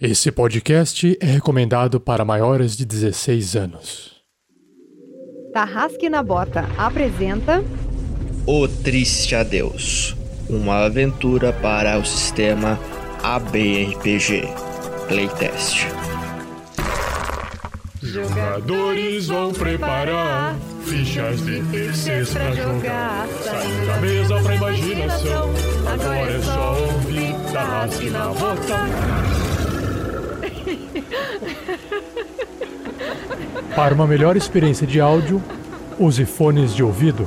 Esse podcast é recomendado para maiores de 16 anos. Tarrasque na Bota apresenta O Triste Adeus uma aventura para o sistema ABRPG Playtest. Jogadores vão preparar fichas de terceiros pra jogar. Saindo da mesa pra imaginação. Agora é só ouvir Tarrasque na Bota. Para uma melhor experiência de áudio, use fones de ouvido.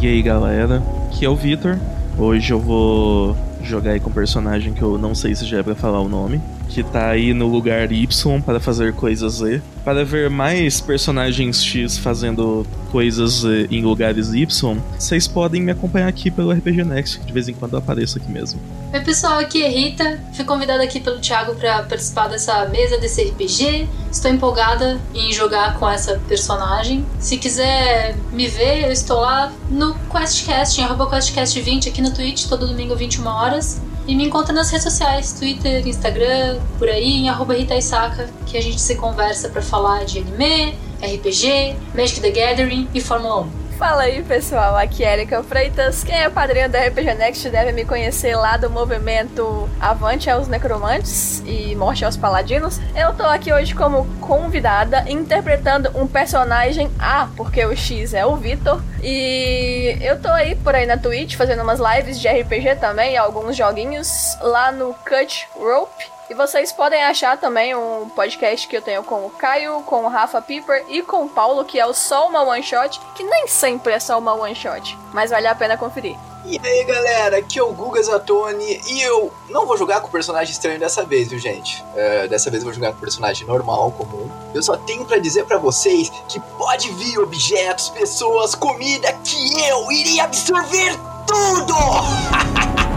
E aí galera, aqui é o Vitor. Hoje eu vou jogar aí com um personagem que eu não sei se já é pra falar o nome, que tá aí no lugar Y para fazer coisas Z. Para ver mais personagens X fazendo coisas em lugares Y, vocês podem me acompanhar aqui pelo RPG Next, que de vez em quando eu apareço aqui mesmo. Oi pessoal, aqui é Rita. Fui convidada aqui pelo Thiago para participar dessa mesa desse RPG. Estou empolgada em jogar com essa personagem. Se quiser me ver, eu estou lá no QuestCast, em QuestCast20 aqui no Twitch, todo domingo 21 horas. E me encontra nas redes sociais, Twitter, Instagram, por aí, em arroba Rita Isaka, que a gente se conversa para falar de anime, RPG, Magic the Gathering e Fórmula 1. Fala aí pessoal, aqui é Erika Freitas. Quem é padrinho da RPG Next deve me conhecer lá do movimento Avante aos Necromantes e Morte aos Paladinos. Eu tô aqui hoje como convidada, interpretando um personagem A, porque o X é o Vitor. E eu tô aí por aí na Twitch fazendo umas lives de RPG também, alguns joguinhos lá no Cut Rope. E vocês podem achar também um podcast que eu tenho com o Caio, com o Rafa Piper e com o Paulo, que é o Só Uma One Shot, que nem sempre é só uma One Shot, mas vale a pena conferir. E aí galera, aqui é o Guga Zatoni e eu não vou jogar com personagem estranho dessa vez, viu gente? É, dessa vez eu vou jogar com personagem normal, comum. Eu só tenho para dizer para vocês que pode vir objetos, pessoas, comida que eu iria absorver tudo!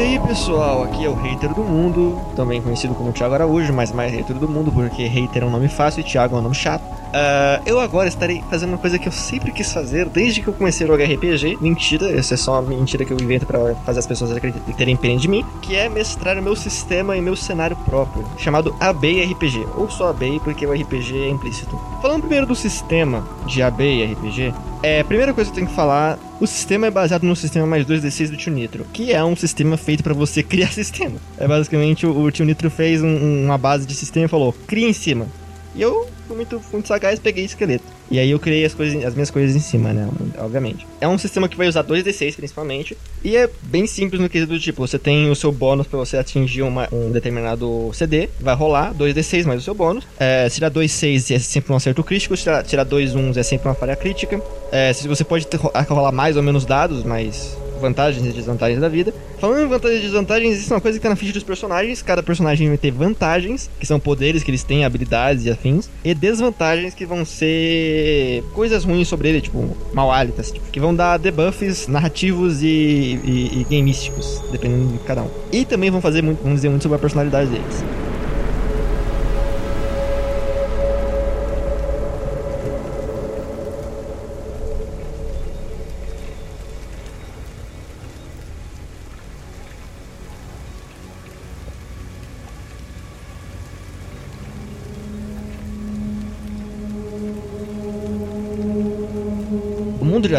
E aí pessoal, aqui é o Hater do Mundo, também conhecido como Thiago Araújo, mas mais Hater do Mundo, porque Hater é um nome fácil e Thiago é um nome chato. Uh, eu agora estarei fazendo uma coisa que eu sempre quis fazer desde que eu comecei a jogar RPG. Mentira, isso é só uma mentira que eu invento para fazer as pessoas terem pena de mim. Que é mestrar o meu sistema e meu cenário próprio, chamado ABI RPG. Ou só ABI porque o RPG é implícito. Falando primeiro do sistema de ABI RPG, é, a primeira coisa que eu tenho que falar, o sistema é baseado no sistema mais 2d6 do Tio Nitro, que é um sistema feito para você criar sistema. É basicamente o, o Tio Nitro fez um, uma base de sistema e falou: cria em cima. E eu fui muito, muito sagaz, peguei esqueleto. E aí eu criei as, coisas, as minhas coisas em cima, né? Obviamente. É um sistema que vai usar 2d6 principalmente. E é bem simples no quesito do tipo: você tem o seu bônus para você atingir uma, um determinado CD. Vai rolar 2d6 mais o seu bônus. É, se tirar 2, 6 é sempre um acerto crítico. Se tirar, tirar 2, 1 é sempre uma falha crítica. É, você pode ter, rolar mais ou menos dados, mas vantagens e desvantagens da vida. Falando em vantagens e desvantagens, isso é uma coisa que tá na ficha dos personagens. Cada personagem vai ter vantagens, que são poderes que eles têm, habilidades e afins, e desvantagens que vão ser coisas ruins sobre ele, tipo mal hálitas, tipo, que vão dar debuffs narrativos e, e, e gameísticos, dependendo de cada um. E também vão fazer muito, vão dizer muito sobre a personalidade deles.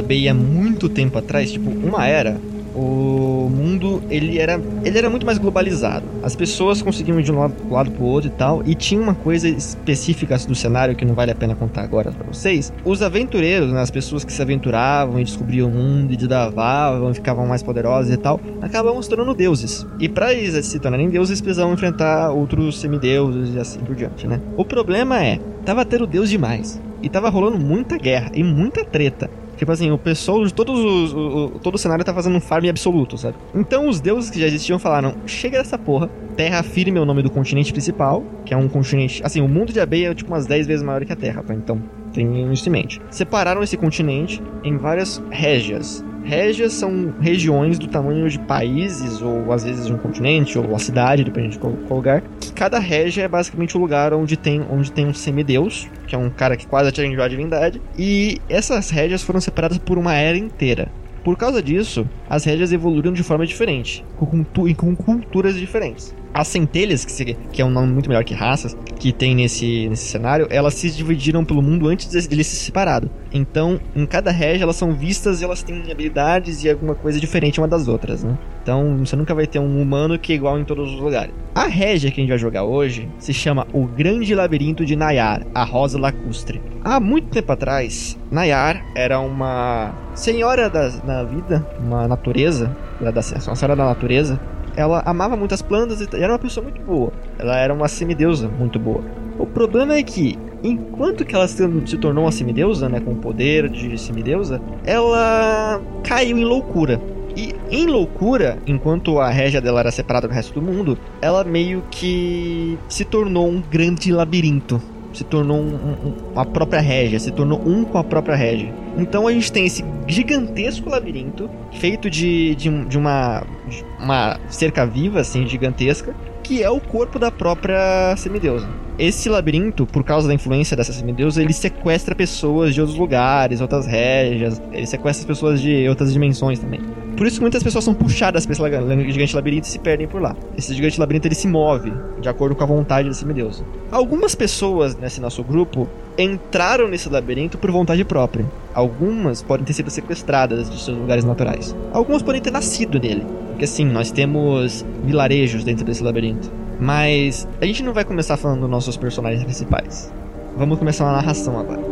De Abei há muito tempo atrás, tipo, uma era, o mundo ele era, ele era muito mais globalizado. As pessoas conseguiam ir de um lado, lado pro outro e tal, e tinha uma coisa específica do cenário que não vale a pena contar agora para vocês. Os aventureiros, né, as pessoas que se aventuravam e descobriam o mundo e desdavavam e ficavam mais poderosos e tal, acabavam se tornando deuses. E para eles se tornarem deuses, precisavam enfrentar outros semideuses e assim por diante, né? O problema é, tava tendo deus demais. E tava rolando muita guerra e muita treta. Tipo assim, o pessoal de todos os. O, o, todo o cenário tá fazendo um farm absoluto, sabe? Então os deuses que já existiam falaram: chega dessa porra, Terra firme é o nome do continente principal, que é um continente. Assim, o mundo de Abeia é tipo umas 10 vezes maior que a Terra, tá? Então tem isso em mente. Separaram esse continente em várias régias. Régias são regiões do tamanho de países, ou às vezes de um continente, ou a cidade, dependendo de qual, qual lugar. Que cada régia é basicamente o lugar onde tem, onde tem um semideus, que é um cara que quase atingiu a divindade. E essas régias foram separadas por uma era inteira. Por causa disso, as régias evoluíram de forma diferente, com, com culturas diferentes. As centelhas, que, se- que é um nome muito melhor que raças, que tem nesse, nesse cenário, elas se dividiram pelo mundo antes de de eles se separado. Então, em cada régia, elas são vistas e elas têm habilidades e alguma coisa diferente uma das outras, né? Então, você nunca vai ter um humano que é igual em todos os lugares. A régia que a gente vai jogar hoje se chama O Grande Labirinto de Nayar, a Rosa Lacustre. Há muito tempo atrás, Nayar era uma senhora da, da vida, uma natureza, da, da, uma senhora da natureza. Ela amava muitas plantas e era uma pessoa muito boa. Ela era uma semideusa muito boa. O problema é que, enquanto que ela se, tornou uma semideusa, né, com o poder de semideusa, ela caiu em loucura. E em loucura, enquanto a régia dela era separada do resto do mundo, ela meio que se tornou um grande labirinto. Se tornou um, um, própria régia, se tornou um com a própria régia. Então a gente tem esse gigantesco labirinto, feito de, de, de uma, de uma cerca viva, assim, gigantesca, que é o corpo da própria semideusa. Esse labirinto, por causa da influência dessa semideusa, ele sequestra pessoas de outros lugares, outras régias, ele sequestra pessoas de outras dimensões também. Por isso muitas pessoas são puxadas pra esse gigante labirinto e se perdem por lá. Esse gigante labirinto ele se move de acordo com a vontade da semideusa. Algumas pessoas nesse nosso grupo entraram nesse labirinto por vontade própria. Algumas podem ter sido sequestradas de seus lugares naturais. Algumas podem ter nascido nele. Porque sim, nós temos vilarejos dentro desse labirinto. Mas a gente não vai começar falando dos nossos personagens principais. Vamos começar uma narração agora.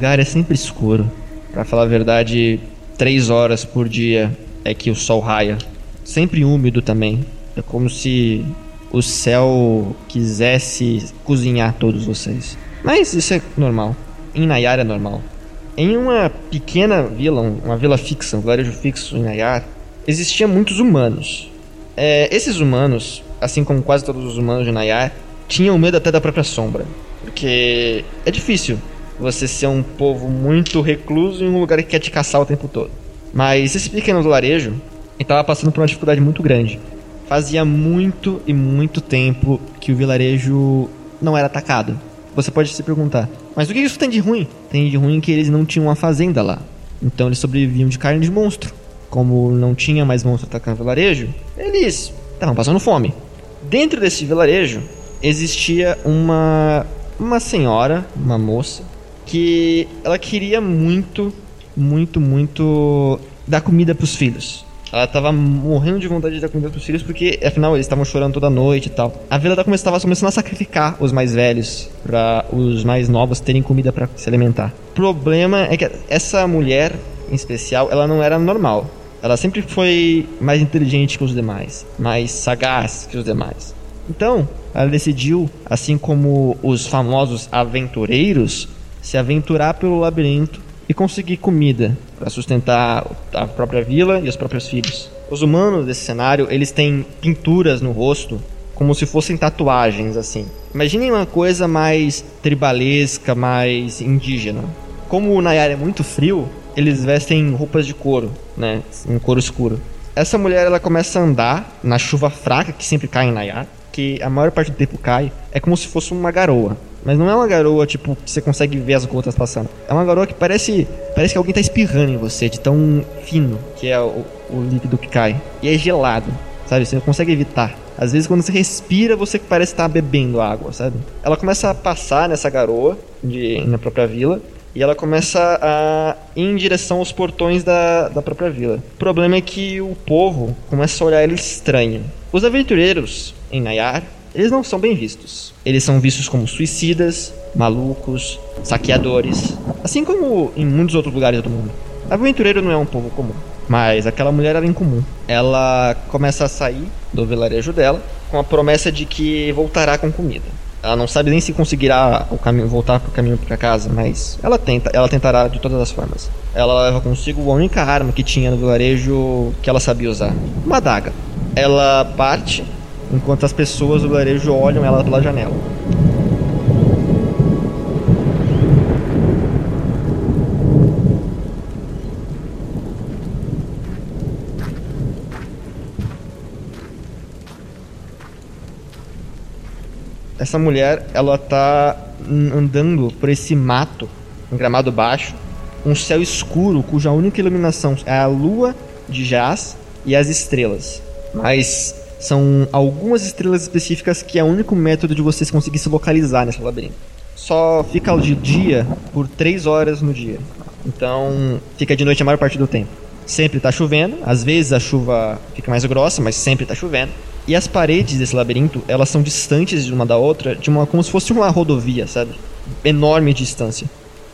Lugar é sempre escuro. Pra falar a verdade, três horas por dia é que o sol raia. Sempre úmido também. É como se o céu quisesse cozinhar todos vocês. Mas isso é normal. Em Nayar é normal. Em uma pequena vila, um- uma vila fixa, um vilarejo fixo em Nayar, existiam muitos humanos. É, esses humanos, assim como quase todos os humanos de Nayar, tinham medo até da própria sombra. Porque é difícil você ser um povo muito recluso em um lugar que quer te caçar o tempo todo. Mas esse pequeno vilarejo estava passando por uma dificuldade muito grande. Fazia muito e muito tempo que o vilarejo não era atacado. Você pode se perguntar, mas o que isso tem de ruim? Tem de ruim que eles não tinham uma fazenda lá. Então eles sobreviviam de carne de monstro. Como não tinha mais monstro atacando o vilarejo, eles estavam passando fome. Dentro desse vilarejo existia uma uma senhora, uma moça, que ela queria muito, muito, muito dar comida pros filhos. Ela tava morrendo de vontade de dar comida pros filhos porque, afinal, eles estavam chorando toda noite e tal. A vila tava começando, tava começando a sacrificar os mais velhos para os mais novos terem comida para se alimentar. O problema é que essa mulher, em especial, ela não era normal. Ela sempre foi mais inteligente que os demais, mais sagaz que os demais. Então, ela decidiu, assim como os famosos aventureiros, se aventurar pelo labirinto e conseguir comida para sustentar a própria vila e os próprios filhos. Os humanos desse cenário, eles têm pinturas no rosto como se fossem tatuagens assim. Imaginem uma coisa mais tribalesca, mais indígena. Como o Nayar é muito frio, eles vestem roupas de couro, né, em couro escuro. Essa mulher ela começa a andar na chuva fraca que sempre cai em Nayar, que a maior parte do tempo cai, é como se fosse uma garoa. Mas não é uma garoa, tipo, que você consegue ver as gotas passando. É uma garoa que parece. Parece que alguém tá espirrando em você, de tão fino que é o, o líquido que cai. E é gelado, sabe? Você não consegue evitar. Às vezes, quando você respira, você parece estar bebendo água, sabe? Ela começa a passar nessa garoa de, na própria vila. E ela começa a ir em direção aos portões da, da própria vila. O problema é que o povo começa a olhar ele estranho. Os aventureiros em Nayar, eles não são bem vistos. Eles são vistos como suicidas, malucos, saqueadores, assim como em muitos outros lugares do mundo. Aventureiro não é um povo comum, mas aquela mulher era incomum. Ela começa a sair do vilarejo dela com a promessa de que voltará com comida. Ela não sabe nem se conseguirá o caminho voltar caminho para casa, mas ela tenta, ela tentará de todas as formas. Ela leva consigo a única arma que tinha no vilarejo que ela sabia usar, uma adaga. Ela parte enquanto as pessoas do vilarejo olham ela pela janela. essa mulher, ela tá andando por esse mato, um gramado baixo, um céu escuro cuja única iluminação é a lua de jazz e as estrelas. Mas são algumas estrelas específicas que é o único método de vocês conseguir se localizar nesse labirinto. Só fica de dia por 3 horas no dia. Então fica de noite a maior parte do tempo. Sempre está chovendo, às vezes a chuva fica mais grossa, mas sempre está chovendo. E as paredes desse labirinto, elas são distantes de uma da outra, de uma como se fosse uma rodovia, sabe? Enorme distância.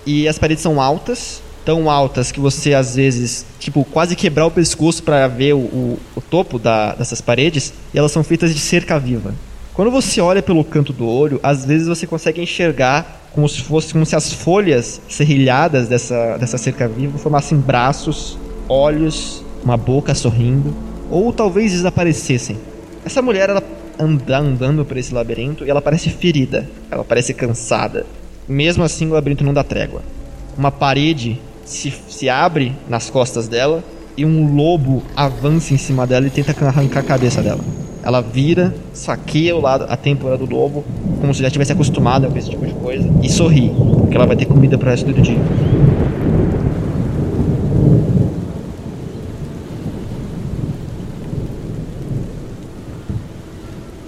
E as paredes são altas, tão altas que você às vezes, tipo, quase quebrar o pescoço para ver o, o, o topo da, dessas paredes, e elas são feitas de cerca viva. Quando você olha pelo canto do olho, às vezes você consegue enxergar como se fosse como se as folhas serrilhadas dessa, dessa cerca viva formassem braços, olhos, uma boca sorrindo, ou talvez desaparecessem. Essa mulher, ela anda andando por esse labirinto e ela parece ferida, ela parece cansada. Mesmo assim, o labirinto não dá trégua. Uma parede se, se abre nas costas dela e um lobo avança em cima dela e tenta arrancar a cabeça dela. Ela vira, saqueia o lado, a têmpora do lobo, como se já tivesse acostumada com esse tipo de coisa, e sorri, porque ela vai ter comida pro resto do dia.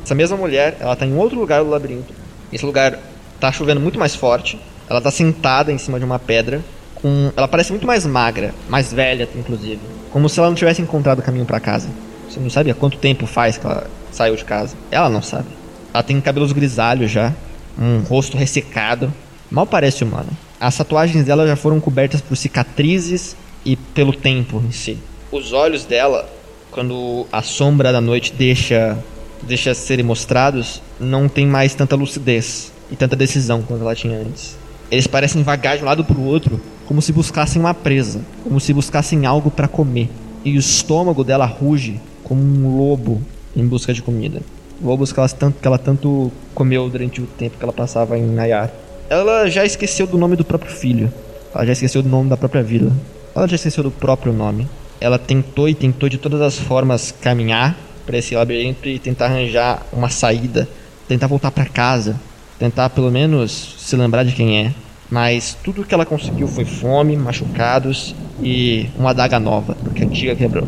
Essa mesma mulher, ela tá em outro lugar do labirinto. Esse lugar tá chovendo muito mais forte. Ela tá sentada em cima de uma pedra. Com... Ela parece muito mais magra, mais velha, inclusive. Como se ela não tivesse encontrado o caminho para casa. Você não sabe há quanto tempo faz que ela saiu de casa. Ela não sabe. Ela tem cabelos grisalhos já, um rosto ressecado. Mal parece humana. As tatuagens dela já foram cobertas por cicatrizes e pelo tempo em si. Os olhos dela, quando a sombra da noite deixa deixa serem mostrados, não tem mais tanta lucidez e tanta decisão quanto ela tinha antes. Eles parecem vagar de um lado para o outro, como se buscassem uma presa, como se buscassem algo para comer. E o estômago dela ruge como um lobo em busca de comida. Lobos que ela, tanto, que ela tanto comeu durante o tempo que ela passava em Nayar. Ela já esqueceu do nome do próprio filho. Ela já esqueceu do nome da própria vila. Ela já esqueceu do próprio nome. Ela tentou e tentou de todas as formas caminhar para esse labirinto e tentar arranjar uma saída, tentar voltar para casa, tentar pelo menos se lembrar de quem é. Mas tudo que ela conseguiu foi fome, machucados e uma adaga nova, porque a antiga quebrou.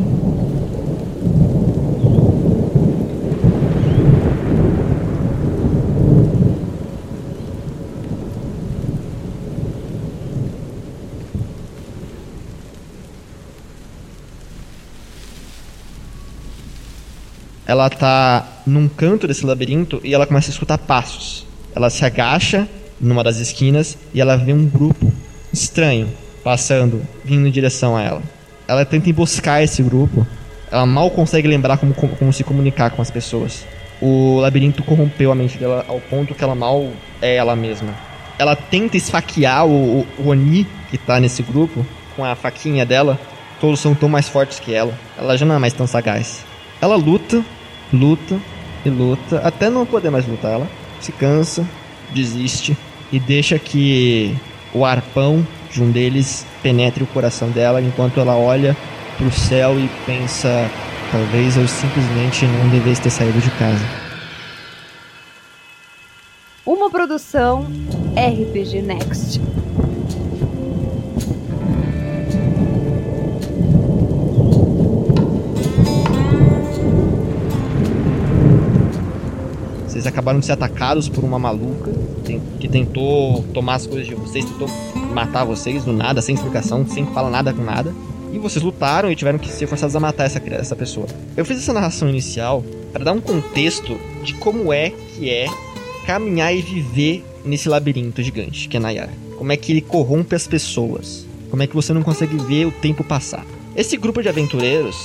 ela tá num canto desse labirinto e ela começa a escutar passos. Ela se agacha numa das esquinas e ela vê um grupo estranho passando, vindo em direção a ela. Ela tenta emboscar esse grupo. Ela mal consegue lembrar como, como, como se comunicar com as pessoas. O labirinto corrompeu a mente dela ao ponto que ela mal é ela mesma. Ela tenta esfaquear o, o, Oni que tá nesse grupo com a faquinha dela. Todos são tão mais fortes que ela. Ela já não é mais tão sagaz. Ela luta, luta e luta até não poder mais lutar. Ela se cansa, desiste e deixa que o arpão de um deles penetre o coração dela enquanto ela olha para o céu e pensa: talvez eu simplesmente não devesse ter saído de casa. Uma produção RPG Next. Acabaram de ser atacados por uma maluca que tentou tomar as coisas de vocês, tentou matar vocês do nada, sem explicação, sem falar nada com nada. E vocês lutaram e tiveram que ser forçados a matar essa, essa pessoa. Eu fiz essa narração inicial para dar um contexto de como é que é caminhar e viver nesse labirinto gigante que é Nayar. Como é que ele corrompe as pessoas. Como é que você não consegue ver o tempo passar. Esse grupo de aventureiros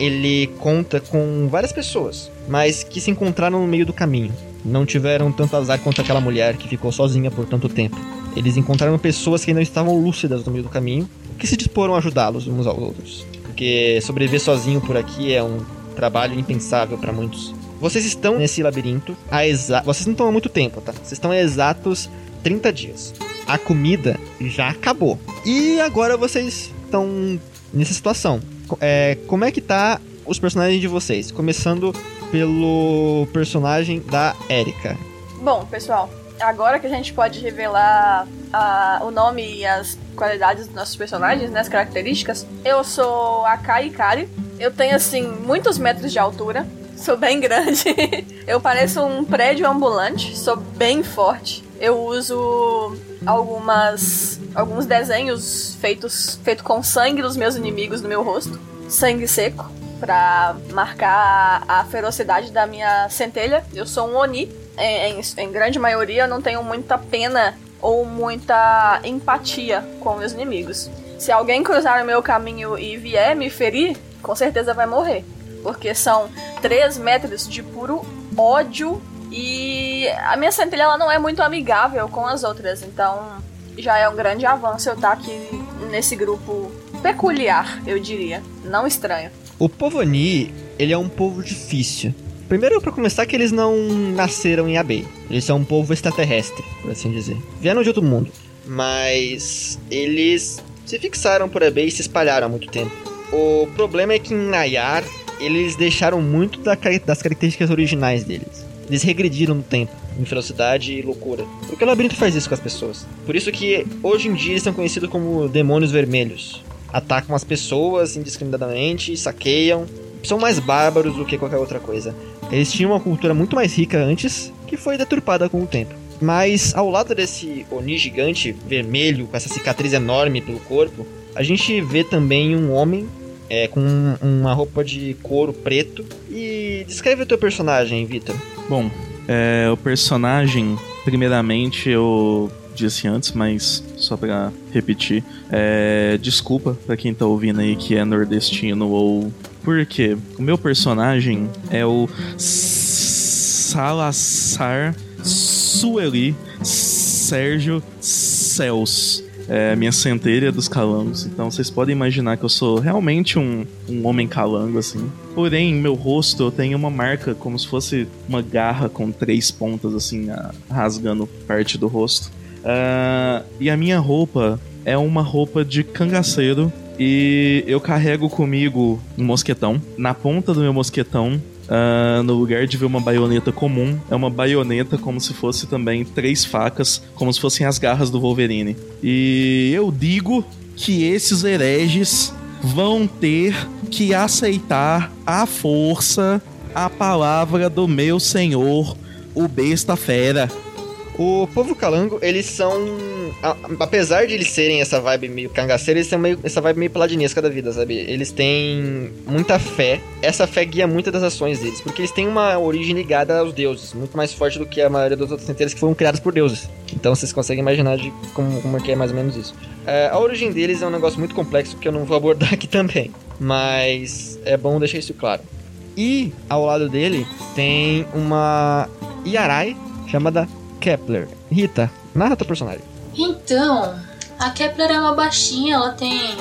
ele conta com várias pessoas, mas que se encontraram no meio do caminho. Não tiveram tanto azar quanto aquela mulher que ficou sozinha por tanto tempo. Eles encontraram pessoas que não estavam lúcidas no meio do caminho, que se disporam a ajudá-los uns aos outros. Porque sobreviver sozinho por aqui é um trabalho impensável para muitos. Vocês estão nesse labirinto há exa... Vocês não estão há muito tempo, tá? Vocês estão há exatos 30 dias. A comida já acabou. E agora vocês estão nessa situação. É, como é que tá os personagens de vocês? Começando pelo personagem da Erika. Bom, pessoal, agora que a gente pode revelar a, o nome e as qualidades dos nossos personagens, né, as características, eu sou a Kai Kari. Eu tenho, assim, muitos metros de altura. Sou bem grande. eu pareço um prédio ambulante. Sou bem forte. Eu uso algumas alguns desenhos feitos feito com sangue dos meus inimigos no meu rosto, sangue seco, para marcar a ferocidade da minha centelha. Eu sou um oni. Em, em, em grande maioria, eu não tenho muita pena ou muita empatia com meus inimigos. Se alguém cruzar o meu caminho e vier me ferir, com certeza vai morrer. Porque são 3 metros de puro ódio e a minha centelha ela não é muito amigável com as outras, então já é um grande avanço eu estar aqui nesse grupo peculiar, eu diria, não estranho. O povo Ani, ele é um povo difícil. Primeiro, para começar, que eles não nasceram em Abei. Eles são um povo extraterrestre, por assim dizer. Vieram de outro mundo. Mas eles se fixaram por Abei e se espalharam há muito tempo. O problema é que em Nayar, eles deixaram muito das características originais deles. Eles regrediram no tempo, em velocidade e loucura. Porque o labirinto faz isso com as pessoas. Por isso que hoje em dia eles são conhecidos como demônios vermelhos. Atacam as pessoas indiscriminadamente, saqueiam. São mais bárbaros do que qualquer outra coisa. Eles tinham uma cultura muito mais rica antes, que foi deturpada com o tempo. Mas ao lado desse Oni gigante vermelho, com essa cicatriz enorme pelo corpo, a gente vê também um homem é, com uma roupa de couro preto. E descreve o teu personagem, Vitor. Bom, é, o personagem, primeiramente, eu disse antes, mas só pra repetir. É, desculpa pra quem tá ouvindo aí que é nordestino ou. Por quê? O meu personagem é o Salazar Sueli Sérgio Cels é, minha centelha dos calangos. Então vocês podem imaginar que eu sou realmente um, um homem calango, assim. Porém, meu rosto eu tenho uma marca como se fosse uma garra com três pontas, assim, rasgando parte do rosto. Uh, e a minha roupa é uma roupa de cangaceiro. E eu carrego comigo um mosquetão. Na ponta do meu mosquetão Uh, no lugar de ver uma baioneta comum, é uma baioneta como se fosse também três facas, como se fossem as garras do Wolverine. E eu digo que esses hereges vão ter que aceitar à força a palavra do meu senhor, o besta fera. O povo calango, eles são. apesar de eles serem essa vibe meio cangaceira, eles são meio, essa vibe meio paladinesca da vida, sabe? Eles têm muita fé. Essa fé guia muitas das ações deles, porque eles têm uma origem ligada aos deuses, muito mais forte do que a maioria das outras centelhas que foram criadas por deuses. Então vocês conseguem imaginar de como, como é que é mais ou menos isso. É, a origem deles é um negócio muito complexo que eu não vou abordar aqui também, mas é bom deixar isso claro. E ao lado dele tem uma Yarai chamada Kepler. Rita, narra teu personagem. Então, a Kepler é uma baixinha, ela tem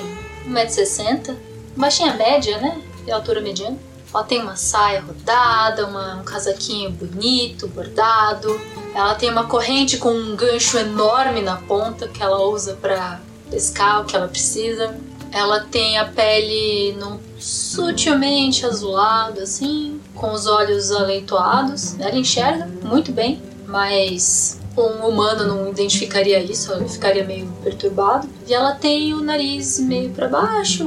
1,60m. Baixinha média, né? De altura mediana. Ela tem uma saia rodada, uma, um casaquinho bonito, bordado. Ela tem uma corrente com um gancho enorme na ponta que ela usa para pescar o que ela precisa. Ela tem a pele num sutilmente azulado, assim, com os olhos aleitoados. Ela enxerga muito bem mas um humano não identificaria isso, ficaria meio perturbado. E ela tem o nariz meio para baixo,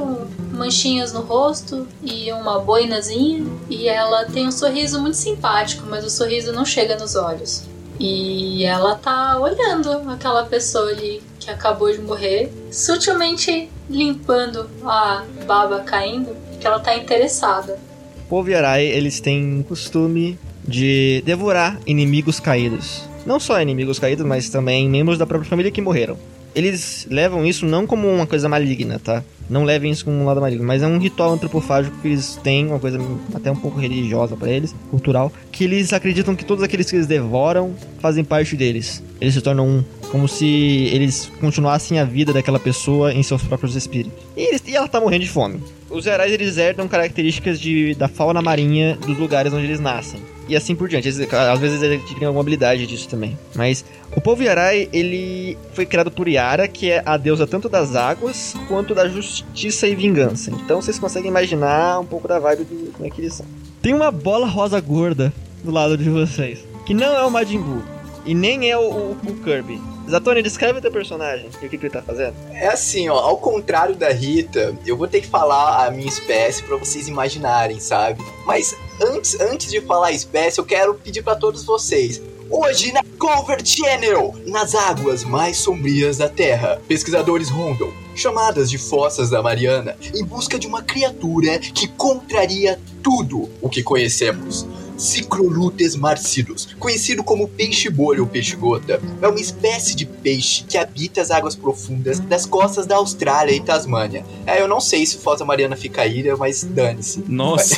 manchinhas no rosto e uma boinazinha. E ela tem um sorriso muito simpático, mas o sorriso não chega nos olhos. E ela tá olhando aquela pessoa ali que acabou de morrer, sutilmente limpando a baba caindo, que ela tá interessada. O povo Yarai, eles têm costume de devorar inimigos caídos. Não só inimigos caídos, mas também membros da própria família que morreram. eles levam isso não como uma coisa maligna, tá? Não levem isso como um lado maligno, mas é um ritual antropofágico que eles têm, uma coisa até um pouco religiosa para eles, cultural, que eles acreditam que todos aqueles que eles devoram fazem parte deles. Eles se tornam um, como se eles continuassem a vida daquela pessoa em seus próprios espíritos. E, eles, e ela tá morrendo de fome. Os heróis eles herdam características de, da fauna marinha dos lugares onde eles nascem. E assim por diante. Às vezes eles têm alguma habilidade disso também. Mas o povo Yarai, ele foi criado por Yara, que é a deusa tanto das águas quanto da justiça e vingança. Então vocês conseguem imaginar um pouco da vibe de como é que eles são. Tem uma bola rosa gorda do lado de vocês. Que não é o Majin Buu. E nem é o, o, o Kirby. Zatoni, descreve teu personagem e o que, que, ele tá fazendo. É assim, ó, ao contrário da Rita, eu vou ter que falar a minha espécie para vocês imaginarem, sabe? Mas antes, antes de falar a espécie, eu quero pedir para todos vocês. Hoje na Cover Channel, nas águas mais sombrias da Terra, pesquisadores rondam, chamadas de fossas da Mariana, em busca de uma criatura que contraria tudo o que conhecemos. Cicrolutes marcidos, conhecido como peixe-bolha ou peixe-gota, é uma espécie de peixe que habita as águas profundas das costas da Austrália e Tasmânia. É, eu não sei se Fossa Mariana fica ilha, mas dane-se. Nossa!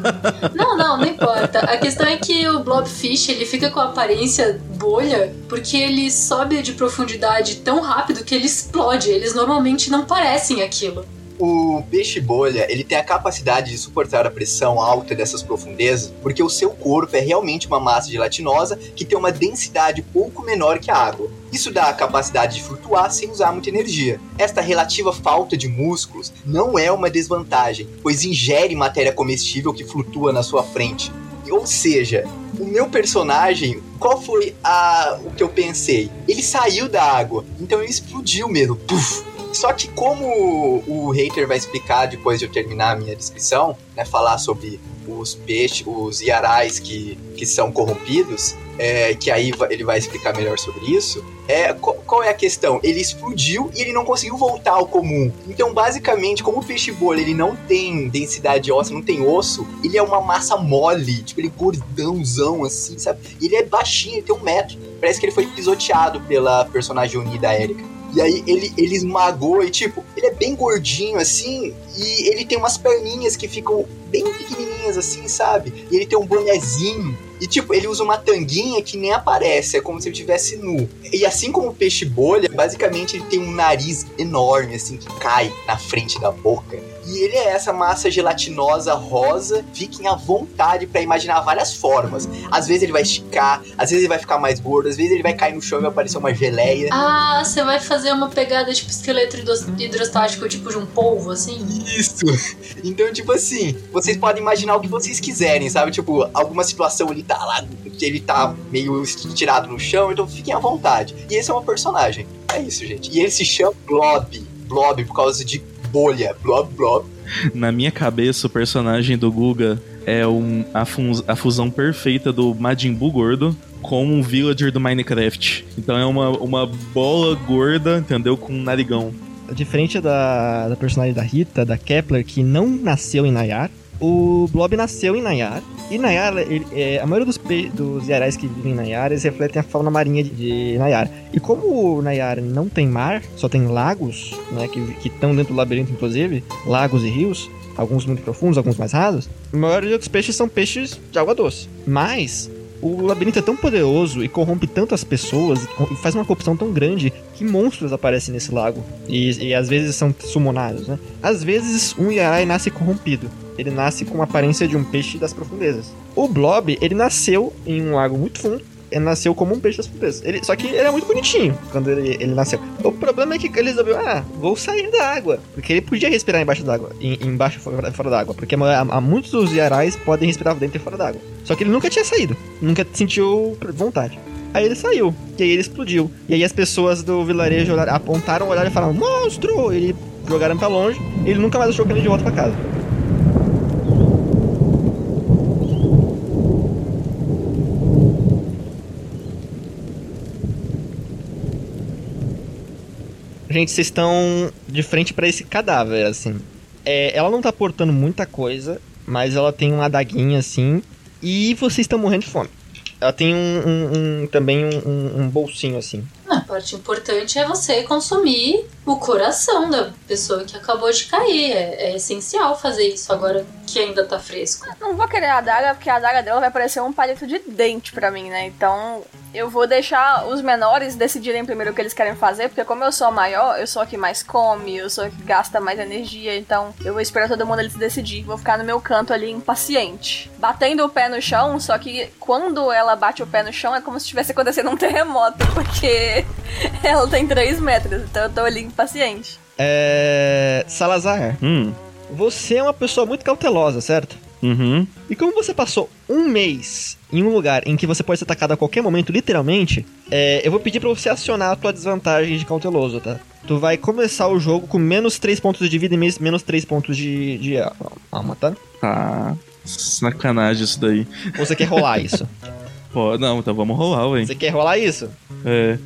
não, não, não importa. A questão é que o blobfish, ele fica com a aparência bolha porque ele sobe de profundidade tão rápido que ele explode. Eles normalmente não parecem aquilo o peixe bolha ele tem a capacidade de suportar a pressão alta dessas profundezas porque o seu corpo é realmente uma massa gelatinosa que tem uma densidade pouco menor que a água. Isso dá a capacidade de flutuar sem usar muita energia. Esta relativa falta de músculos não é uma desvantagem, pois ingere matéria comestível que flutua na sua frente. Ou seja, o meu personagem, qual foi a, o que eu pensei? Ele saiu da água, então ele explodiu mesmo. Puf! Só que como o hater vai explicar depois de eu terminar a minha descrição, né, falar sobre os peixes, os iarais que, que são corrompidos, é, que aí ele vai explicar melhor sobre isso. É, qual, qual, é a questão? Ele explodiu e ele não conseguiu voltar ao comum. Então, basicamente, como o peixe bolha ele não tem densidade óssea, não tem osso, ele é uma massa mole, tipo, ele é gordãozão, assim, sabe? Ele é baixinho, ele tem um metro. Parece que ele foi pisoteado pela personagem unida Erika. E aí ele, ele esmagou e, tipo, ele é bem gordinho assim, e ele tem umas perninhas que ficam bem pequenininhas assim, sabe? E ele tem um bonezinho. E, tipo, ele usa uma tanguinha que nem aparece, é como se ele estivesse nu. E assim como o peixe bolha, basicamente ele tem um nariz enorme, assim, que cai na frente da boca. E ele é essa massa gelatinosa rosa. Fiquem à vontade para imaginar várias formas. Às vezes ele vai esticar, às vezes ele vai ficar mais gordo, às vezes ele vai cair no chão e vai aparecer uma geleia. Ah, você vai fazer uma pegada tipo esqueleto hidrostático, tipo de um polvo, assim? Isso. Então, tipo assim, vocês podem imaginar o que vocês quiserem, sabe? Tipo, alguma situação ele tá lá, ele tá meio tirado no chão, então fiquem à vontade. E esse é um personagem. É isso, gente. E ele se chama Blob. Blob por causa de bolha, blob, blob. Na minha cabeça, o personagem do Guga é um, a, a fusão perfeita do Majin Buu gordo com um villager do Minecraft. Então é uma, uma bola gorda, entendeu? Com um narigão. Diferente da, da personagem da Rita, da Kepler, que não nasceu em Nayar, o Blob nasceu em Nayar. E Nayar, ele, é, a maioria dos, dos Yarais que vivem em Nayar, eles refletem a fauna marinha de, de Nayar. E como Nayar não tem mar, só tem lagos, né, que estão dentro do labirinto, inclusive, lagos e rios, alguns muito profundos, alguns mais rasos, a maioria dos peixes são peixes de água doce. Mas o labirinto é tão poderoso e corrompe tanto as pessoas e faz uma corrupção tão grande que monstros aparecem nesse lago e, e às vezes são sumonados, né? Às vezes um Yarai nasce corrompido. Ele nasce com a aparência de um peixe das profundezas. O Blob, ele nasceu em um lago muito fundo ele nasceu como um peixe das profundezas. Ele, só que ele é muito bonitinho quando ele, ele nasceu. O problema é que ele resolveu, ah, vou sair da água. Porque ele podia respirar embaixo d'água, em, embaixo e fora d'água. Porque há, há muitos dos iarais podem respirar dentro e fora d'água. Só que ele nunca tinha saído, nunca sentiu vontade. Aí ele saiu, e aí ele explodiu. E aí as pessoas do vilarejo apontaram o olhar e falaram, monstro! Ele jogaram pra longe, e ele nunca mais achou que ele de volta pra casa. Gente, vocês estão de frente para esse cadáver, assim. É, ela não tá portando muita coisa, mas ela tem uma adaguinha, assim, e vocês estão morrendo de fome. Ela tem um, um, um também um, um, bolsinho, assim. Ah, parte importante é você consumir o coração da pessoa que acabou de cair. É, é essencial fazer isso agora que ainda tá fresco. Não vou querer a adaga, porque a adaga dela vai parecer um palito de dente pra mim, né? Então eu vou deixar os menores decidirem primeiro o que eles querem fazer, porque como eu sou a maior, eu sou a que mais come, eu sou a que gasta mais energia, então eu vou esperar todo mundo eles decidir. Vou ficar no meu canto ali impaciente. Batendo o pé no chão, só que quando ela bate o pé no chão é como se estivesse acontecendo um terremoto, porque ela tem 3 metros, então eu tô ali impaciente. É. Salazar, Hum. você é uma pessoa muito cautelosa, certo? Uhum. E como você passou um mês em um lugar em que você pode ser atacado a qualquer momento, literalmente, é, eu vou pedir pra você acionar a tua desvantagem de cauteloso, tá? Tu vai começar o jogo com menos 3 pontos de vida e menos 3 pontos de, de alma, tá? Tá. Sacanagem isso daí. Ou você quer rolar isso? Pô, não, então vamos rolar, ué. Você quer rolar isso? É.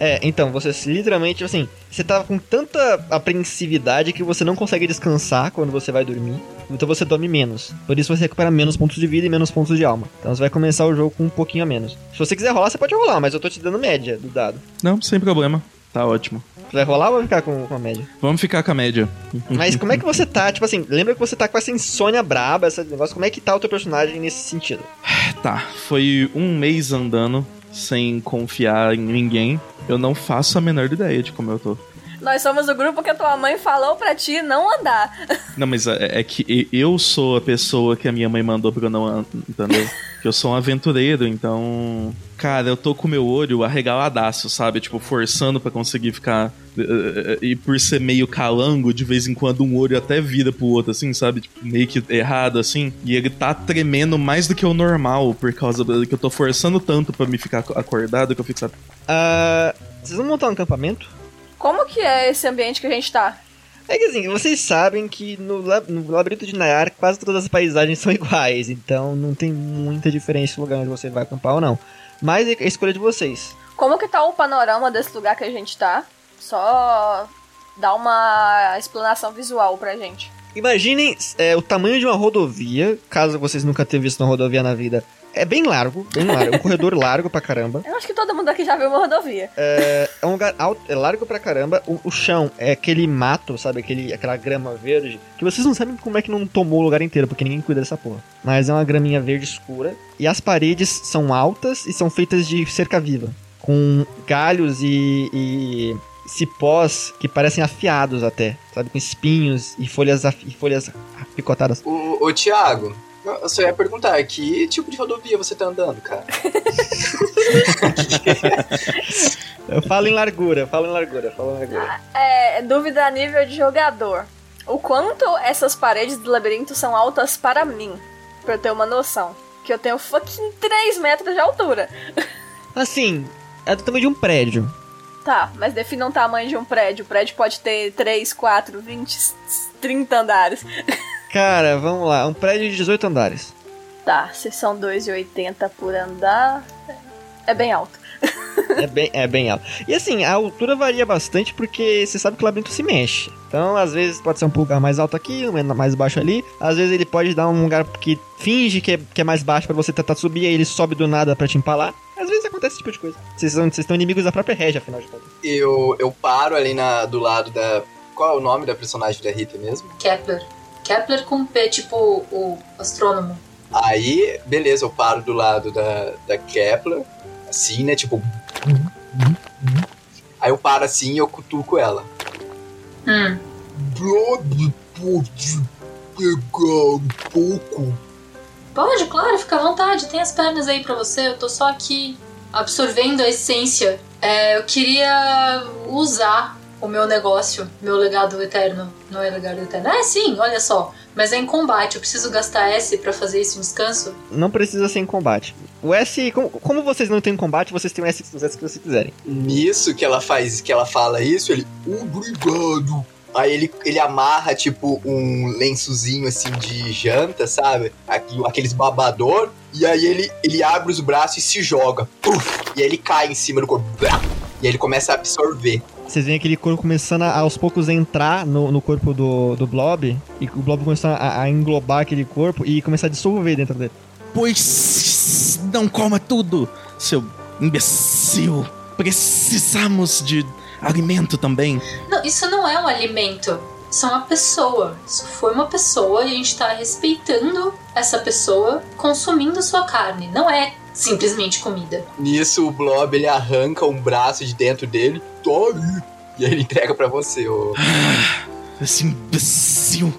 É, então, você literalmente, assim, você tá com tanta apreensividade que você não consegue descansar quando você vai dormir. Então você dorme menos. Por isso você recupera menos pontos de vida e menos pontos de alma. Então você vai começar o jogo com um pouquinho a menos. Se você quiser rolar, você pode rolar, mas eu tô te dando média do dado. Não, sem problema. Tá ótimo. Vai rolar ou vai ficar com, com a média? Vamos ficar com a média. Mas como é que você tá? Tipo assim, lembra que você tá com essa insônia braba, esse negócio. Como é que tá o teu personagem nesse sentido? Tá, foi um mês andando sem confiar em ninguém. Eu não faço a menor ideia de como eu tô. Nós somos o grupo que a tua mãe falou pra ti não andar. Não, mas é, é que eu sou a pessoa que a minha mãe mandou pra eu não andar, entendeu? Que eu sou um aventureiro, então. Cara, eu tô com o meu olho arregaladaço, sabe? Tipo, forçando pra conseguir ficar. eh, eh, E por ser meio calango, de vez em quando um olho até vira pro outro, assim, sabe? Tipo, meio que errado, assim. E ele tá tremendo mais do que o normal, por causa do- que eu tô forçando tanto pra me ficar acordado que eu fico, sabe? Ah, vocês vão montar um acampamento? Como que é esse ambiente que a gente tá? É que assim, vocês sabem que no, lab- no labirinto de Nayar quase todas as paisagens são iguais, então não tem muita diferença no lugar onde você vai acampar ou não. Mas é a escolha de vocês. Como que tá o panorama desse lugar que a gente tá? Só dá uma explanação visual pra gente. Imaginem é, o tamanho de uma rodovia, caso vocês nunca tenham visto uma rodovia na vida. É bem largo, bem largo, é um corredor largo pra caramba. Eu acho que todo mundo aqui já viu uma rodovia. É um lugar alto, é largo pra caramba. O, o chão é aquele mato, sabe? Aquele, aquela grama verde. Que vocês não sabem como é que não tomou o lugar inteiro, porque ninguém cuida dessa porra. Mas é uma graminha verde escura. E as paredes são altas e são feitas de cerca viva. Com galhos e, e cipós que parecem afiados até, sabe? Com espinhos e folhas, e folhas picotadas. Ô, ô Thiago, eu só ia perguntar, que tipo de rodovia você tá andando, cara? Eu falo em largura, falo em largura, falo em largura. É, dúvida a nível de jogador. O quanto essas paredes do labirinto são altas para mim? Pra eu ter uma noção. Que eu tenho fucking 3 metros de altura. Assim, é do tamanho de um prédio. Tá, mas defina um tamanho de um prédio. O prédio pode ter 3, 4, 20, 30 andares. Cara, vamos lá, um prédio de 18 andares. Tá, se são 2,80 por andar. É bem alto. É bem, é bem alto. E assim, a altura varia bastante porque você sabe que o labirinto se mexe. Então, às vezes pode ser um lugar mais alto aqui, um mais baixo ali. Às vezes ele pode dar um lugar que finge que é, que é mais baixo pra você tentar subir, aí ele sobe do nada pra te empalar. Às vezes acontece esse tipo de coisa. Vocês são, vocês estão inimigos da própria régia, afinal de contas. Eu, eu paro ali na, do lado da. Qual é o nome da personagem da Rita mesmo? Kepler. Kepler com P, tipo o astrônomo. Aí, beleza, eu paro do lado da, da Kepler, assim, né? Tipo. Aí eu paro assim e eu cutuco ela. Hum. Pode pegar um pouco. Pode, claro, fica à vontade. Tem as pernas aí pra você. Eu tô só aqui absorvendo a essência. É, eu queria usar o meu negócio, meu legado eterno. Não é legado eterno? É sim, olha só. Mas é em combate. Eu preciso gastar S pra fazer isso em descanso. Não precisa ser em combate. O S, como, como vocês não têm combate, vocês têm o S, os S que vocês quiserem. Nisso que ela faz, que ela fala isso, ele. Obrigado. Aí ele, ele amarra, tipo, um lençozinho assim de janta, sabe? Aqueles babador. E aí ele, ele abre os braços e se joga. Puf! E aí ele cai em cima do corpo. E aí ele começa a absorver. Vocês veem aquele corpo começando a, aos poucos a entrar no, no corpo do, do Blob. E o Blob começando a, a englobar aquele corpo e começar a dissolver dentro dele. Pois não coma tudo, seu imbecil. Precisamos de alimento também. Não, isso não é um alimento. Isso é uma pessoa. Isso foi uma pessoa e a gente tá respeitando essa pessoa consumindo sua carne. Não é simplesmente comida. Nisso, o Blob ele arranca um braço de dentro dele. Aí. E aí ele entrega pra você, ô. Esse imbecil.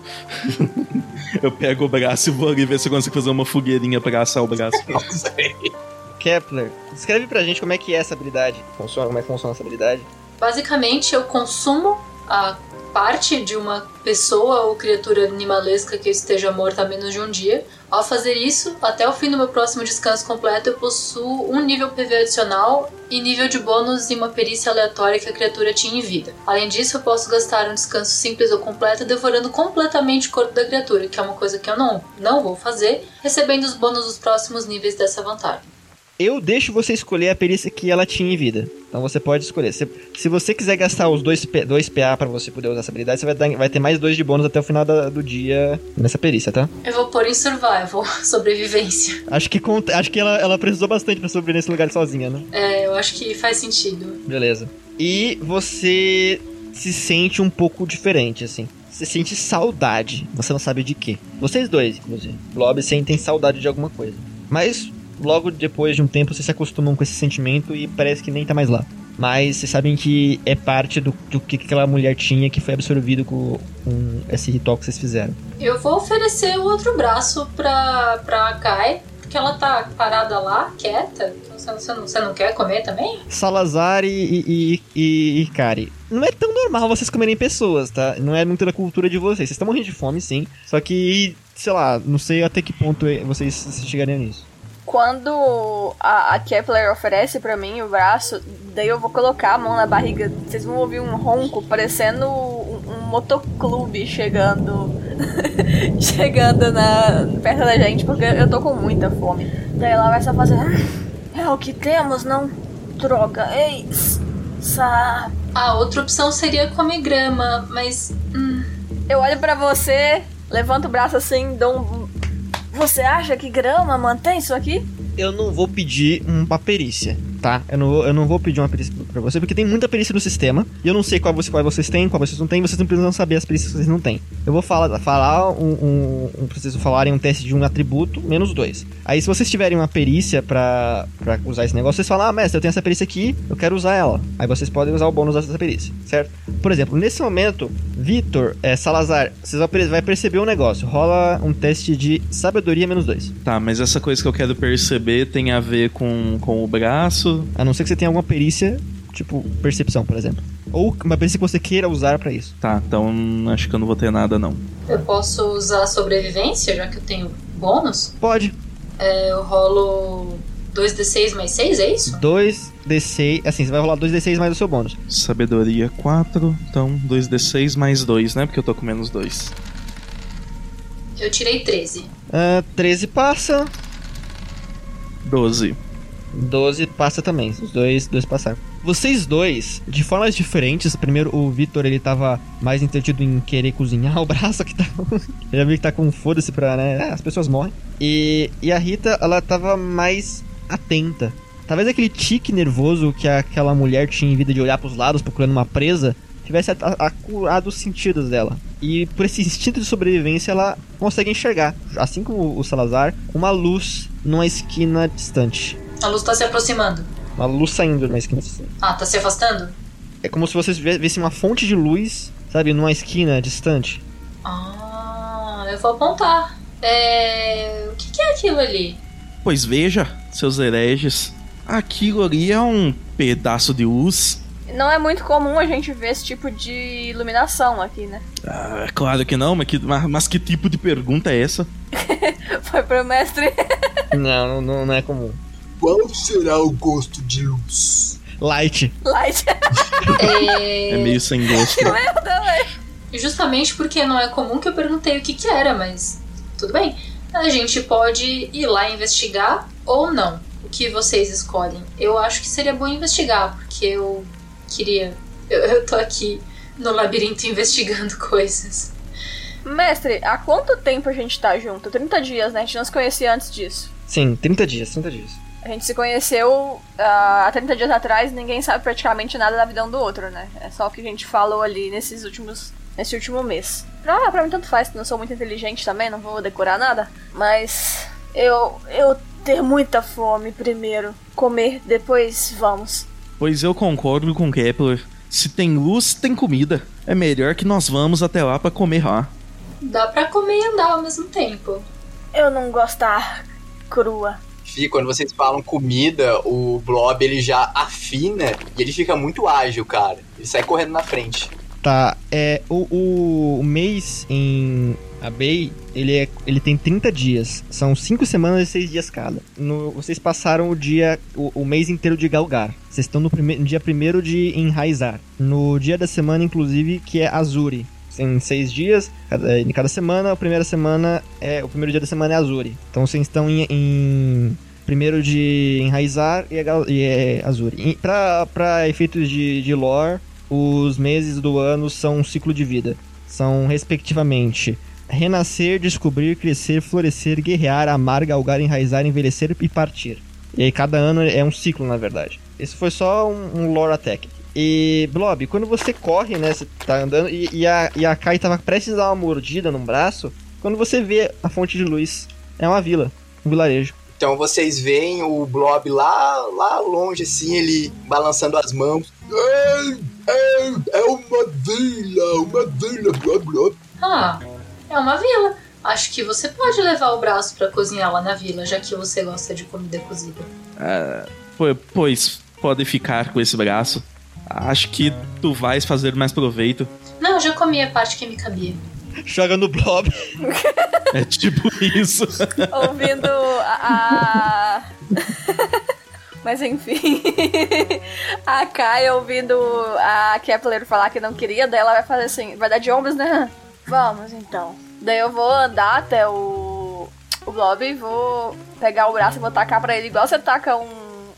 Eu pego o braço e vou ali ver se eu consigo fazer uma fogueirinha pra assar o braço. Nossa, Kepler, descreve pra gente como é que é essa habilidade. Funciona, como é que funciona essa habilidade? Basicamente, eu consumo a parte de uma pessoa ou criatura animalesca que esteja morta há menos de um dia. Ao fazer isso, até o fim do meu próximo descanso completo, eu possuo um nível PV adicional e nível de bônus em uma perícia aleatória que a criatura tinha em vida. Além disso, eu posso gastar um descanso simples ou completo devorando completamente o corpo da criatura, que é uma coisa que eu não, não vou fazer, recebendo os bônus dos próximos níveis dessa vantagem. Eu deixo você escolher a perícia que ela tinha em vida. Então você pode escolher. Se, se você quiser gastar os dois, dois PA pra você poder usar essa habilidade, você vai, dar- vai ter mais dois de bônus até o final da- do dia nessa perícia, tá? Eu vou pôr em survival, sobrevivência. Acho que, acho que ela, ela precisou bastante pra sobreviver nesse lugar sozinha, né? É, eu acho que faz sentido. Beleza. E você se sente um pouco diferente, assim. Você sente saudade. Você não sabe de quê. Vocês dois, inclusive. Blob sentem saudade de alguma coisa. Mas logo depois de um tempo vocês se acostumam com esse sentimento e parece que nem tá mais lá. Mas vocês sabem que é parte do, do que aquela mulher tinha que foi absorvido com, com esse ritual que vocês fizeram. Eu vou oferecer o outro braço pra, pra Kai, porque ela tá parada lá, quieta. Então, Você, não, você não quer comer também? Salazar e, e, e, e, e Kari. Não é tão normal vocês comerem pessoas, tá? Não é muito da cultura de vocês. Vocês estão morrendo de fome, sim. Só que, sei lá, não sei até que ponto vocês chegariam nisso. Quando a, a Kepler oferece pra mim o braço, daí eu vou colocar a mão na barriga. Vocês vão ouvir um ronco parecendo um, um motoclube chegando. chegando na, perto da gente, porque eu tô com muita fome. Daí ela vai só fazer. "Ah, É o que temos, não? Droga, ei! Sa... A outra opção seria comer grama, mas. Hum, Eu olho pra você, levanto o braço assim, dou um. Você acha que grama mantém isso aqui? Eu não vou pedir uma perícia, tá? Eu não eu não vou pedir uma perícia pra você, porque tem muita perícia no sistema. E eu não sei qual, você, qual vocês têm, qual vocês não têm. Vocês não precisam saber as perícias que vocês não têm. Eu vou falar, falar um, um, um vocês falarem um teste de um atributo, menos dois. Aí, se vocês tiverem uma perícia pra, pra usar esse negócio, vocês falam, ah, mestre, eu tenho essa perícia aqui, eu quero usar ela. Aí vocês podem usar o bônus dessa perícia, certo? Por exemplo, nesse momento, Vitor, é, Salazar, vocês vai perceber um negócio. Rola um teste de sabedoria menos dois. Tá, mas essa coisa que eu quero perceber tem a ver com, com o braço. A não ser que você tenha alguma perícia, tipo percepção, por exemplo. Ou uma perícia que você queira usar pra isso. Tá, então acho que eu não vou ter nada não. eu posso usar sobrevivência, já que eu tenho bônus. Pode. É, eu rolo 2d6 mais 6, é isso? 2d6. Assim, você vai rolar 2d6 mais o seu bônus. Sabedoria 4, então 2d6 mais 2, né? Porque eu tô com menos 2. Eu tirei 13. Ah, 13 passa. 12. 12 passa também. Os dois, dois passaram. Vocês dois, de formas diferentes. Primeiro, o Vitor ele tava mais entretido em querer cozinhar o braço que tá. Ele já viu que tá com foda-se pra, né? é, as pessoas morrem. E, e a Rita, ela tava mais atenta. Talvez aquele tique nervoso que aquela mulher tinha em vida de olhar pros lados procurando uma presa tivesse acurado os sentidos dela. E por esse instinto de sobrevivência, ela consegue enxergar, assim como o Salazar, uma luz numa esquina distante. A luz tá se aproximando. Uma luz saindo numa esquina distante. Ah, tá se afastando? É como se vocês vissem uma fonte de luz, sabe, numa esquina distante. Ah, eu vou apontar. É. O que, que é aquilo ali? Pois veja, seus hereges. Aquilo ali é um pedaço de luz. Não é muito comum a gente ver esse tipo de iluminação aqui, né? Ah, claro que não, mas que, mas, mas que tipo de pergunta é essa? Foi pro mestre. Não, não, não é comum. Qual será o gosto de luz? Light. Light. É. É meio sem gosto. Merda, velho. Justamente porque não é comum que eu perguntei o que, que era, mas tudo bem. A gente pode ir lá investigar ou não. O que vocês escolhem? Eu acho que seria bom investigar, porque eu queria. Eu, eu tô aqui no labirinto investigando coisas. Mestre, há quanto tempo a gente tá junto? 30 dias, né? A gente não se conhecia antes disso. Sim, 30 dias, 30 dias. A gente se conheceu ah, há 30 dias atrás, ninguém sabe praticamente nada da vida um do outro, né? É só o que a gente falou ali nesses últimos. nesse último mês. Pra, pra mim tanto faz, não sou muito inteligente também, não vou decorar nada. Mas eu. eu ter muita fome primeiro. Comer, depois vamos. Pois eu concordo com Kepler. Se tem luz, tem comida. É melhor que nós vamos até lá pra comer lá. Dá pra comer e andar ao mesmo tempo. Eu não gosto da crua. Quando vocês falam comida, o Blob ele já afina e ele fica muito ágil, cara. Ele sai correndo na frente. Tá, é. O, o, mês em Abei, ele, é, ele tem 30 dias. São 5 semanas e 6 dias cada. No- vocês passaram o dia. O, o mês inteiro de Galgar. Vocês estão no, prime, no dia 1 de Enraizar. No dia da semana, inclusive, que é Azuri. Tem seis dias, cada, em cada semana, a primeira semana é. O primeiro dia da semana é Azuri. Então vocês estão em. em primeiro de Enraizar e é, e é Azuri. Pra efeitos de, de lore, os meses do ano são um ciclo de vida. São, respectivamente, renascer, descobrir, crescer, florescer, guerrear, amar, galgar, enraizar, envelhecer e partir. E aí cada ano é um ciclo, na verdade. Esse foi só um, um lore attack. E, Blob, quando você corre, né, você tá andando, e, e a, e a Kai tava prestes a dar uma mordida num braço, quando você vê a fonte de luz, é uma vila, um vilarejo. Então vocês veem o Blob lá, lá longe, assim, ele balançando as mãos. É, é, é uma vila, uma vila, Blob, Blob. Ah, é uma vila. Acho que você pode levar o braço pra cozinhar lá na vila, já que você gosta de comida cozida. Ah, po- pois pode ficar com esse braço. Acho que tu vais fazer mais proveito. Não, eu já comi a parte que me cabia. Joga no Blob. É tipo isso. Ouvindo a. a- Mas enfim. a Kai ouvindo a Kepler falar que não queria, daí ela vai fazer assim, vai dar de ombros, né? Vamos então. Daí eu vou andar até o. o Blob e vou pegar o braço e vou tacar pra ele, igual você taca um,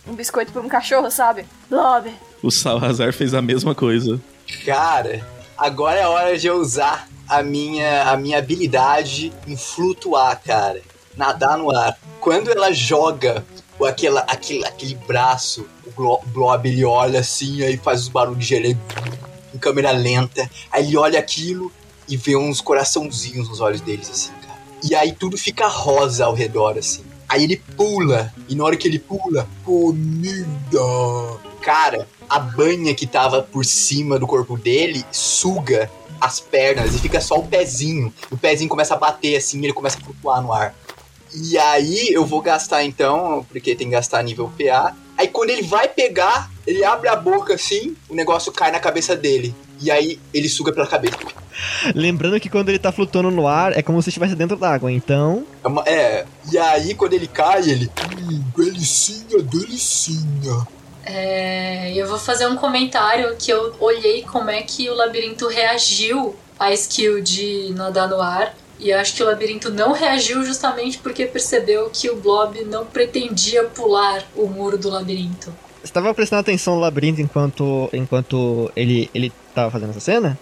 um biscoito pra um cachorro, sabe? Blob. O Salazar fez a mesma coisa. Cara, agora é hora de eu usar a minha, a minha habilidade em flutuar, cara. Nadar no ar. Quando ela joga o- aquela, aquele, aquele braço, o Blob ele olha assim, aí faz os barulhos de gelo aí, em câmera lenta. Aí ele olha aquilo e vê uns coraçãozinhos nos olhos deles, assim, cara. E aí tudo fica rosa ao redor, assim. Aí ele pula, e na hora que ele pula, comida! Cara, a banha que tava por cima do corpo dele suga as pernas e fica só o pezinho. O pezinho começa a bater assim ele começa a flutuar no ar. E aí eu vou gastar então, porque tem que gastar nível PA. Aí quando ele vai pegar, ele abre a boca assim, o negócio cai na cabeça dele. E aí ele suga pela cabeça. Lembrando que quando ele tá flutuando no ar, é como se estivesse dentro d'água, então. É, uma- é, e aí quando ele cai, ele. Hum, delicinha, delicinha. É, eu vou fazer um comentário que eu olhei como é que o labirinto reagiu à skill de nadar no ar. E acho que o labirinto não reagiu justamente porque percebeu que o Blob não pretendia pular o muro do labirinto. Você tava prestando atenção no labirinto enquanto, enquanto ele, ele tava fazendo essa cena?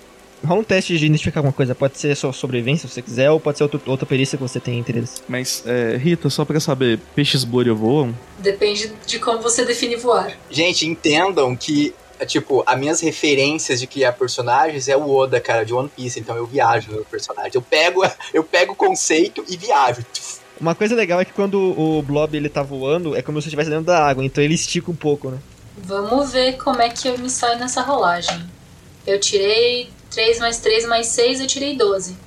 Rola um teste de identificar alguma coisa. Pode ser sua sobrevivência, se você quiser, ou pode ser outro- outra perícia que você tem interesse. Mas, é, Rita, só pra saber, peixes bolha voam? Depende de como você define voar. Gente, entendam que, tipo, as minhas referências de criar personagens é o Oda, cara, de One Piece. Então eu viajo no personagem. Eu pego, eu pego o conceito e viajo. Uma coisa legal é que quando o Blob ele tá voando, é como se estivesse dentro da água, então ele estica um pouco, né? Vamos ver como é que eu me saio nessa rolagem. Eu tirei 3 mais 3 mais 6, eu tirei 12.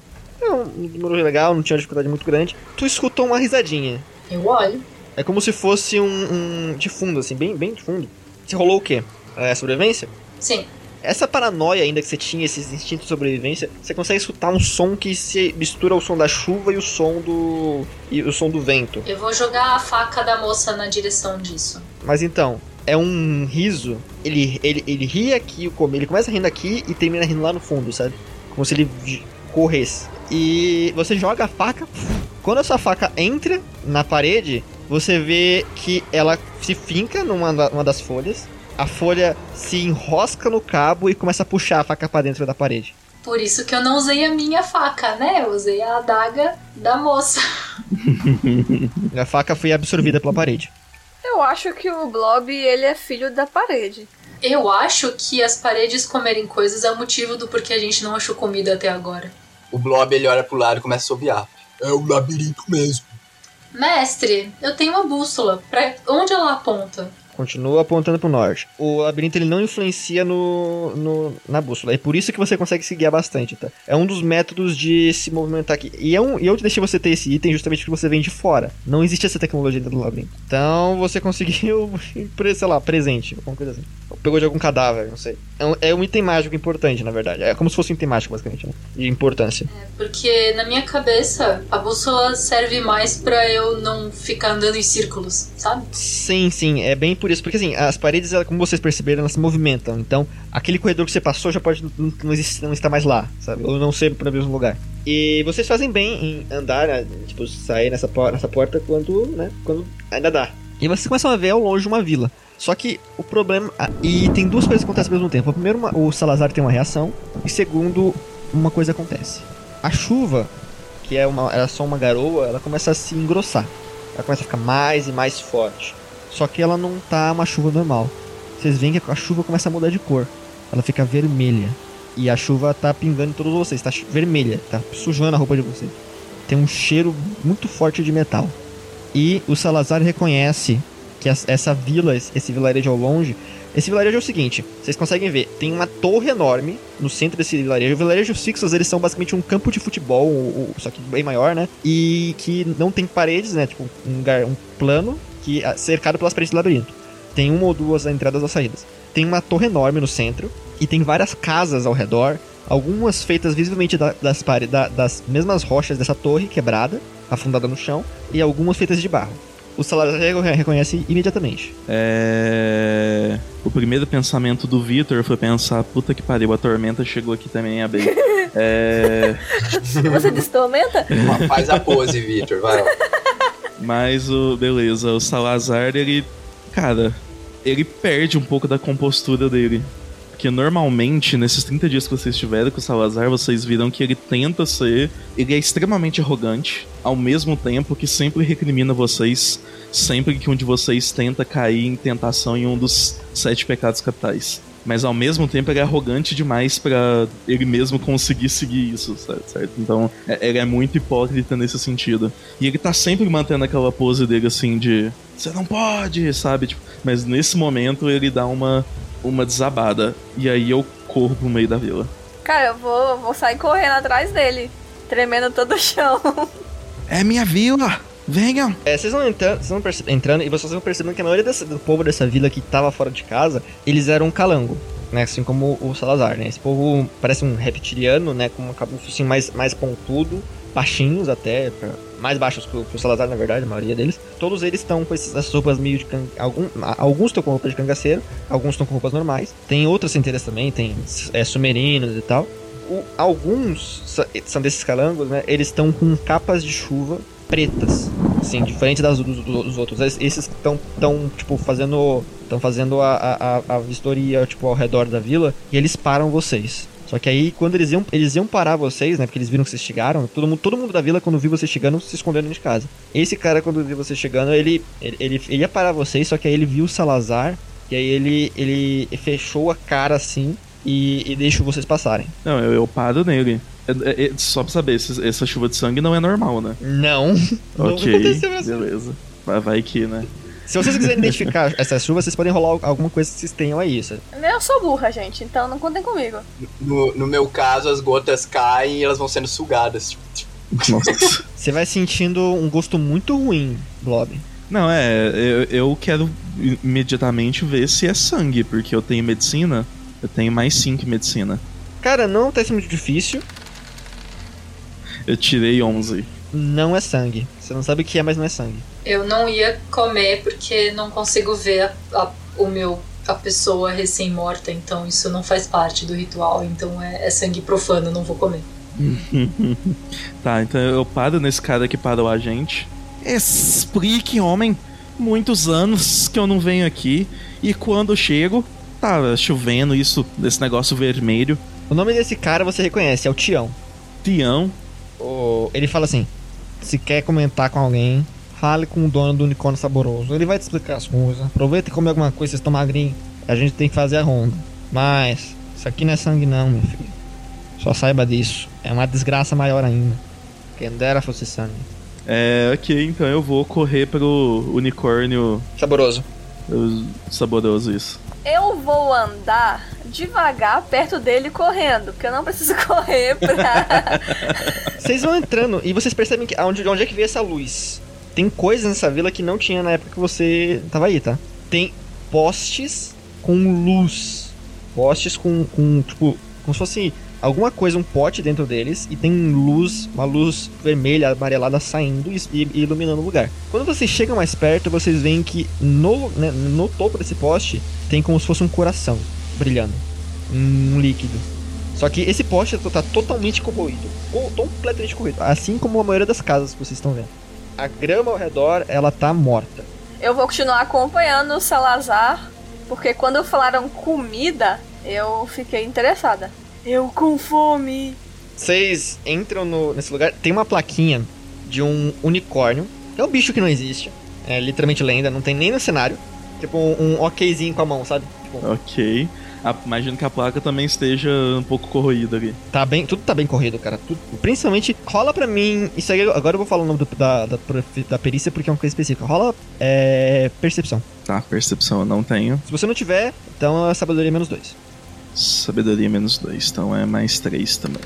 É um número legal, não tinha uma dificuldade muito grande. Tu escutou uma risadinha. Eu olho. É como se fosse um, um de fundo, assim, bem, bem de fundo. Você rolou o quê? É sobrevivência? Sim. Essa paranoia ainda que você tinha, esses instintos de sobrevivência, você consegue escutar um som que se mistura o som da chuva e o som do. e o som do vento. Eu vou jogar a faca da moça na direção disso. Mas então, é um riso. Ele, ele, ele ri aqui, ele começa rindo aqui e termina rindo lá no fundo, sabe? Como se ele corresse. E você joga a faca. Quando a sua faca entra na parede, você vê que ela se finca numa uma das folhas. A folha se enrosca no cabo e começa a puxar a faca pra dentro da parede. Por isso que eu não usei a minha faca, né? Eu usei a adaga da moça. A faca foi absorvida pela parede. Eu acho que o Blob, ele é filho da parede. Eu acho que as paredes comerem coisas é o motivo do porquê a gente não achou comida até agora. O Blob ele olha pro lado e começa a sobear. É o labirinto mesmo. Mestre, eu tenho uma bússola. Pra onde ela aponta? Continua apontando pro norte. O labirinto ele não influencia no, no- na bússola. É por isso que você consegue se guiar bastante, tá? É um dos métodos de se movimentar aqui. E, é um, e eu deixei você ter esse item justamente porque você vem de fora. Não existe essa tecnologia dentro do labirinto. Então você conseguiu, sei lá, presente, alguma coisa assim. Pegou de algum cadáver, não sei. É um, é um item mágico importante, na verdade. É como se fosse um item mágico, basicamente, né? De importância. Porque na minha cabeça, a bússola serve mais pra eu não ficar andando em círculos, sabe? Sim, sim, é bem por isso. Porque assim, as paredes, como vocês perceberam, elas se movimentam. Então, aquele corredor que você passou já pode não, não, não estar mais lá, sabe? Ou não ser para o mesmo lugar. E vocês fazem bem em andar, né? tipo, sair nessa, nessa porta quando, né? Quando ainda dá. E vocês começam a ver ao longe uma vila. Só que o problema. ah, E tem duas coisas que acontecem ao mesmo tempo. Primeiro, uma- o Salazar tem uma reação. E segundo, uma coisa acontece. A chuva, que é uma, era só uma garoa, ela começa a se engrossar. Ela começa a ficar mais e mais forte. Só que ela não tá uma chuva normal. Vocês veem que a chuva começa a mudar de cor. Ela fica vermelha. E a chuva tá pingando em todos vocês. Tá vermelha. Tá sujando a roupa de vocês. Tem um cheiro muito forte de metal. E o Salazar reconhece que essa vila, esse vilarejo ao longe. Esse vilarejo é o seguinte: vocês conseguem ver, tem uma torre enorme no centro desse vilarejo. Vilarejos fixos, eles são basicamente um campo de futebol, o- o- só que bem maior, né? E que não tem paredes, né? Tipo, um lugar, um plano que é cercado pelas paredes do labirinto. Tem uma ou duas entradas ou saídas. Tem uma torre enorme no centro e tem várias casas ao redor, algumas feitas visivelmente da- das, pare- da- das mesmas rochas dessa torre quebrada, afundada no chão, e algumas feitas de barro. O Salazar reconhe- reconhece imediatamente. É... O primeiro pensamento do Victor foi pensar, puta que pariu, a tormenta chegou aqui também, a bem. É... Você disse tormenta? Uma- Faz a pose, Victor, vai lá. Mas o. Beleza, o Salazar, ele. Cara, ele perde um pouco da compostura dele. Porque normalmente, nesses 30 dias que vocês tiveram com o Salazar, vocês viram que ele tenta ser. Ele é extremamente arrogante, ao mesmo tempo que sempre recrimina vocês, sempre que um de vocês tenta cair em tentação em um dos sete pecados capitais. Mas ao mesmo tempo ele é arrogante demais pra ele mesmo conseguir seguir isso, certo? certo? Então é- ele é muito hipócrita nesse sentido. E ele tá sempre mantendo aquela pose dele assim de. Você não pode, sabe? Tipo, mas nesse momento ele dá uma, uma desabada. E aí eu corro pro meio da vila. Cara, eu vou, vou sair correndo atrás dele, tremendo todo o chão. É minha vila! Venham! É, vocês vão entrando, vocês vão entrando e vocês vão percebendo que a maioria dessa- do povo dessa vila que tava fora de casa, eles eram calango, né? Assim como o Salazar, né? Esse povo parece um reptiliano, né? Com um cabuço assim mais, mais pontudo, baixinhos até, pra- mais baixos que o, que o Salazar, na verdade, a maioria deles. Todos eles estão com essas roupas meio de can... algum, Alguns estão com roupa de cangaceiro, alguns estão com roupas normais. Tem outras centelhas também, tem é, sumerinos e tal. O- alguns são desses calangos, né? Eles estão com capas de chuva pretas, assim, diferente das dos, dos outros. Es- Esses estão tão tipo fazendo estão fazendo a, a, a- vistoria tipo ao redor da vila e eles param vocês. Só que aí quando eles iam eles iam parar vocês, né? Porque eles viram que vocês chegaram. Todo mundo todo mundo da vila quando viu vocês chegando se escondeu dentro de casa. Esse cara quando viu vocês chegando ele ele, ele, ele ia parar vocês, só que aí ele viu o Salazar e aí ele ele fechou a cara assim e, e deixou vocês passarem. Não, eu, eu paro nele. É- é- é- só pra saber, esse- essa chuva de sangue não é normal, né? Não. Não ok, aconteceu assim. beleza. Vai, vai que, né? Se vocês quiserem identificar essas chuvas, vocês podem rolar alguma coisa que vocês tenham aí. Isso. Eu sou burra, gente, então não contem comigo. No, no meu caso, as gotas caem e elas vão sendo sugadas. Nossa. Você vai sentindo um gosto muito ruim, Blob. Não, é, eu, eu quero imediatamente ver se é sangue, porque eu tenho medicina, eu tenho mais 5 em medicina. Cara, não tá sendo muito difícil. Eu tirei 11. Não é sangue. Você não sabe o que é, mas não é sangue. Eu não ia comer porque não consigo ver a, a- o meu a pessoa recém-morta, então isso não faz parte do ritual, então é, é sangue profano, não vou comer. tá, então eu paro nesse cara que parou a gente. Explique, homem. Muitos anos que eu não venho aqui. E quando chego, tá chovendo isso, desse negócio vermelho. O nome desse cara você reconhece, é o Tião. Tião. O- Ele fala assim: se quer comentar com alguém, fale com o dono do unicórnio saboroso. Ele vai te explicar as coisas. Aproveita e come alguma coisa, vocês estão magrinhos. A gente tem que fazer a ronda. Mas, isso aqui não é sangue não, meu filho. Só saiba disso. É uma desgraça maior ainda. Quem dera fosse sangue. É, ok, então eu vou correr pro unicórnio Saboroso. saboroso isso. Eu vou andar devagar perto dele correndo, porque eu não preciso correr pra. Vocês vão entrando e vocês percebem que onde, de onde é que veio essa luz. Tem coisas nessa vila que não tinha na época que você tava aí, tá? Tem postes com luz. Postes com, com tipo, como se fosse alguma coisa, um pote dentro deles e tem luz, uma luz vermelha, amarelada saindo e, iluminando o lugar. Quando vocês chegam mais perto, vocês veem que no, né, no topo desse poste tem como se fosse um coração brilhando. Um líquido. Só que esse poste tá totalmente corroído. co- Completamente corroído. Assim como a maioria das casas que vocês estão vendo. A grama ao redor, ela tá morta. Eu vou continuar acompanhando o Salazar, porque quando falaram comida, eu fiquei interessada. Eu com fome. Vocês entram no- nesse lugar, tem uma plaquinha de um unicórnio. É um bicho que não existe. É literalmente lenda, não tem nem no cenário. Tipo um, um okzinho com a mão, sabe? Tipo, Ok. Ah, imagino que a placa também esteja um pouco corroída ali. Tá bem, tudo tá bem corrido, cara. Tudo, principalmente, rola pra mim. Isso aí, agora eu vou falar o nome do- da, da, da perícia porque é uma coisa específica. Rola é, percepção. Tá, percepção eu não tenho. Se você não tiver, então é sabedoria menos dois. Sabedoria menos 2, então é mais 3 também.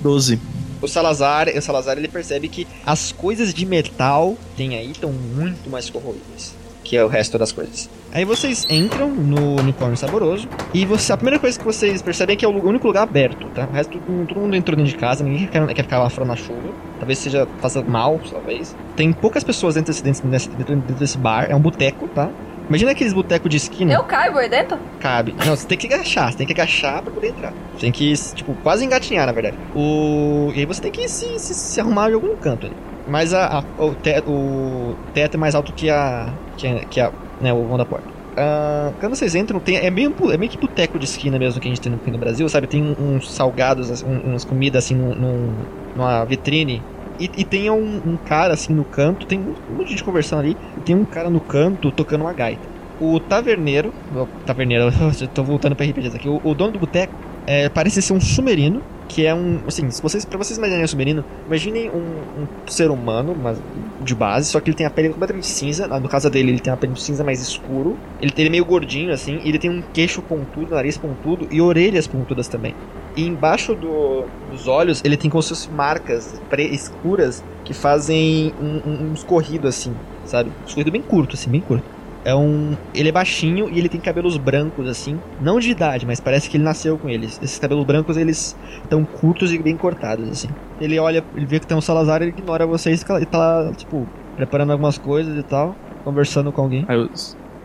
12. O Salazar, o Salazar ele percebe que as coisas de metal tem aí estão muito mais corroídas que é o resto das coisas. Aí vocês entram no unicórnio saboroso e você, a primeira coisa que vocês percebem é que é o único lugar aberto, tá? O resto todo mundo entrou dentro de casa, ninguém quer, quer ficar lá fora na chuva. Talvez seja faça mal, talvez. Tem poucas pessoas dentro desse, dentro, desse- dentro desse bar, é um boteco, tá? Imagina aqueles botecos de esquina. Eu caibo aí dentro? Cabe. Não, você tem que agachar, você tem que agachar pra poder entrar. Você tem que, tipo, quase engatinhar, na verdade. O... E aí você tem que se, se, se arrumar em algum canto ali. Mas a, a- o, te, o teto é mais alto que a. que a, que a né, o vão da porta. Ah, quando vocês entram, tem, é, meio, é meio que boteco de esquina mesmo que a gente tem aqui no Brasil, sabe? Tem uns salgados, assim, um- umas comidas assim num- numa vitrine. E, e tem um, um cara assim no canto, tem um monte de gente conversando ali, e tem um cara no canto tocando uma gaita. O taverneiro, o taverneiro, eu tô voltando pra RPGs aqui, o, o dono do boteco é, parece ser um sumerino, que é um, assim, se vocês, pra vocês imaginarem um sumerino, imaginem um, um ser humano, mas de base, só que ele tem a pele completamente cinza, no caso dele ele tem a pele cinza mais escuro, ele, ele é meio gordinho assim, ele tem um queixo pontudo, nariz pontudo e orelhas pontudas também. E embaixo do- dos olhos ele tem como se fossem marcas escuras que fazem um, um, um escorrido assim, sabe? Um escorrido bem curto, assim, bem curto. É um. Ele é baixinho e ele tem cabelos brancos, assim. Não de idade, mas parece que ele nasceu com eles. Esses cabelos brancos, eles estão curtos e bem cortados, assim. Ele olha, ele vê que tem um Salazar, ele ignora vocês e tá lá, tipo, preparando algumas coisas e tal, conversando com alguém. Ah, eu,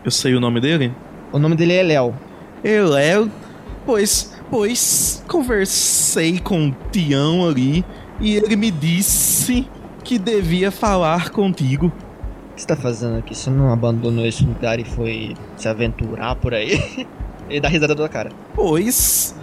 eu sei o nome dele? O nome dele é Léo. Eu, Léo. Pois, pois, conversei com o Tião ali e ele me disse que devia falar contigo. O que você tá fazendo aqui? Você não abandonou esse lugar e foi se aventurar por aí? ele dá risada da cara. Pois,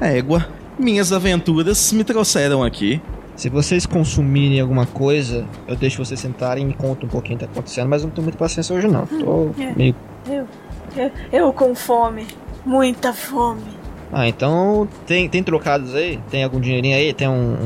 égua, minhas aventuras me trouxeram aqui. Se vocês consumirem alguma coisa, eu deixo vocês sentarem e me conto um pouquinho o que tá acontecendo, mas eu não tenho muita paciência hoje não. Tô meio. Eu, eu, eu com fome. Muita fome. Ah, então tem, tem trocados aí? Tem algum dinheirinho aí? Tem um.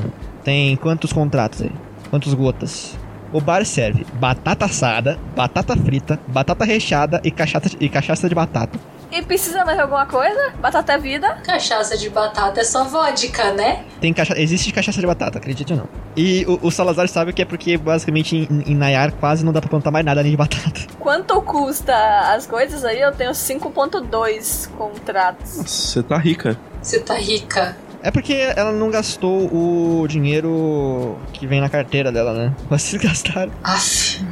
Tem quantos contratos aí? Quantas gotas? O bar serve batata assada, batata frita, batata recheada e cachaça, e cachaça de batata. E precisa mais de alguma coisa? Batata é vida? Cachaça de batata é só vodka, né? Tem cacha... Existe cachaça de batata, acredite ou não. E o, o Salazar sabe que é porque basicamente em, em Nayar quase não dá pra plantar mais nada além de batata. Quanto custa as coisas aí? Eu tenho 5.2 contratos. Você tá rica. Você tá rica. É porque ela não gastou o dinheiro que vem na carteira dela, né? Vocês gastaram. Aff.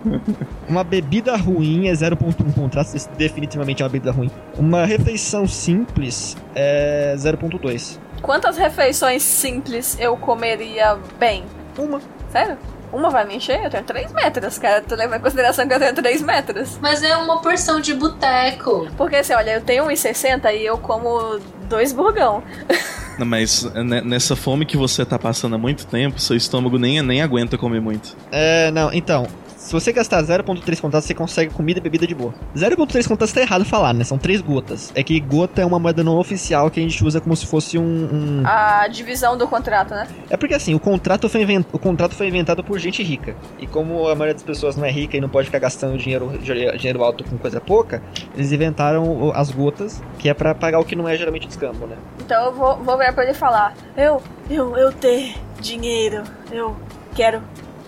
Uma bebida ruim é 0.1 contratos, isso definitivamente é uma bebida ruim. Uma refeição simples é 0.2. Quantas refeições simples eu comeria bem? Uma. Sério? Uma vai me encher? Eu tenho 3 metros, cara. Tu leva em consideração que eu tenho 3 metros. Mas é uma porção de boteco. Porque assim, olha, eu tenho 1,60 e eu como dois burgão. Não, mas né, nessa fome que você tá passando há muito tempo, seu estômago nem, nem aguenta comer muito. É, não, então. Se você gastar 0.3 contatos, você consegue comida e bebida de boa. 0.3 contatos tá errado falar, né? São 3 gotas. É que gota é uma moeda não oficial que a gente usa como se fosse um. um- A divisão do contrato, né? É porque assim, o contrato, foi invent... o contrato foi inventado por gente rica. E como a maioria das pessoas não é rica e não pode ficar gastando dinheiro, dinheiro alto com coisa pouca, eles inventaram as gotas, que é pra pagar o que não é geralmente descambo, né? Então eu vou, vou virar pra ele falar: Eu, eu, eu ter dinheiro, eu quero.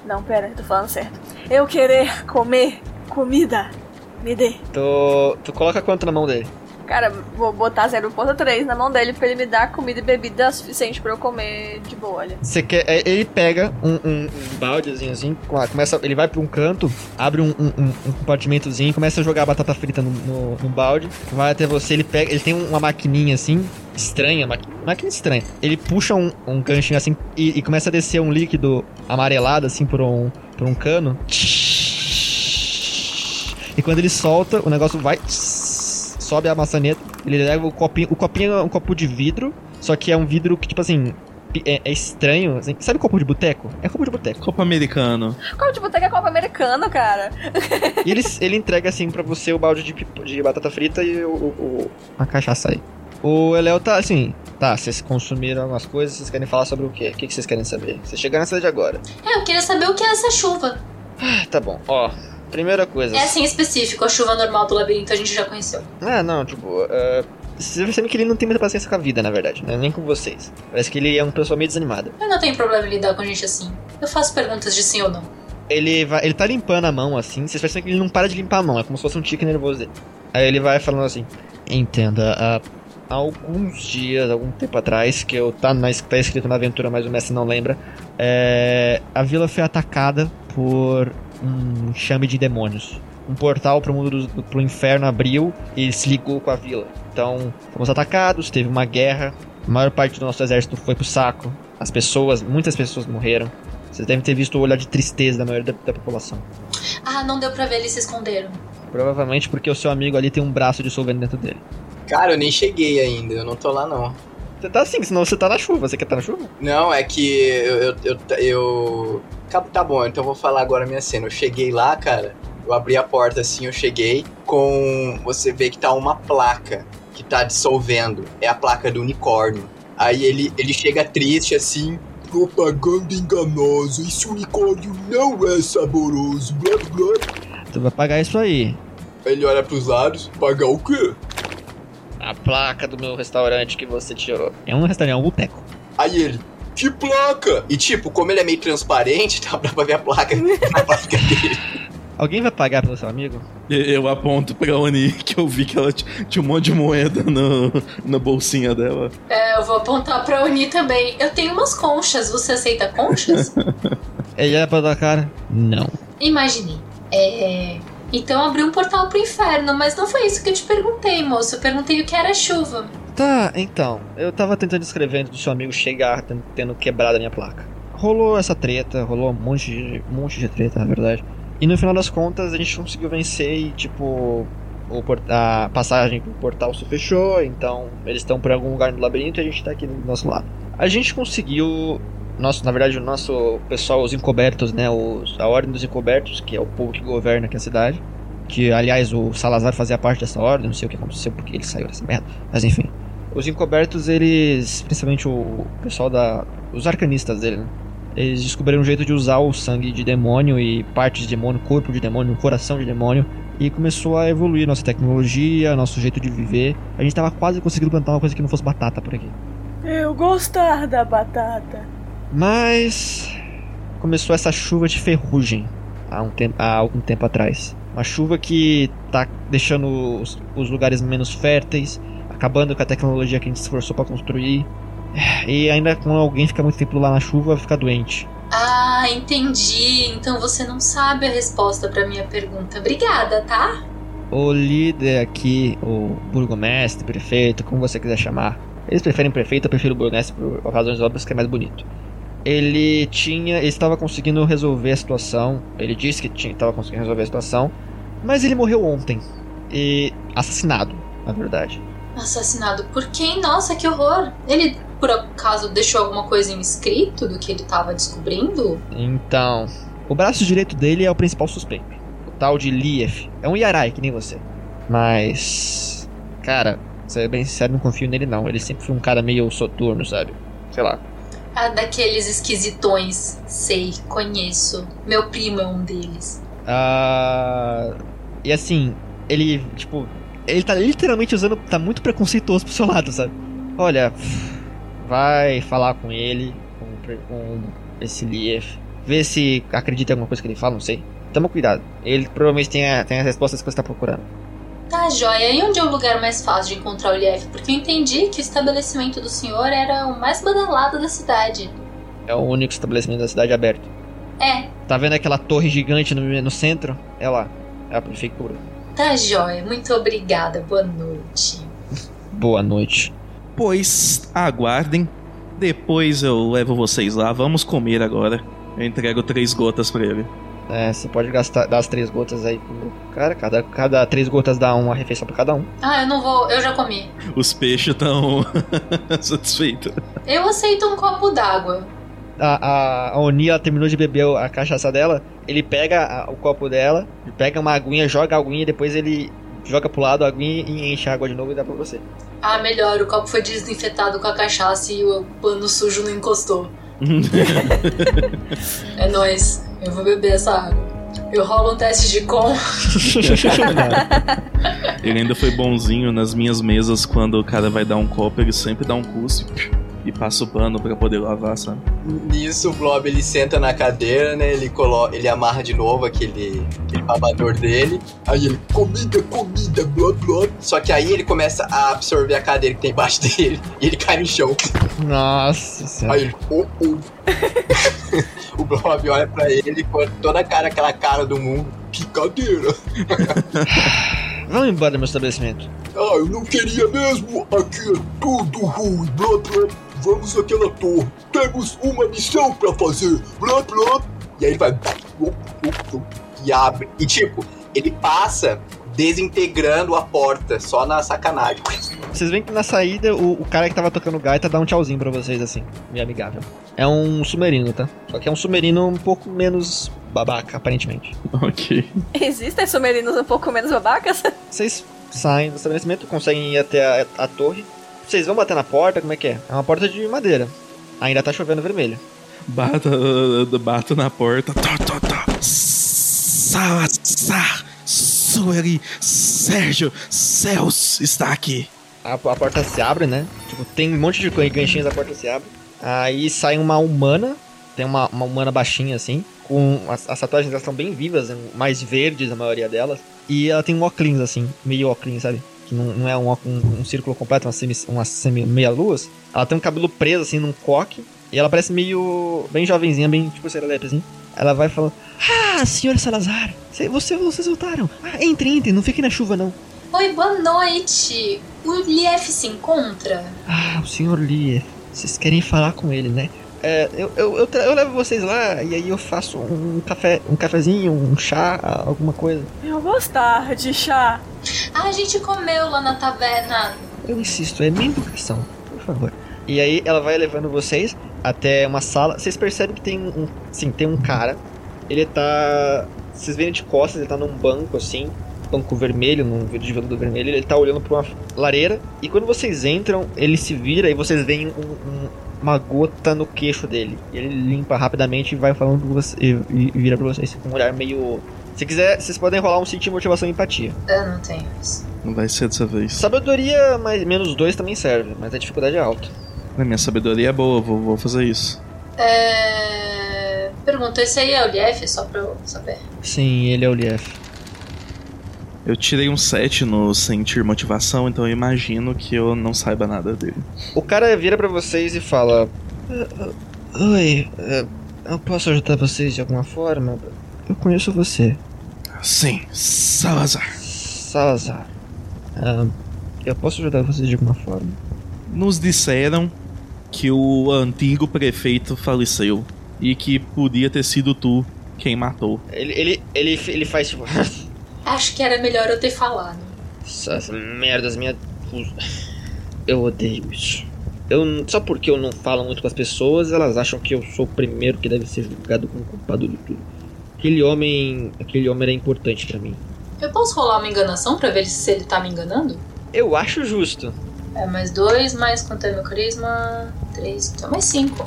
Não, pera, eu tô falando certo. Eu querer comer comida. Me dê. Tu, tu coloca quanto na mão dele? Cara, vou botar 0.3 na mão dele pra ele me dar comida e bebida suficiente pra eu comer de boa, olha. Você quer. é, Ele pega um, um, um baldezinho assim, com- começa, ele vai pra um canto, abre um, um, um- um compartimentozinho, começa a jogar batata frita no, no, no balde, vai até você, ele pega. Ele tem uma maquininha assim, estranha, maqui- máquina estranha. Ele puxa um, um ganchinho assim e, e começa a descer um líquido amarelado assim por um, por um cano. E quando ele solta, o negócio vai. Sobe a maçaneta. Ele leva o copinho. O copinho é um copo de vidro. Só que é um vidro que, tipo assim. É, é estranho. assim. Sabe copo de boteco? É copo de boteco. Copo americano. Copo de boteca é copo americano, cara. E ele, ele entrega assim pra você o balde de, de batata frita e o, o- o- a cachaça aí. O Eléo tá assim. Tá, vocês consumiram algumas coisas, vocês querem falar sobre o quê? O que que vocês querem saber? Vocês chegaram na cidade agora. É, eu queria saber o que é essa chuva. Ah, tá bom. Ó, primeira coisa. É assim específico, a chuva normal do labirinto a gente já conheceu. Ah, não, tipo, uh, você percebe que ele não tem muita paciência com a vida, na verdade, né? Nem com vocês. Parece que ele é uma pessoa meio desanimada. Eu não tenho problema em lidar com gente assim. Eu faço perguntas de sim ou não. Ele vai, ele tá limpando a mão assim, vocês percebem que ele não para de limpar a mão, é como se fosse um tique nervoso dele. Aí ele vai falando assim: Entenda, há alguns dias, algum tempo atrás, que eu tá, na, tá escrito na aventura, mas o mestre não lembra, é, a vila foi atacada por um chame de demônios. Um portal pro mundo do, pro inferno abriu e se ligou com a vila. Então, fomos atacados, teve uma guerra, a maior parte do nosso exército foi pro saco. As pessoas, muitas pessoas morreram. Vocês devem ter visto o olhar de tristeza da maioria da, da população. Ah, não deu pra ver, eles se esconderam. Provavelmente porque o seu amigo ali tem um braço dissolvendo dentro dele. Cara, eu nem cheguei ainda, eu não tô lá não. Você tá assim, senão você tá na chuva. Você quer estar na chuva? Não, é que eu. eu, eu, eu- Tá, tá bom, então eu vou falar agora a minha cena. Eu cheguei lá, cara, eu abri a porta assim, eu cheguei com. Você vê que tá uma placa que tá dissolvendo. É a placa do unicórnio. Aí ele, ele chega triste assim. Propaganda enganosa, esse unicórnio não é saboroso, blá blá. Tu vai pagar isso. Aí Ele olha pros lados, pagar o quê? A placa do meu restaurante que você tirou. É um restaurante, é um boteco. Aí ele, que placa? E tipo, como ele é meio transparente, dá pra ver a placa na placa dele. Alguém vai pagar pelo seu amigo? Eu aponto pra Oni que eu vi que ela tinha um monte de moeda no, na bolsinha dela. É, eu vou apontar pra Uni também. Eu tenho umas conchas, você aceita conchas? Ele olha pra tua cara. Não. Imaginei. É. Então abri um portal pro inferno, mas não foi isso que eu te perguntei, moço. Eu perguntei o que era chuva. Tá, então. Eu tava tentando escrever antes do seu amigo chegar, ten- tendo quebrado a minha placa. Rolou essa treta, rolou um monte de, um monte de treta, na verdade. E no final das contas a gente conseguiu vencer e, tipo, o a passagem pro portal se fechou, então eles estão por algum lugar no labirinto e a gente tá aqui do nosso lado. A gente conseguiu. Nosso, na verdade, o nosso pessoal, os encobertos, né? Os, a Ordem dos Encobertos, que é o povo que governa aqui a cidade. Que, aliás, o Salazar fazia parte dessa ordem, não sei o que aconteceu porque ele saiu dessa merda. Mas enfim. Os encobertos, eles. Principalmente o pessoal da. Os arcanistas dele, né? Eles descobriram um jeito de usar o sangue de demônio e partes de demônio, corpo de demônio, coração de demônio. E começou a evoluir nossa tecnologia, nosso jeito de viver. A gente tava quase conseguindo plantar uma coisa que não fosse batata por aqui. Eu gostar da batata. Mas. Começou essa chuva de ferrugem há, um tempo, há algum tempo atrás. Uma chuva que tá deixando os, os lugares menos férteis, acabando com a tecnologia que a gente se esforçou pra construir. E ainda quando alguém fica muito tempo lá na chuva, fica doente. Ah, entendi. Então você não sabe a resposta pra minha pergunta. Obrigada, tá? O líder aqui, o burgomestre, prefeito, como você quiser chamar. Eles preferem prefeito, eu prefiro burgomestre por razões óbvias que é mais bonito. Ele tinha, ele estava conseguindo resolver a situação. Ele disse que tinha, estava conseguindo resolver a situação, mas ele morreu ontem e assassinado, na verdade. Assassinado por quem? Nossa, que horror! Ele, por acaso, deixou alguma coisa em escrito do que ele tava descobrindo? Então, o braço direito dele é o principal suspeito. O tal de Lief. É um Yarai, que nem você. Mas. Cara, ser bem sincero, não confio nele não. Ele sempre foi um cara meio soturno, sabe? Sei lá. Ah, daqueles esquisitões. Sei, conheço. Meu primo é um deles. Ah. E assim, ele, tipo. Ele tá literalmente usando. Tá muito preconceituoso pro seu lado, sabe? Olha, vai falar com ele, com, com esse Lief. Vê se acredita em alguma coisa que ele fala, não sei. Toma cuidado. Ele provavelmente tem, a, tem as respostas que você tá procurando. Tá, joia. E onde é o lugar mais fácil de encontrar o Lief? Porque eu entendi que o estabelecimento do senhor era o mais badalado da cidade. É o único estabelecimento da cidade aberto. É, Tá vendo aquela torre gigante no, no centro? É lá. É a prefeitura. tá, joia. Muito obrigada. Boa noite. Boa noite. Pois aguardem. Depois eu levo vocês lá. Vamos comer agora. Eu entrego três gotas pra ele. É, você pode gastar dar as três gotas aí pro cara. Cada, cada três gotas dá uma refeição pra cada um. Ah, eu não vou. Eu já comi. Os peixes estão satisfeitos. Eu aceito um copo d'água. A, a, a Oni, ela terminou de beber a cachaça dela. Ele pega a- o copo dela, pega uma aguinha, joga a aguinha, depois ele joga pro lado a aguinha e enche a água de novo e dá pra você. Ah, melhor. O copo foi desinfetado com a cachaça e o pano sujo não encostou. É nóis. Eu vou beber essa água. Eu rolo um teste de com. Ele ainda foi bonzinho nas minhas mesas quando o cara vai dar um copo, ele sempre dá um cuspe e passa o pano pra poder lavar, sabe? Nisso, o Blob ele senta na cadeira, né? Ele, colo ele amarra de novo aquele, aquele babador dele. Aí ele, comida, comida, blá blá. Só que aí ele começa a absorver a cadeira que tem embaixo dele e ele cai no chão. Nossa senhora. Aí ele, oh, oh. o Blob olha pra ele com toda a cara, aquela cara do mundo. Que cadeira! Vamos embora do meu estabelecimento. Ah, eu não queria mesmo! Aqui é tudo ruim, blá blá. Vamos àquela torre. Temos uma missão pra fazer, blá blá. E aí ele vai. E abre. E tipo, ele passa desintegrando a porta, só na sacanagem. Vocês veem que na saída o, o cara que tava tocando gaita dá um tchauzinho pra vocês, assim, meio amigável. É um sumerino, tá? Só que é um sumerino um pouco menos babaca, aparentemente. Ok. Existem submarinos um pouco menos babacas? Vocês saem do estabelecimento, conseguem ir até a, a torre. Vocês vão bater na porta, como é que é? É uma porta de madeira. Ainda tá chovendo vermelho. Bata, bato na porta. Tó, tó, tó. Salazar, Sueli, Sérgio, Céus está aqui. A, a porta se abre, né? Tipo, tem um monte de gan- ganchinhos, a porta se abre. Aí sai uma humana, tem uma, uma humana baixinha assim, com as, as tatuagens elas estão bem vivas, né? mais verdes a maioria delas. E ela tem um óculos assim, meio óculos, sabe? Que não, não é um, um, um círculo completo, uma, semi, uma semi, meia luz. Ela tem um cabelo preso assim num coque. E ela parece meio. bem jovenzinha, bem tipo serelepe assim. Ela vai falando: Ah, senhor Salazar, cê- você, vocês voltaram. Ah, entre, entre, não fiquem na chuva não. Oi, boa noite. O Lief se encontra? Ah, o senhor Lee, vocês querem falar com ele, né? É, eu, eu, eu, eu levo vocês lá e aí eu faço um café, um cafezinho, um chá, alguma coisa. Eu gostar de chá. Ah, a gente comeu lá na taverna. Eu insisto, é minha educação, por favor. E aí ela vai levando vocês até uma sala. Vocês percebem que tem um, sim, tem um cara. Ele tá, vocês veem de costas, ele tá num banco assim, banco vermelho, num vidro de veludo vermelho. Ele tá olhando pra uma lareira e quando vocês entram, ele se vira e vocês veem um- um- uma gota no queixo dele. E ele limpa rapidamente e vai falando com você, e, e vira pra vocês com um olhar meio. Se quiser, vocês podem rolar um sentir motivação e empatia. Eu não tenho isso. Não vai ser dessa vez. Sabedoria mais menos dois também serve, mas a dificuldade é alta. A minha sabedoria é boa, vou, vou fazer isso. É... Pergunta, esse aí é o Lief? Só pra eu saber. Sim, ele é o Lief. Eu tirei um 7 no sentir motivação, então eu imagino que eu não saiba nada dele. O cara vira pra vocês e fala: "Ah, ah, Oi, ah, eu posso ajudar vocês de alguma forma? Eu conheço você, Sim, Salazar. Salazar. Eu posso ajudar vocês de alguma forma? Nos disseram que o antigo prefeito faleceu e que podia ter sido tu quem matou. Ele, ele, ele, ele faz tipo: Acho que era melhor eu ter falado. Essas merdas, minha. Eu odeio isso. Eu, só porque eu não falo muito com as pessoas, elas acham que eu sou o primeiro que deve ser julgado como culpado de tudo. Aquele homem, aquele homem era importante pra mim. Eu posso rolar uma enganação pra ver se ele tá me enganando? Eu acho justo. É, mais dois, mais quanto é meu carisma? Três, então mais cinco.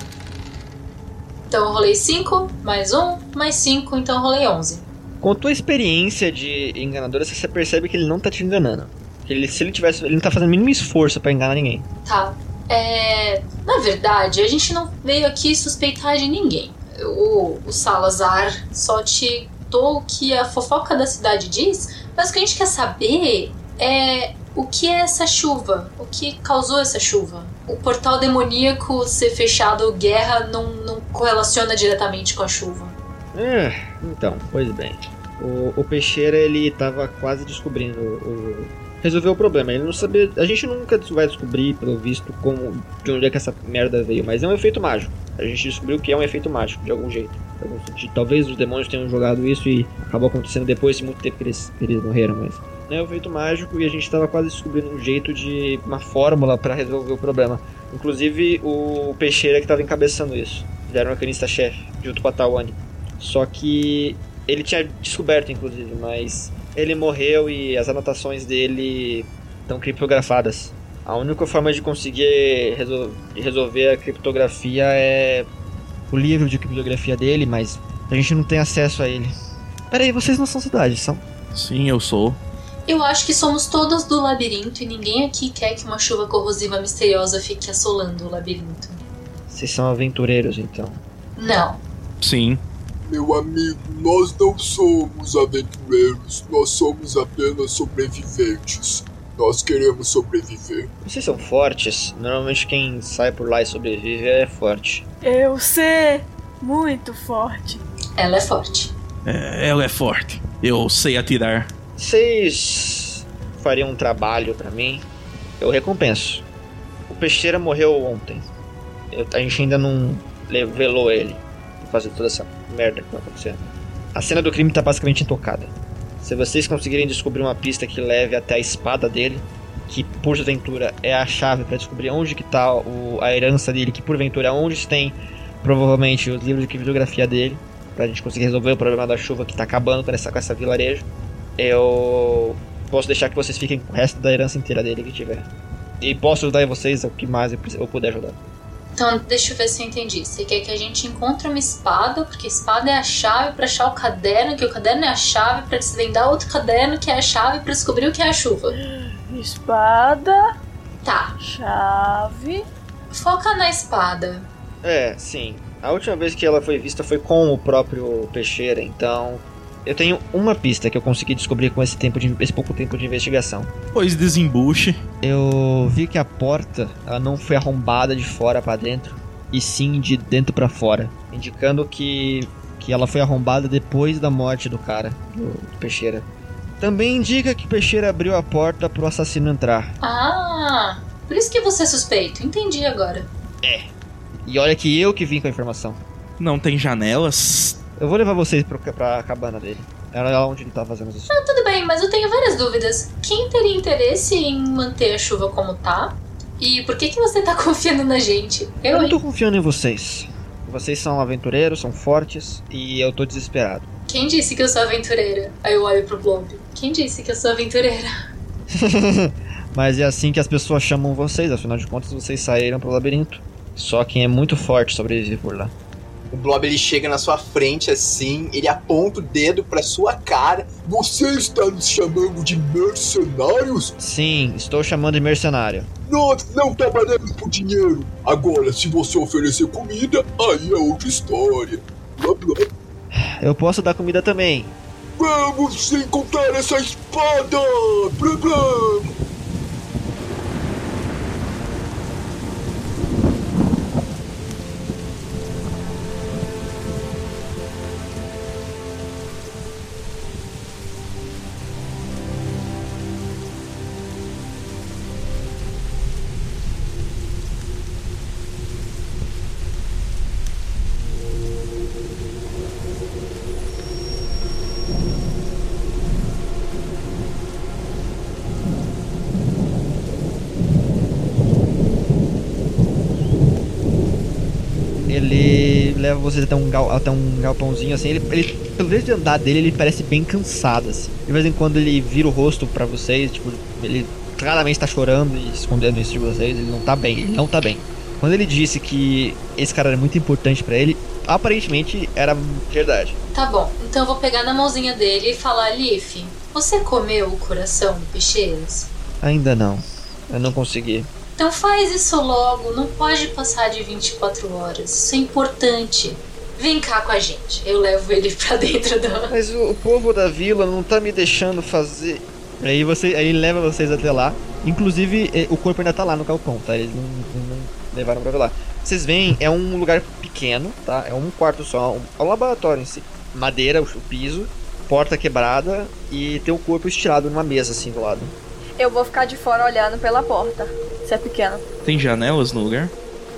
Então eu rolei cinco, mais um, mais cinco, então eu rolei onze. Com a tua experiência de enganadora, você percebe que ele não tá te enganando. Ele, se ele tivesse, ele não tá fazendo o mínimo esforço pra enganar ninguém. Tá. É. Na verdade, a gente não veio aqui suspeitar de ninguém. O, o Salazar só te contou o que a fofoca da cidade diz, mas o que a gente quer saber é o que é essa chuva? O que causou essa chuva? O portal demoníaco ser fechado, guerra, não, não correlaciona diretamente com a chuva. É, então, pois bem. O, o Peixeira, ele tava quase descobrindo o, resolver o problema. Ele não sabia. A gente nunca vai descobrir, pelo visto, como de onde é que essa merda veio, mas é um efeito mágico. A gente descobriu que é um efeito mágico, de algum jeito. Sentido. Talvez os demônios tenham jogado isso e acabou acontecendo depois de muito tempo que eles, que eles morreram, mas. É um efeito mágico e a gente tava quase descobrindo um jeito de. uma fórmula para resolver o problema. Inclusive o Peixeira que tava encabeçando isso. Ele era um arcanista-chefe, junto com a Tawane. Só que ele tinha descoberto, inclusive, mas ele morreu e as anotações dele estão criptografadas. A única forma de conseguir resol resolver a criptografia é o livro de criptografia dele, mas a gente não tem acesso a ele. Peraí, vocês não são cidade, são? Sim, eu sou. Eu acho que somos todos do labirinto e ninguém aqui quer que uma chuva corrosiva misteriosa fique assolando o labirinto. Vocês são aventureiros, então. Não. Sim. Meu amigo, nós não somos aventureiros, nós somos apenas sobreviventes. Nós queremos sobreviver. Vocês são fortes. Normalmente quem sai por lá e sobrevive é forte. Eu sei, muito forte. Ela é forte. É, ela é forte. Eu sei atirar. Vocês fariam um trabalho pra mim? Eu recompenso. O Peixeira morreu ontem. Eu- a gente ainda não velou ele. Pra fazer toda essa merda que tá acontecendo. A cena do crime tá basicamente intocada. Se vocês conseguirem descobrir uma pista que leve até a espada dele, que porventura é a chave pra descobrir onde que tá o- a herança dele, que porventura é onde tem provavelmente os livros de criptografia dele, pra gente conseguir resolver o problema da chuva que tá acabando com essa, com essa vilarejo, eu posso deixar que vocês fiquem com o resto da herança inteira dele que tiver. E posso ajudar vocês o que mais eu puder ajudar. Então, deixa eu ver se eu entendi. Você quer que a gente encontre uma espada, porque a espada é a chave pra achar o caderno, que o caderno é a chave pra desvendar outro caderno, que é a chave pra descobrir o que é a chuva. Espada, Tá, chave. foca na espada. É, sim. A última vez que ela foi vista foi com o próprio Peixeira, então eu tenho uma pista que eu consegui descobrir com esse tempo de esse pouco tempo de investigação. Pois desembuche. Eu vi que a porta ela não foi arrombada de fora pra dentro, e sim de dentro pra fora, indicando que que ela foi arrombada depois da morte do cara, do, do Peixeira. Também indica que Peixeira abriu a porta pro assassino entrar. Ah, por isso que você é suspeito. Entendi agora. E olha que eu que vim com a informação. Não tem janelas? Eu vou levar vocês pro, pra cabana dele. Era lá onde ele tava fazendo isso. Ah, tudo bem, mas eu tenho várias dúvidas. Quem teria interesse em manter a chuva como tá? E por que, que você tá confiando na gente? Eu Eu, não hein? tô confiando em vocês. Vocês são aventureiros, são fortes e eu tô desesperado. Quem disse que eu sou aventureira? Aí eu olho pro Blob. Quem disse que eu sou aventureira? Mas é assim que as pessoas chamam vocês, afinal de contas vocês saíram pro labirinto. Só quem é muito forte sobrevive por lá. O Blob ele chega na sua frente assim, ele aponta o dedo pra sua cara. Você está nos chamando de mercenários? Sim, estou chamando de mercenário. Nós não trabalhamos por dinheiro. Agora, se você oferecer comida, aí é outra história. Blá blá. Eu posso dar comida também. Vamos encontrar essa espada! Blá blá. Leva vocês até um, gal, até um galpãozinho assim. Ele, ele, pelo jeito de andar dele, ele parece bem cansado assim. De vez em quando ele vira o rosto pra vocês, tipo, ele claramente tá chorando e escondendo isso de vocês. Ele não tá bem, ele não tá bem. Quando ele disse que esse cara era muito importante pra ele, aparentemente era verdade. Tá bom, então eu vou pegar na mãozinha dele e falar: Leaf, você comeu o coração do Peixeiras? Ainda não. Eu não consegui. Então faz isso logo, não pode passar de 24 horas. Isso é importante. Vem cá com a gente. Eu levo ele pra dentro do. Mas o, povo da vila não tá me deixando fazer. Aí você, aí ele leva vocês até lá. Inclusive, eh, o corpo ainda tá lá no galpão, tá? Eles não, não levaram pra lá. Vocês veem, é um lugar pequeno, tá? É um quarto só, um, é um laboratório em si. Madeira, o piso, porta quebrada e tem o corpo estirado numa mesa assim do lado. Eu vou ficar de fora olhando pela porta. Se é pequeno. Tem janelas no lugar?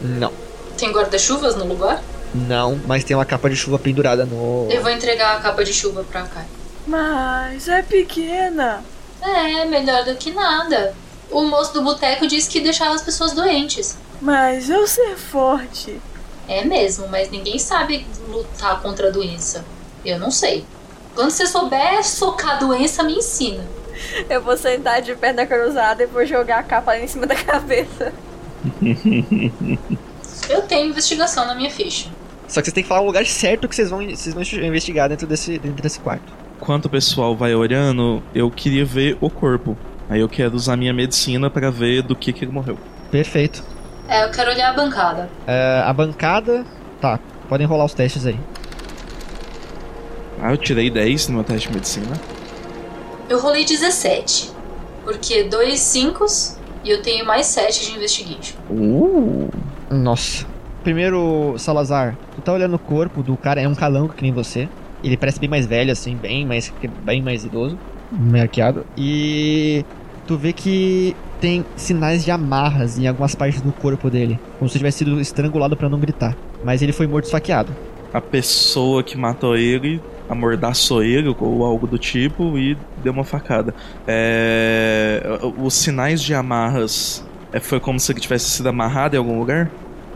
Não. Tem guarda-chuvas no lugar? Não, mas tem uma capa de chuva pendurada no. Eu vou entregar a capa de chuva pra cá. Mas é pequena. É, melhor do que nada. O moço do boteco disse que deixava as pessoas doentes. Mas eu ser forte. É mesmo, mas ninguém sabe lutar contra a doença. Eu não sei. Quando você souber socar a doença, me ensina. Eu vou sentar de perna cruzada e vou jogar a capa em cima da cabeça. Eu tenho investigação na minha ficha. Só que vocês têm que falar o lugar certo que vocês vão, vocês vão investigar dentro desse, dentro desse quarto. Enquanto o pessoal vai olhando, eu queria ver o corpo. Aí eu quero usar minha medicina pra ver do que, que ele morreu. Perfeito. É, eu quero olhar a bancada. É, a bancada. Tá, podem rolar os testes aí. Ah, eu tirei 10 no meu teste de medicina. Eu rolei 17. Porque dois 5 e eu tenho mais 7 de investigation. Uh! Nossa. Primeiro, Salazar, tu tá olhando o corpo do cara, é um calango que nem você. Ele parece bem mais velho, assim, bem mais, bem mais idoso, marqueado. E tu vê que tem sinais de amarras em algumas partes do corpo dele, como se tivesse sido estrangulado para não gritar. Mas ele foi morto esfaqueado. A pessoa que matou ele amordaçou ele ou algo do tipo e deu uma facada. É... Os sinais de amarras é, foi como se ele tivesse sido amarrado em algum lugar?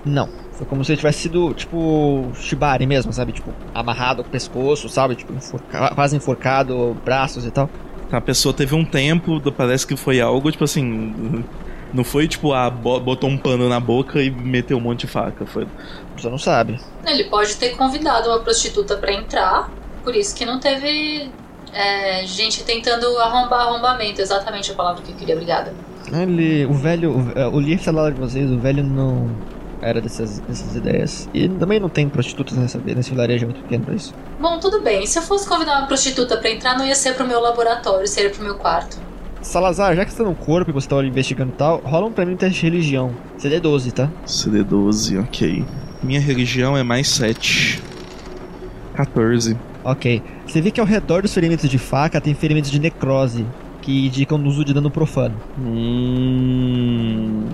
Não. Foi como se ele tivesse sido, tipo, shibari mesmo, sabe? Tipo, amarrado ao pescoço, sabe? Tipo, enforca... quase enforcado, braços e tal. A pessoa teve um tempo, parece que foi algo, tipo assim. Não foi tipo, ah, botou um pano na boca e meteu um monte de faca. Foi. Você não sabe. Ele pode ter convidado uma prostituta para entrar, por isso que não teve é, gente tentando arrombar arrombamento, exatamente a palavra que eu queria, obrigada. Ele, o velho, o, o Leaf lá de vocês, o velho não era dessas, dessas ideias. E também não tem prostitutas nessa, nesse vilarejo muito pequeno pra isso. Bom, tudo bem. Se eu fosse convidar uma prostituta para entrar, não ia ser pro meu laboratório, seria pro meu quarto. Salazar, já que você tá no corpo e você tá investigando e tal, rola um pra mim um teste de religião. CD12, tá? CD12, ok. Minha religião é mais 7. 14. Ok. Você vê que ao redor dos ferimentos de faca tem ferimentos de necrose, que indicam o uso de dano profano. Hum...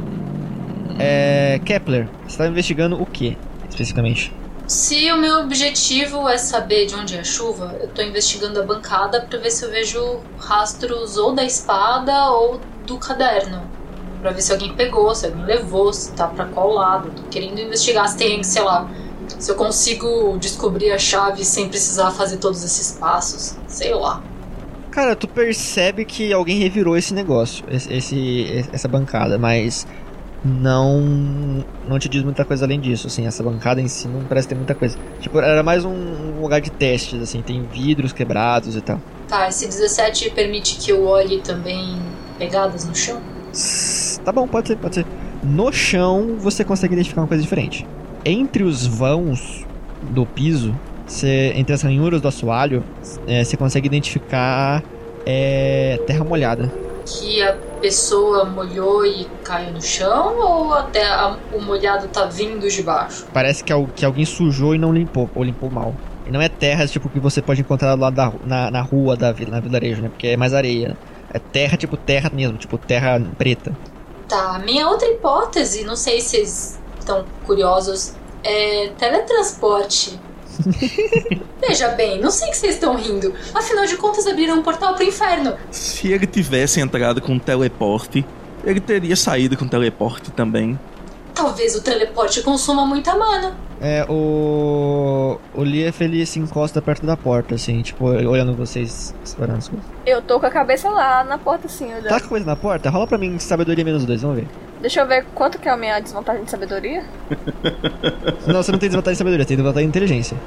É. Kepler, você tá investigando o que, especificamente? Se o meu objetivo é saber de onde é a chuva, eu tô investigando a bancada pra ver se eu vejo rastros ou da espada ou do caderno. Pra ver se alguém pegou, se alguém levou, se tá pra qual lado. Tô querendo investigar se tem, sei lá, se eu consigo descobrir a chave sem precisar fazer todos esses passos. Sei lá. Cara, tu percebe que alguém revirou esse negócio, esse, essa bancada, mas não não te diz muita coisa além disso, assim, essa bancada em si não parece ter muita coisa. Tipo, era mais um, um lugar de testes, assim, tem vidros quebrados e tal. Tá, esse 17 permite que eu olhe também pegadas no chão? Tá bom, pode ser, pode ser. No chão você consegue identificar uma coisa diferente. Entre os vãos do piso, você, entre as ranhuras do assoalho, é, você consegue identificar é, terra molhada. Que a pessoa molhou e caiu no chão ou até a, o molhado tá vindo de baixo? Parece que, que alguém sujou e não limpou, ou limpou mal. E não é terra tipo que você pode encontrar lá da, na, na rua da vila, na vilarejo, né? Porque é mais areia. É terra tipo terra mesmo, tipo terra preta. Tá, minha outra hipótese, não sei se estão curiosos, é teletransporte. Veja bem, não sei que vocês estão rindo. Afinal de contas, abriram um portal pro inferno. Se ele tivesse entrado com teleporte, ele teria saído com teleporte também. Talvez o teleporte consuma muita mana. É, o. O Lief ele se encosta perto da porta, assim, tipo, olhando vocês separando as coisas. Eu tô com a cabeça lá na porta, assim, olhando. Tá com coisa na porta? Rola pra mim sabedoria menos dois, vamos ver. Deixa eu ver quanto que é a minha desvantagem de sabedoria. Não, você não tem desvantagem de sabedoria, você tem desvantagem de inteligência.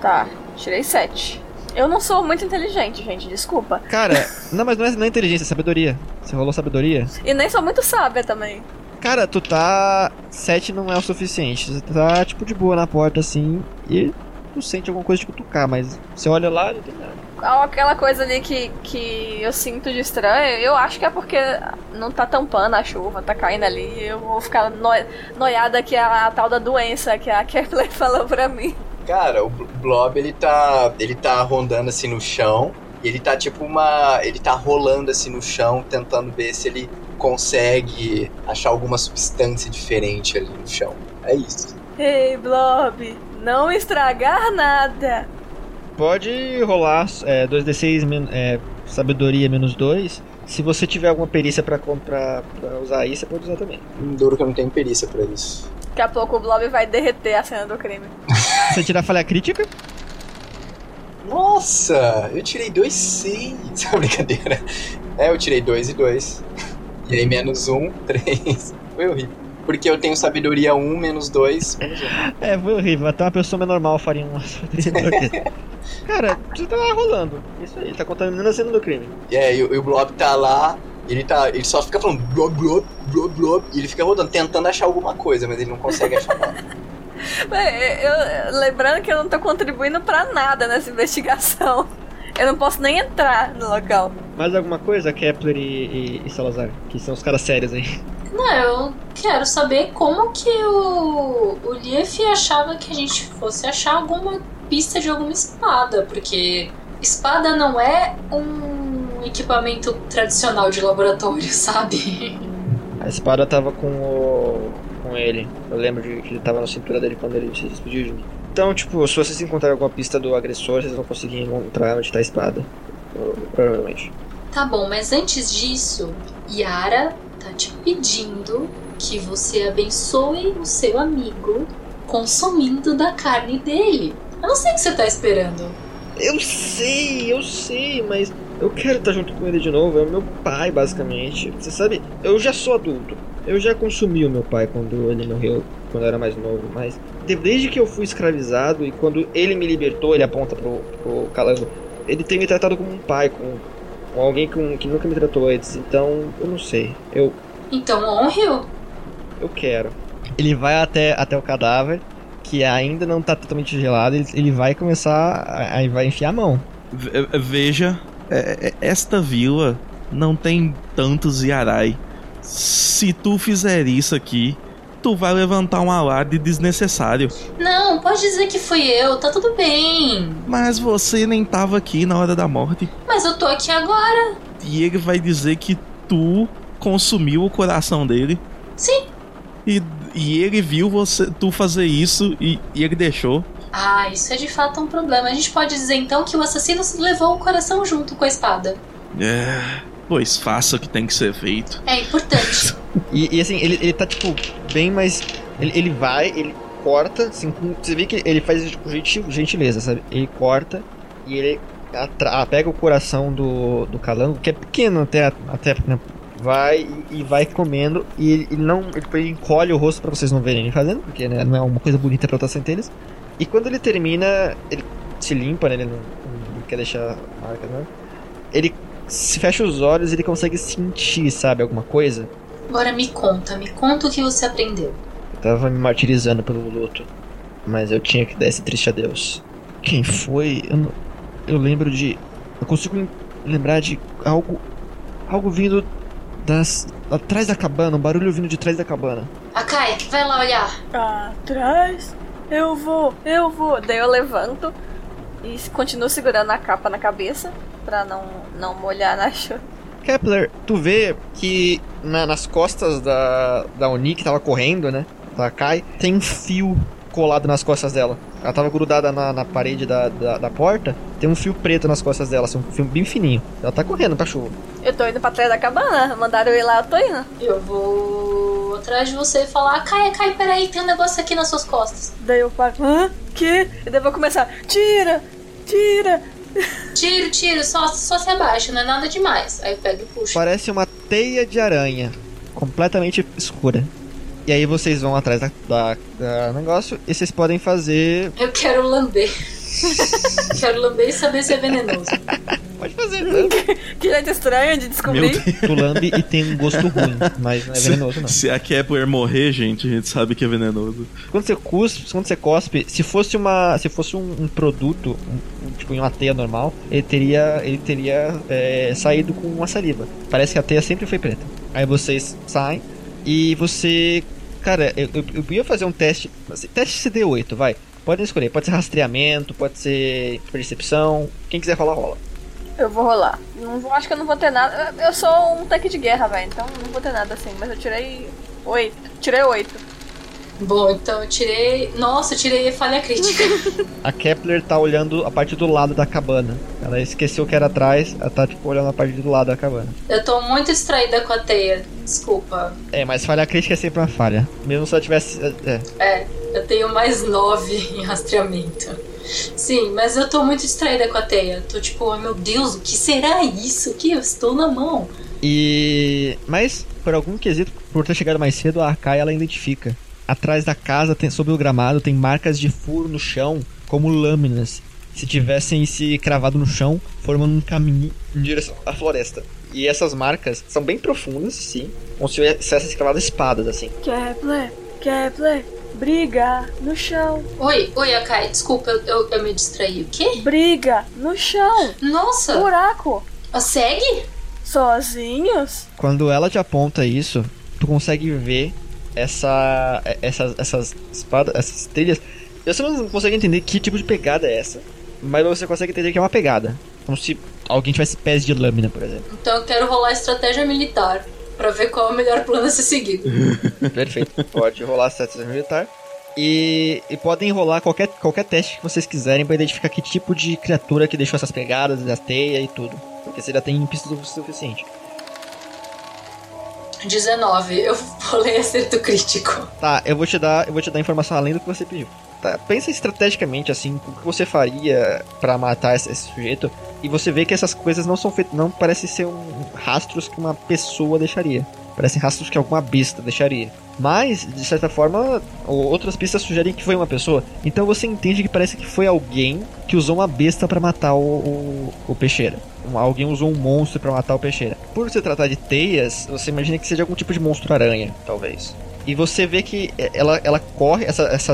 Tá, tirei 7. Eu não sou muito inteligente, gente, desculpa. Cara, não, mas não é, não é inteligência, é sabedoria. Você rolou sabedoria? E nem sou muito sábia também. Cara, tu tá. 7 não é o suficiente. Você tá, tipo, de boa na porta assim e tu sente alguma coisa de cutucar, mas você olha lá e não tem nada. Aquela coisa ali que, que eu sinto de estranho, eu acho que é porque não tá tampando a chuva, tá caindo ali. Eu vou ficar noi, noiada que é a tal da doença que a Kepler falou pra mim. Cara, o Bl- Blob ele tá. ele tá rondando assim no chão. E ele tá tipo uma. ele tá rolando assim no chão, tentando ver se ele consegue achar alguma substância diferente ali no chão. É isso. Ei, Blob, não estragar nada. Pode rolar é, 2d6 men- é, sabedoria menos 2. Se você tiver alguma perícia pra, comprar, pra usar aí, você pode usar também. Duro que eu não tenho perícia pra isso. Daqui a pouco o Blob vai derreter a cena do crime. Você tirar falha crítica, Nossa, eu tirei dois seis. Brincadeira. É, eu tirei dois e dois. E aí menos um, três. Foi horrível. Porque eu tenho sabedoria 1, menos 2, menos 1. é, foi horrível. Até uma pessoa mais normal faria sabedoria. Cara, você tá rolando. Isso aí, tá contaminando a cena do crime. E aí, e o Blob tá lá, ele tá. Ele só fica falando blob, blob, blob, blob. E ele fica rodando, tentando achar alguma coisa, mas ele não consegue achar nada. É, Eu, lembrando que eu não tô contribuindo pra nada nessa investigação. Eu não posso nem entrar no local. Mais alguma coisa, Kepler e, e- e Salazar? Que são os caras sérios aí. Não, eu quero saber como que o, o Lief achava que a gente fosse achar alguma pista de alguma espada, porque espada não é um equipamento tradicional de laboratório, sabe? A espada tava com o. com ele. Eu lembro de que ele tava na cintura dele quando ele se despediu de mim. Então, tipo, se vocês encontrarem alguma pista do agressor, vocês vão conseguir encontrar onde tá a espada. Pro- Provavelmente. Tá bom, mas antes disso, Yara tá te pedindo que você abençoe o seu amigo consumindo da carne dele. Eu não sei o que você tá esperando. Eu sei, eu sei, mas eu quero estar junto com ele de novo. É o meu pai, basicamente. Você sabe, eu já sou adulto. Eu já consumi o meu pai quando ele morreu, quando eu era mais novo. Mas desde que eu fui escravizado e quando ele me libertou, ele aponta pro, pro calango. Ele tem me tratado como um pai, com, com alguém com, que nunca me tratou antes. Então, eu não sei. Eu, Então honre-o. eu quero. Ele vai até, até o cadáver, que ainda não tá totalmente gelado. Ele, ele vai começar. Aí vai enfiar a mão. Ve- Veja, é- é- esta vila não tem tantos Yarai. Se tu fizer isso aqui, tu vai levantar um alarde desnecessário. Não, pode dizer que fui eu, tá tudo bem. Mas você nem tava aqui na hora da morte. Mas eu tô aqui agora. E ele vai dizer que tu consumiu o coração dele. Sim. E, e ele viu você tu fazer isso e, e ele deixou. Ah, isso é de fato um problema. A gente pode dizer então que o assassino levou o coração junto com a espada. É, pois faça o que tem que ser feito. É importante. E, e, assim, ele, ele tá tipo bem mais. Ele, ele vai, ele corta, assim, com- você vê que ele faz isso com gentil- gentileza, sabe? Ele corta e ele atra- pega o coração do, do calango, que é pequeno até, até né? vai e, e vai comendo e ele, ele não. Ele, tipo, ele encolhe o rosto pra vocês não verem ele fazendo, porque né, não é uma coisa bonita pra estar sem eles. E quando ele termina, ele se limpa, né? Ele não, não quer deixar marca, né? Ele se fecha os olhos ele consegue sentir, sabe, alguma coisa. Agora me conta, me conta o que você aprendeu. Eu tava me martirizando pelo luto, mas eu tinha que dar esse triste adeus. Quem foi? Eu, não- eu lembro de. Eu consigo lem- lembrar de algo. Algo vindo das. atrás da cabana, um barulho vindo de trás da cabana. Akai, vai lá olhar. Atrás, eu vou, eu vou. Daí eu levanto e continuo segurando a capa na cabeça pra não, não molhar na chuva. Kepler, tu vê que na- nas costas da, da Oni, que tava correndo, né? Da Kai, tem um fio colado nas costas dela. ela tava grudada na, na parede da, da, da porta, tem um fio preto nas costas dela, assim, um fio bem fininho. Ela tá correndo pra chuva. Eu tô indo pra trás da cabana. Mandaram eu ir lá, eu tô indo. Eu vou atrás de você e falar: Caia, Caia, peraí, tem um negócio aqui nas suas costas. Daí eu paro. Hã? Que? E daí eu vou começar. Tira! Tira! Tiro, tiro, só, só se abaixa, não é nada demais. Aí eu pego e puxo. Parece uma teia de aranha, completamente escura. E aí vocês vão atrás da, da- da negócio e vocês podem fazer. Eu quero lamber. quero lamber e saber se é venenoso. Pode fazer, né? Que jeito estranho de descobrir. Tu lambe e tem um gosto ruim, mas não é venenoso não. Se a Kepler morrer, gente, a gente sabe que é venenoso. Quando você cuspe, quando você cospe, se fosse uma, se fosse um, um produto, um- um- tipo em uma teia normal, ele teria, ele teria é, saído com uma saliva. Parece que a teia sempre foi preta. Aí vocês saem e você, cara, eu, eu, eu ia fazer um teste, assim, teste CD8, vai. Podem escolher, pode ser rastreamento, pode ser percepção, quem quiser rolar rola. Eu vou rolar. Não vou, acho que eu não vou ter nada. Eu eu sou um tanque de guerra, velho. Então não vou ter nada assim. Mas eu tirei oito. Tirei oito. Bom, então eu tirei. Nossa, eu tirei falha crítica. A Kepler tá olhando a parte do lado da cabana. Ela esqueceu que era atrás, ela tá tipo olhando a parte do lado da cabana. Eu tô muito distraída com a teia. Desculpa. É, mas falha crítica é sempre uma falha. Mesmo se ela tivesse. É, É, eu tenho mais nove em rastreamento. Sim, mas eu tô muito distraída com a teia. Tô tipo, oh, meu Deus, o que será isso que eu estou na mão? E. Mas, por algum quesito, por ter chegado mais cedo, a Kai ela identifica. Atrás da casa, tem, sobre o gramado, tem marcas de furo no chão, como lâminas. Se tivessem se cravado no chão, formando um caminho em direção à floresta. E essas marcas são bem profundas, sim. Como se tivessem cravado espadas, assim. Kepler, Kepler, briga no chão. Oi, oi, Akai, desculpa, eu, eu, eu me distraí. O quê? Briga no chão. Nossa! Buraco. Ah, Segue? Sozinhos? Quando ela te aponta isso, tu consegue ver essa, essas, essas espadas, essas trilhas. Você não consegue entender que tipo de pegada é essa, mas você consegue entender que é uma pegada. Como se alguém tivesse pés de lâmina, por exemplo. Então eu quero rolar estratégia militar. Pra ver qual é o melhor plano a ser seguido. Perfeito. Pode rolar a estratégia militar. E, e podem rolar qualquer, qualquer teste que vocês quiserem pra identificar que tipo de criatura que deixou essas pegadas, a teia e tudo. Porque você já tem pistas o suficiente. 19. Eu rolei acerto crítico. Tá, eu vou te dar, eu vou te dar informação além do que você pediu. Tá, pensa estrategicamente assim, o que você faria pra matar esse, esse sujeito e você vê que essas coisas não são feitas, não parecem ser um, rastros que uma pessoa deixaria. Parecem rastros que alguma besta deixaria. Mas, de certa forma, outras pistas sugerem que foi uma pessoa. Então você entende que parece que foi alguém que usou uma besta pra matar o, o, o peixeira. Um- Alguém usou um monstro pra matar o peixeira. Por se tratar de teias, você imagina que seja algum tipo de monstro-aranha, talvez. E você vê que ela, ela corre, essa, essa,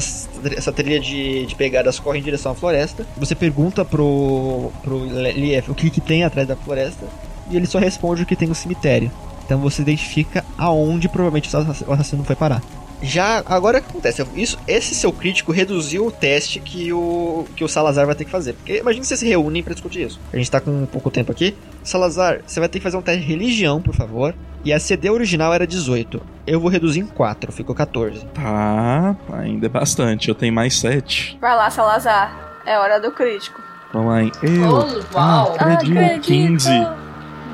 essa trilha de, de pegadas corre em direção à floresta. Você pergunta pro, pro Lief o que, que tem atrás da floresta. E ele só responde que tem no cemitério. Então você identifica aonde provavelmente o assass- o assassino foi parar. Já agora o que acontece? Isso, esse seu crítico reduziu o teste que o, que o Salazar vai ter que fazer. Porque imagina que vocês se reúnem pra discutir isso. A gente tá com pouco tempo aqui. Salazar, você vai ter que fazer um teste de religião, por favor. E a CD original era 18. Eu vou reduzir em 4, ficou 14. Tá, ainda é bastante. Eu tenho mais 7. Vai lá, Salazar. É hora do crítico. Vamos lá, hein? Eu Oh, uau. acredito. 15.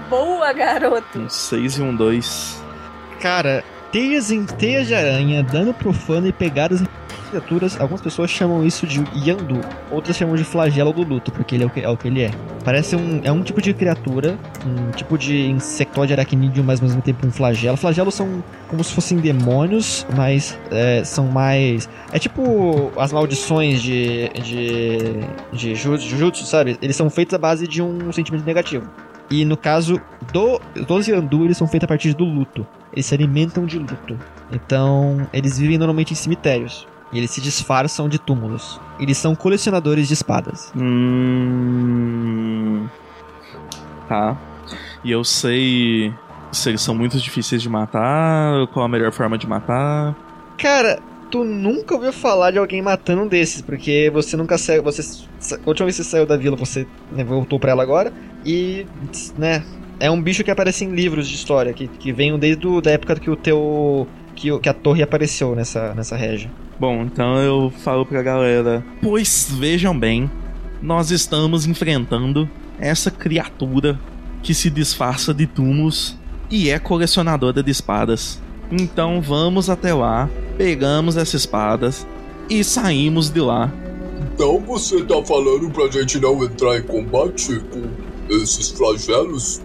Boa, garoto. Um 6 e um 2. Cara, teias em teias de aranha, dano profano e pegadas em criaturas, algumas pessoas chamam isso de Yandu, outras chamam de flagelo do luto, porque ele é o que, é o que ele é. Parece um. É um tipo de criatura, um tipo de insectóide aracnídeo, mas ao mesmo tempo um flagelo. Flagelos são como se fossem demônios, mas é, são mais. É tipo as maldições de. de. de Ju- Jujutsu, sabe? Eles são feitos à base de um sentimento negativo. E no caso do, dos Yandu, eles são feitos a partir do luto. Eles se alimentam de luto. Então, eles vivem normalmente em cemitérios. E eles se disfarçam de túmulos. Eles são colecionadores de espadas. Hum. Tá. E eu sei se eles são muito difíceis de matar, qual a melhor forma de matar. Cara, tu nunca ouviu falar de alguém matando um desses, porque você nunca saiu. Você, a última vez que você saiu da vila, você né, voltou pra ela agora. E, né, é um bicho que aparece em livros de história, que, que vem desde a da época que o teu que, o- que a torre apareceu nessa, nessa região. Bom, então eu falo pra galera: Pois vejam bem, nós estamos enfrentando essa criatura que se disfarça de túmulos e é colecionadora de espadas. Então vamos até lá, pegamos essas espadas e saímos de lá. Então você tá falando pra gente não entrar em combate com esses flagelos?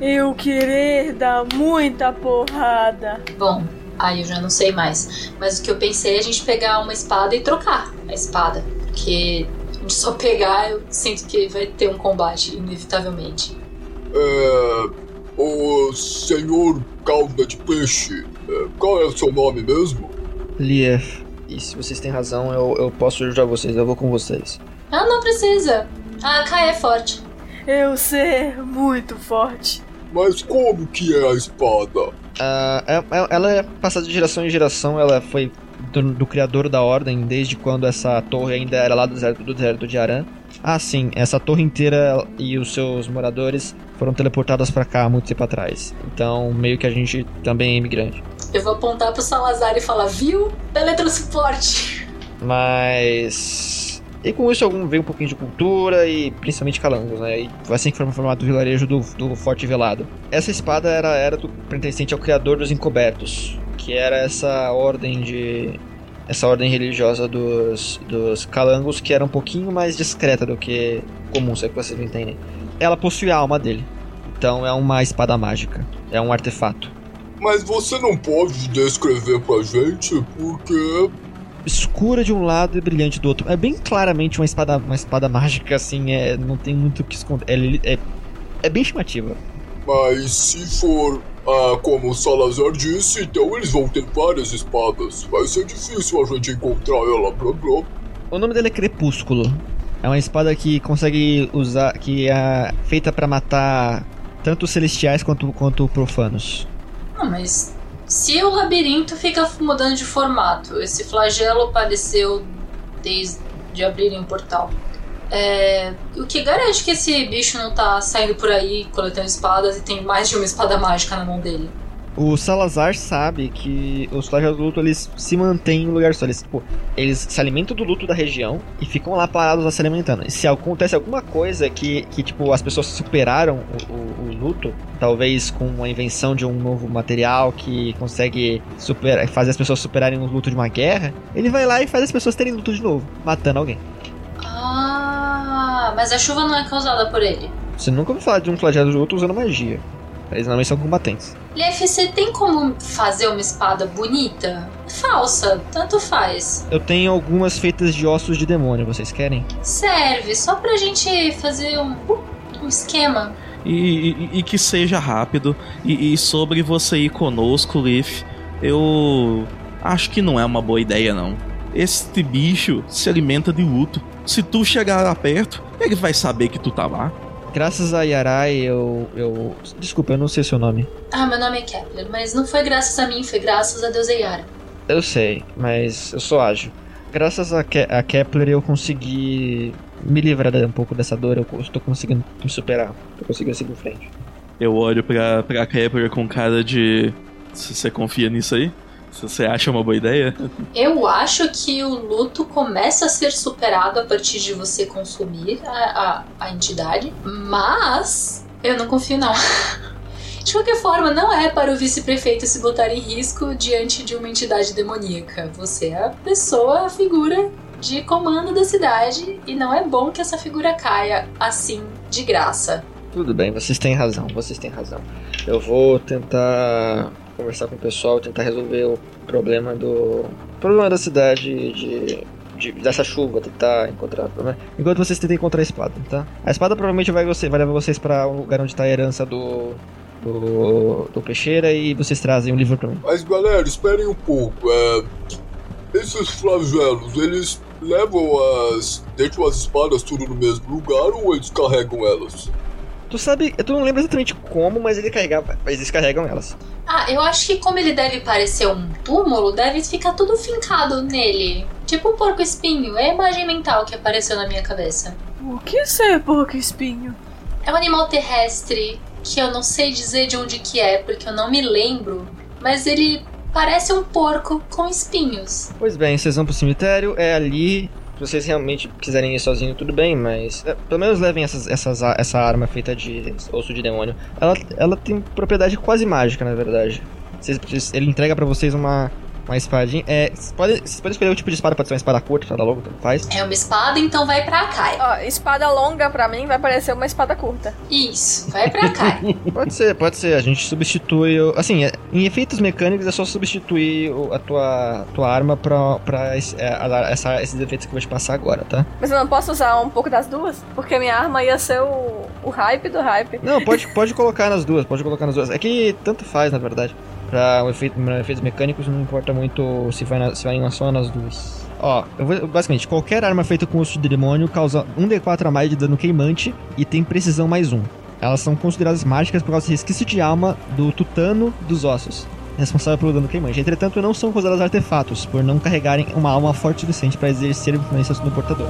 Eu querer dar muita porrada. Bom, aí eu já não sei mais. Mas o que eu pensei é a gente pegar uma espada e trocar a espada. Porque a gente só pegar, eu sinto que vai ter um combate, inevitavelmente. É. O senhor Calda de Peixe, é, qual é o seu nome mesmo? Lief, e se vocês têm razão, eu, eu posso ajudar vocês, eu vou com vocês. Ah, não precisa. A Kai é forte. Eu ser muito forte. Mas como que é a espada? Ah, é- é- ela é passada de geração em geração, ela foi do, do criador da ordem desde quando essa torre ainda era lá do deserto, do deserto de Aran. Ah, sim, essa torre inteira e os seus moradores foram teleportados pra cá há muito tempo atrás. Então, meio que a gente também é imigrante. Eu vou apontar pro Salazar e falar, viu? Teletransporte. Mas. E com isso algum veio um pouquinho de cultura e principalmente calangos, né? E foi assim que foi formado o vilarejo do, do Forte Velado. Essa espada era, era do pertencente ao criador dos encobertos, que era essa ordem de. Essa ordem religiosa dos, dos calangos que era um pouquinho mais discreta do que comum, se é que vocês me entendem. Ela possui a alma dele. Então é uma espada mágica. É um artefato. Mas você não pode descrever pra gente porque. escura de um lado e brilhante do outro. É bem claramente uma espada, uma espada mágica, assim, é, não tem muito o que esconder. É, é, é bem chamativa. Mas se for ah, como o Salazar disse, então eles vão ter várias espadas. Vai ser difícil a gente encontrar ela, blá blá. O nome dele é Crepúsculo. É uma espada que consegue usar, que é feita pra matar tanto celestiais quanto, quanto profanos. Não, mas se o labirinto fica mudando de formato, esse flagelo apareceu desde abrirem o portal. É, o que garante que esse bicho não tá saindo por aí coletando espadas e tem mais de uma espada mágica na mão dele? O Salazar sabe que os flagelos do luto eles se mantêm em um lugar só. Eles, tipo, eles se alimentam do luto da região e ficam lá parados lá se alimentando. E se acontece alguma coisa que, que tipo, as pessoas superaram o, o- o luto, talvez com a invenção de um novo material que consegue superar, fazer as pessoas superarem o luto de uma guerra, ele vai lá e faz as pessoas terem luto de novo, matando alguém. Ah, mas a chuva não é causada por ele. Você nunca ouviu falar de um flagelo do luto usando magia. Eles normalmente são combatentes. Lief, você tem como fazer uma espada bonita? Falsa, tanto faz. Eu tenho algumas feitas de ossos de demônio, vocês querem? Serve, só pra gente fazer um, um esquema. E, e- e que seja rápido. E, e sobre você ir conosco, Leaf, eu acho que não é uma boa ideia, não. Este bicho se alimenta de luto. Se tu chegar lá perto, ele vai saber que tu tá lá. Graças a Yarai, eu. eu. Desculpa, eu não sei seu nome. Ah, meu nome é Kepler, mas não foi graças a mim, foi graças a Deus Yara. Eu sei, mas eu sou ágil. Graças a, Ke a Kepler eu consegui me livrar um pouco dessa dor, eu estou conseguindo me superar. Tô conseguindo seguir em frente. Eu olho pra, pra Kepler com cara de. "C- Você confia nisso aí? Você acha uma boa ideia? Eu acho que o luto começa a ser superado a partir de você consumir a, a, a entidade, mas eu não confio não. De qualquer forma, não é para o vice-prefeito se botar em risco diante de uma entidade demoníaca. Você é a pessoa, a figura de comando da cidade e não é bom que essa figura caia assim de graça. Tudo bem, vocês têm razão, vocês têm razão. Eu vou tentar conversar com o pessoal, tentar resolver o problema do. problema da cidade de. de- dessa chuva, tentar encontrar. Né? Enquanto vocês tentam encontrar a espada, tá? A espada provavelmente vai, você, vai levar vocês pra um lugar onde tá a herança do. do. peixeira e vocês trazem um livro pra mim. Mas galera, esperem um pouco. É, esses flagelos, eles levam as. deixam as espadas tudo no mesmo lugar ou eles carregam elas? Tu sabe, tu não lembra exatamente como, mas ele carregava. Mas eles carregam elas. Ah, eu acho que como ele deve parecer um túmulo, deve ficar tudo fincado nele. Tipo um porco espinho. É a imagem mental que apareceu na minha cabeça. O que é porco espinho? É um animal terrestre que eu não sei dizer de onde que é, porque eu não me lembro. Mas ele parece um porco com espinhos. Pois bem, vocês vão pro cemitério, é ali. Se vocês realmente quiserem ir sozinho, tudo bem, mas é, pelo menos levem essas, essas, essa arma feita de osso de demônio. Ela, ela tem propriedade quase mágica, na verdade. Ele entrega pra vocês uma, uma espadinha. É, vocês podem, vocês podem escolher o tipo de espada, pode ser uma espada curta, espada longa, tanto faz. É uma espada, então vai pra Kai. Ó, espada longa pra mim vai parecer uma espada curta. Isso, vai pra Kai. Pode ser, pode ser. A gente substitui. o- Assim, é- em efeitos mecânicos é só substituir o- a tua, tua arma pra, pra esse- é, a- essa- esses efeitos que eu vou te passar agora, tá? Mas eu não posso usar um pouco das duas? Porque minha arma ia ser o, o hype do hype. Não, pode, pode colocar nas duas, pode colocar nas duas. É que tanto faz, na verdade. Um efeito, efeitos mecânicos não importa muito se vai, na, se vai só nas duas. Ó, vou, basicamente, qualquer arma feita com osso de demônio causa 1d4 a mais de dano queimante e tem precisão mais 1. Elas são consideradas mágicas por causa do resquício de alma do tutano dos ossos, responsável pelo dano queimante. Entretanto, não são consideradas artefatos, por não carregarem uma alma forte o suficiente para exercer influência no portador.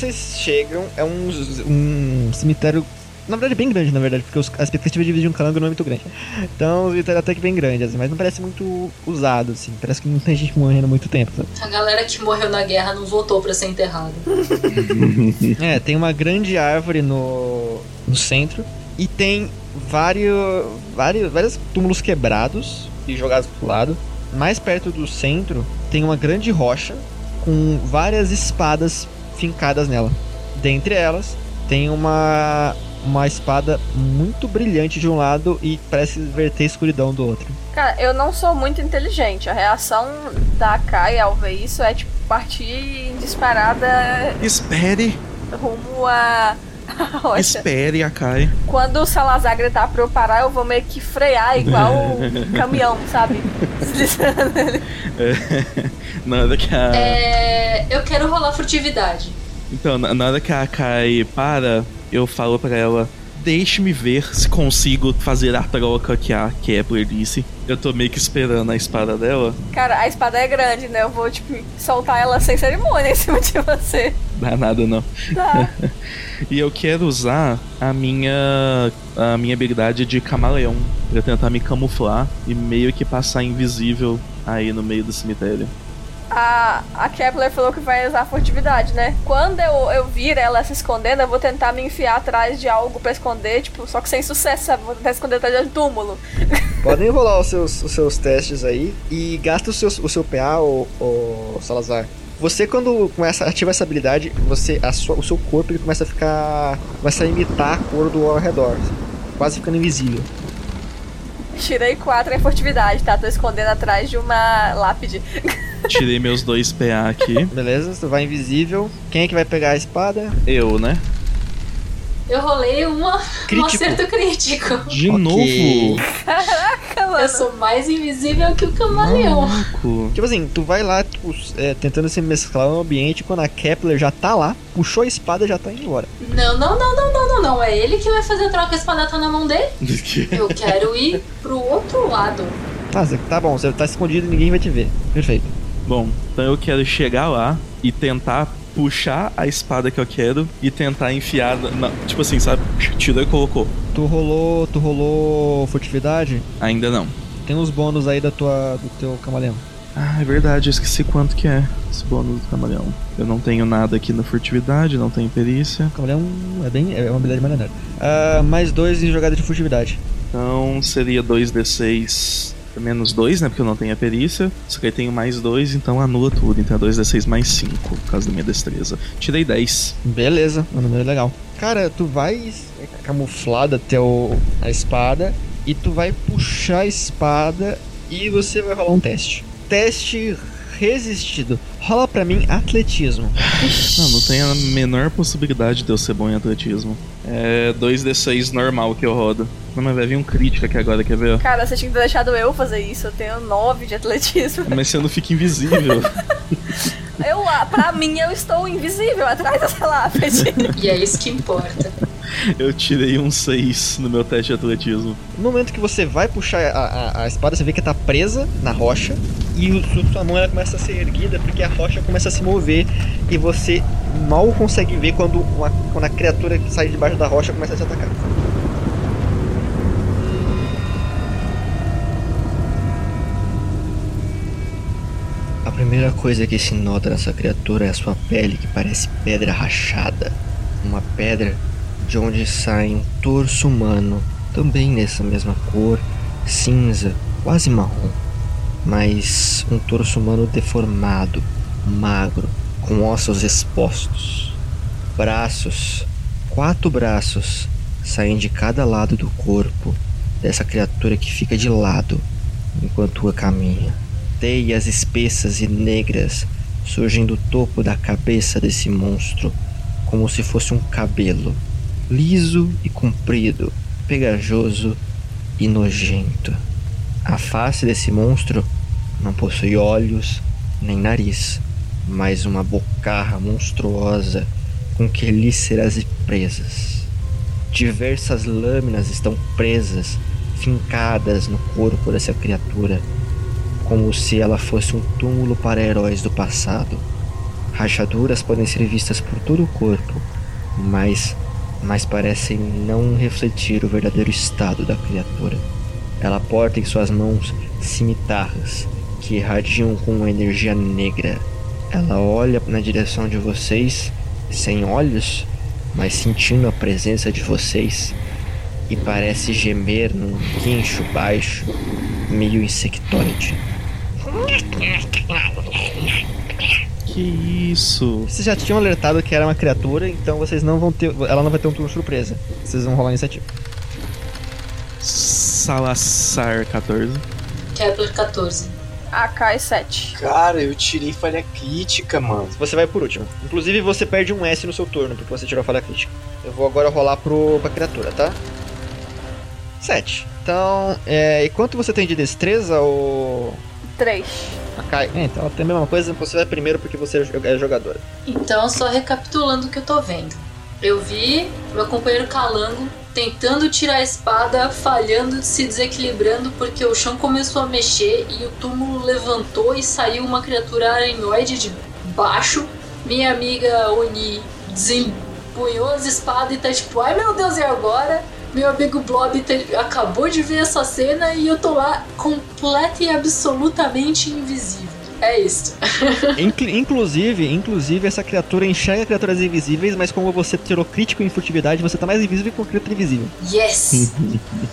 Vocês chegam, é um, um cemitério, na verdade bem grande, na verdade, porque os, a expectativa de dividir um calango não é muito grande. Então, o cemitério é até que bem grande, assim, mas não parece muito usado, assim, parece que não tem gente morrendo há muito tempo, sabe? A galera que morreu na guerra não voltou pra ser enterrada. É, tem uma grande árvore no, no centro e tem vários, vários, vários túmulos quebrados e jogados pro lado. Mais perto do centro tem uma grande rocha com várias espadas fincadas nela. Dentre elas tem uma uma espada muito brilhante de um lado e parece verter escuridão do outro. Cara, eu não sou muito inteligente. A reação da Kai ao ver isso é tipo partir disparada Espere, rumo a. espere, Akai. Quando o Salazar gritar pra eu parar, eu vou meio que frear igual um caminhão, sabe? Deslizando ele. na hora que a. É, eu quero rolar furtividade. Então, na, na hora que a Akai para, eu falo pra ela. Deixe-me ver se consigo fazer a troca que a Kepler disse. Eu tô meio que esperando a espada dela. Cara, a espada é grande, né? Eu vou, tipo, soltar ela sem cerimônia em cima de você. Dá nada não. Tá. E eu quero usar a minha a minha habilidade de camaleão pra tentar me camuflar e meio que passar invisível aí no meio do cemitério. A, a Kepler falou que vai usar furtividade, né? Quando eu, eu vir ela se escondendo, eu vou tentar me enfiar atrás de algo pra esconder, tipo, só que sem sucesso, sabe? Vou tentar esconder atrás de um túmulo. Podem rolar os seus, os seus testes aí e gasta o seu, o seu PA, o, o Salazar. Você, quando começa a ativar essa habilidade, você, a sua, o seu corpo ele começa a ficar. começa a imitar a cor do ao redor, quase ficando invisível. Tirei 4 em furtividade, tá? Tô escondendo atrás de uma lápide. Tirei meus dois PA aqui. Beleza? Você vai invisível. Quem é que vai pegar a espada? Eu, né? Eu rolei uma, um acerto crítico. De Ok. novo. Caraca, mano. Eu sou mais invisível que o camaleão. Maluco. Tipo assim, tu vai lá, tipo, é, tentando se mesclar no ambiente, quando a Kepler já tá lá, puxou a espada e já tá indo embora. Não, não, não, não, não, não, não. É ele que vai fazer a troca, a espada tá na mão dele. Eu quero ir pro outro lado. Ah, tá bom, você tá escondido e ninguém vai te ver. Perfeito. Bom, então eu quero chegar lá e tentar puxar a espada que eu quero e tentar enfiar na, tipo assim, sabe? Tirou e colocou. Tu rolou. Tu rolou furtividade? Ainda não. Tem uns bônus aí da tua, do teu camaleão. Ah, é verdade, eu esqueci quanto que é esse bônus do camaleão. Eu não tenho nada aqui na furtividade, não tenho perícia. Camaleão é bem. é uma habilidade lendária. Ah, mais dois em jogada de furtividade. Então seria 2d6 menos 2, né? Porque eu não tenho a perícia. Só que aí tenho mais 2, então anula tudo. Então é 2d6 mais 5, por causa da minha destreza. Tirei 10. Beleza, um número legal. Cara, tu vai camuflado até a espada e tu vai puxar a espada e você vai rolar um teste. Teste resistido. Rola pra mim atletismo. Não, não tem a menor possibilidade de eu ser bom em atletismo. É 2d6 normal que eu rodo. Não, mas vai vir um crítico aqui agora, quer ver? Cara, você tinha que ter deixado eu fazer isso. Eu tenho 9 de atletismo. Mas você não fica invisível. Eu, ah, pra mim, eu estou invisível atrás dessa lápide. E é isso que importa. Eu tirei um 6 no meu teste de atletismo. No momento que você vai puxar a, a, a espada, você vê que tá presa na rocha e o, sua mão ela começa a ser erguida porque a rocha começa a se mover e você mal consegue ver quando, uma, quando a criatura que sai debaixo da rocha começa a te atacar. Primeira coisa que se nota nessa criatura é a sua pele que parece pedra rachada. Uma pedra de onde sai um torso humano, também nessa mesma cor, cinza, quase marrom. Mas um torso humano deformado, magro, com ossos expostos. Braços, quatro braços, saem de cada lado do corpo dessa criatura que fica de lado enquanto a caminha. Teias espessas e negras surgem do topo da cabeça desse monstro, como se fosse um cabelo, liso e comprido, pegajoso e nojento. A face desse monstro não possui olhos nem nariz, mas uma bocarra monstruosa com quelíceras e presas. Diversas lâminas estão presas, fincadas no corpo dessa criatura, como se ela fosse um túmulo para heróis do passado. Rachaduras podem ser vistas por todo o corpo, mas, mas parecem não refletir o verdadeiro estado da criatura. Ela porta em suas mãos cimitarras que irradiam com uma energia negra. Ela olha na direção de vocês, sem olhos, mas sentindo a presença de vocês, e parece gemer num quincho baixo, meio insectoide. Que isso? Vocês já tinham alertado que era uma criatura, então vocês não vão ter. Ela não vai ter um turno surpresa. Vocês vão rolar iniciativa. Salazar 14. Kepler 14. AK 7. Cara, eu tirei falha crítica, mano. Você vai por último. Inclusive você perde um S no seu turno, porque você tirou a falha crítica. Eu vou agora rolar pro, pra criatura, tá? 7. Então, é, e quanto você tem de destreza ou. 3. Akai? É, então ela tem a mesma coisa, você vai primeiro porque você é jogadora. Então, só recapitulando o que eu tô vendo. Eu vi meu companheiro Calango tentando tirar a espada, falhando, se desequilibrando porque o chão começou a mexer e o túmulo levantou e saiu uma criatura aranhoide de baixo. Minha amiga Oni desempunhou as espadas e tá tipo, ai meu Deus, e agora? Meu amigo Blob acabou de ver essa cena e eu tô lá completa e absolutamente invisível. É isso. Inclu- inclusive, inclusive, essa criatura enxerga criaturas invisíveis, mas como você tirou crítico em furtividade, você tá mais invisível que uma criatura invisível. Yes!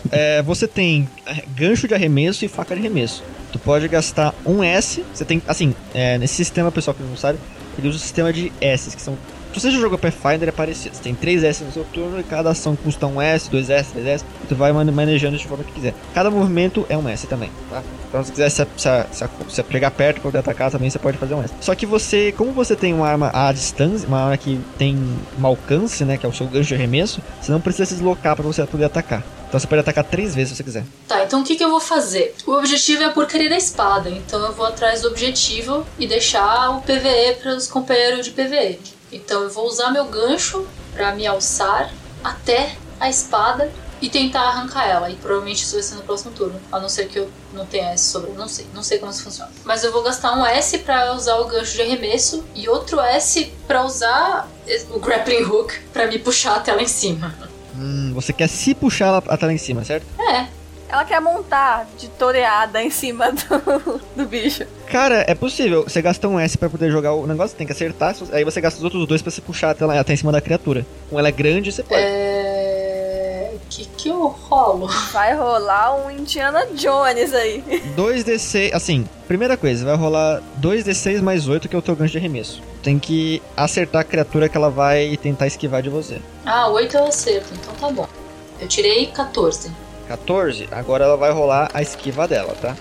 É, você tem é, gancho de arremesso e faca de arremesso. Tu pode gastar um S. Você tem, assim, é, nesse sistema, pessoal que não sabe, ele usa o sistema de S, que são. Se você já jogou Pathfinder, é parecido. Você tem 3 S no seu turno e cada ação custa um S, 2 S, 3 S. Tu vai mane- manejando de forma que quiser. Cada movimento é um S também, tá? Então se quiser se, se, se, se pegar perto pra poder atacar também, você pode fazer um S. Só que você, como você tem uma arma à distância, uma arma que tem um alcance, né? Que é o seu gancho de arremesso, você não precisa se deslocar pra você poder atacar. Então você pode atacar três vezes se você quiser. Tá, então o que, que eu vou fazer? O objetivo é a porcaria da espada, então eu vou atrás do objetivo e deixar o PVE para os companheiros de PVE. Então eu vou usar meu gancho para me alçar até a espada e tentar arrancar ela. E provavelmente isso vai ser no próximo turno, a não ser que eu não tenha S sobre. Não sei, não sei como isso funciona. Mas eu vou gastar um S para usar o gancho de arremesso e outro S para usar o grappling hook para me puxar até lá em cima. Hum, você quer se puxar até lá em cima, certo? É, Ela quer montar de toreada em cima do, do bicho. Cara, é possível. Você gasta um S pra poder jogar o negócio, tem que acertar. Aí você gasta os outros dois pra se puxar até, lá, até em cima da criatura. Como ela é grande, você pode. é. Que que eu rolo? Vai rolar um Indiana Jones aí. 2d6, assim, primeira coisa, vai rolar 2d6 mais 8, que é o teu gancho de arremesso. Tem que acertar a criatura que ela vai tentar esquivar de você. Ah, 8 eu acerto, então tá bom. Eu tirei 14. 14, agora ela vai rolar a esquiva dela, tá?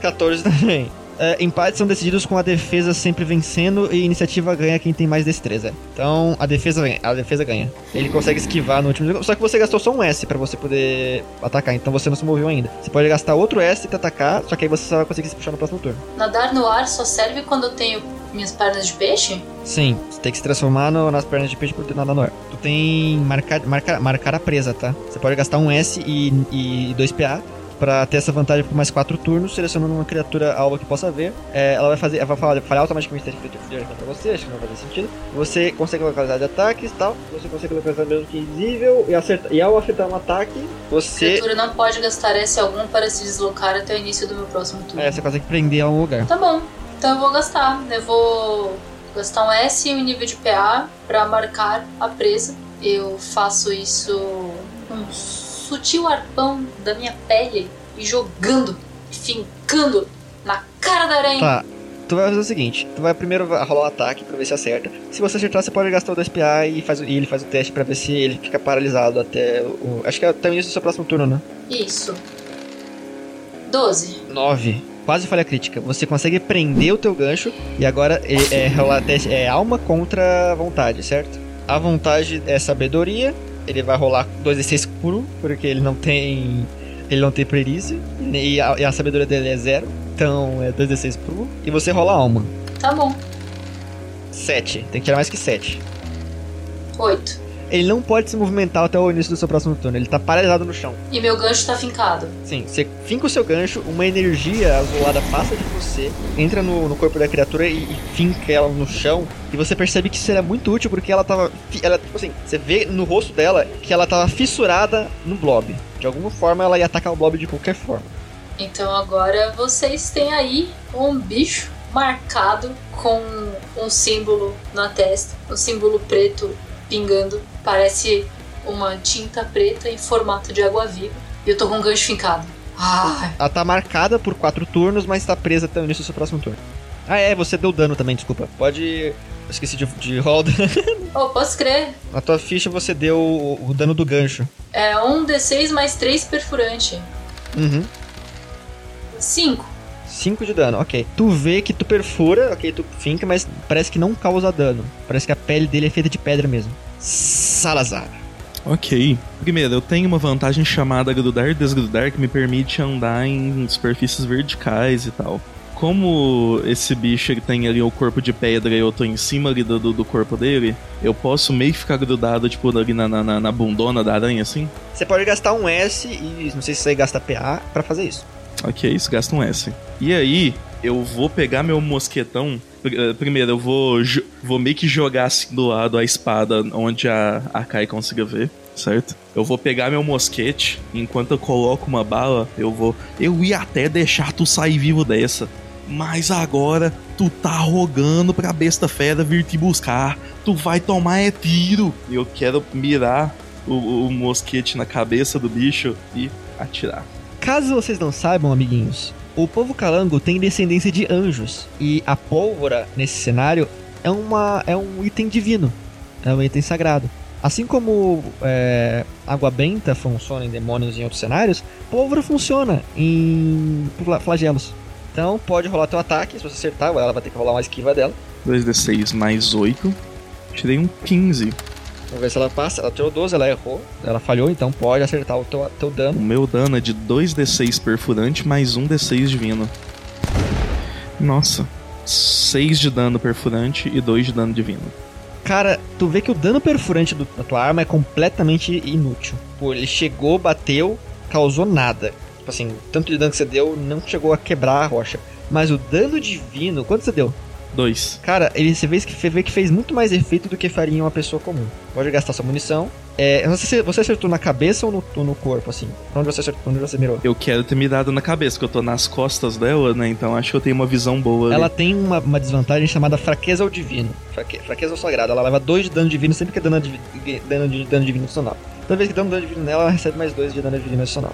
14 também. É, empates são decididos com a defesa sempre vencendo e iniciativa ganha quem tem mais destreza. Então a defesa ganha. A defesa ganha. Ele consegue esquivar no último. Só que você gastou só um S pra você poder atacar, então você não se moveu ainda. Você pode gastar outro S pra atacar, só que aí você só vai conseguir se puxar no próximo turno. Nadar no ar só serve quando eu tenho minhas pernas de peixe? Sim, você tem que se transformar no- nas pernas de peixe por ter nada no ar. Tu tem marcar, marcar, marcar a presa, tá? Você pode gastar um S e, e 2 PA pra ter essa vantagem por mais 4 turnos, selecionando uma criatura alva que possa ver. É, ela vai fazer, ela vai falar, falhar automaticamente teste de feitiço pra você, acho que não vai fazer sentido. Você consegue localizar de ataques e tal. Você consegue localizar mesmo que invisível e, acertar, e ao acertar um ataque, A você. criatura não pode gastar S algum para se deslocar até o início do meu próximo turno. É, você consegue prender a um lugar. Tá bom, então eu vou gastar. Eu vou gastar um S e um nível de PA pra marcar a presa. Eu faço isso com um sutil arpão da minha pele e jogando, fincando na cara da aranha. Tá. Tu vai fazer o seguinte, tu vai primeiro rolar um ataque pra ver se acerta. Se você acertar, você pode gastar o 2 PA e, faz, o- e ele faz o teste pra ver se ele fica paralisado até o. Acho que é até o início do seu próximo turno, né? Isso. 12. 9. Quase falha crítica. Você consegue prender o teu gancho e agora é, é rolar teste. É alma contra vontade, certo? A vontade é sabedoria. Ele vai rolar 2d6 puro, porque ele não tem. Ele não tem perícia. E a, e a sabedoria dele é zero. Então é 2d6 puro. E você rola alma. Tá bom. 7. Tem que tirar mais que 7. 8. Ele não pode se movimentar até o início do seu próximo turno. Ele tá paralisado no chão. E meu gancho tá fincado. Sim, você finca o seu gancho, uma energia azulada passa de você, entra no, no corpo da criatura e, e finca ela no chão. E você percebe que isso era muito útil porque ela tava. Ela, tipo assim, você vê no rosto dela que ela tava fissurada no blob. De alguma forma ela ia atacar o blob de qualquer forma. Então agora vocês têm aí um bicho marcado com um símbolo na testa, um símbolo preto pingando, parece uma tinta preta em formato de água viva. E eu tô com um gancho fincado. Ai, Ela tá marcada por quatro turnos, mas tá presa até o início do seu próximo turno. Ah, é, você deu dano também, desculpa. Pode. Eu esqueci de, de dano. oh, posso crer. Na tua ficha você deu o, o dano do gancho. É um D6 mais 3 perfurante. Uhum. 5. 5 de dano, ok. Tu vê que tu perfura, ok, tu finca, mas parece que não causa dano. Parece que a pele dele é feita de pedra mesmo. Salazar. Ok. Primeiro, eu tenho uma vantagem chamada grudar e desgrudar que me permite andar em superfícies verticais e tal. Como esse bicho ele tem ali o corpo de pedra e eu tô em cima ali do, do, corpo dele, eu posso meio que ficar grudado, tipo, ali na, na, na- na bundona da aranha, assim? Você pode gastar um S e não sei se você gasta PA pra fazer isso. Ok, isso gasta um S. E aí, eu vou pegar meu mosquetão. Eh, Primeiro, eu vou, vou meio que jogar assim do lado a espada onde a, a Kai consiga ver, certo? Eu vou pegar meu mosquete, enquanto eu coloco uma bala, eu vou. Eu ia até deixar tu sair vivo dessa. Mas agora tu tá rogando pra besta fera vir te buscar. Tu vai tomar é tiro. Eu quero mirar o, o mosquete na cabeça do bicho e atirar. Caso vocês não saibam, amiguinhos, o povo calango tem descendência de anjos. E a pólvora, nesse cenário, é, uma, é um item divino. É um item sagrado. Assim como é, água benta funciona em demônios e em outros cenários, pólvora funciona em fla- flagelos. Então pode rolar teu ataque, se você acertar, ela vai ter que rolar uma esquiva dela. 2d6 mais 8. Tirei um 15. Vamos ver se ela passa. Ela tirou 12, ela errou. Ela falhou, então pode acertar o teu, teu O dano. meu dano é de 2d6 perfurante mais 1d6 divino. Nossa. 6 de dano perfurante e 2 de dano divino. Cara, tu vê que o dano perfurante do- da tua arma é completamente inútil. Pô, ele chegou, bateu, causou nada. Tipo assim, tanto de dano que você deu, não chegou a quebrar a rocha. Mas o dano divino, quanto você deu? 2. Cara, ele você vê que, vê que fez muito mais efeito do que faria uma pessoa comum. Pode gastar sua munição. É, eu não sei se você acertou na cabeça ou no, ou no corpo, assim. Pra onde você acertou, onde você mirou? Eu quero ter me dado na cabeça, que eu tô nas costas dela, né? Então acho que eu tenho uma visão boa ali. Ela tem uma, uma desvantagem chamada fraqueza ao divino. Fraque, fraqueza ao sagrado. Ela leva 2 de dano divino sempre que é dano, de, dano, de, dano divino adicional. Toda vez que dá um dano divino nela, ela recebe mais 2 de dano divino adicional.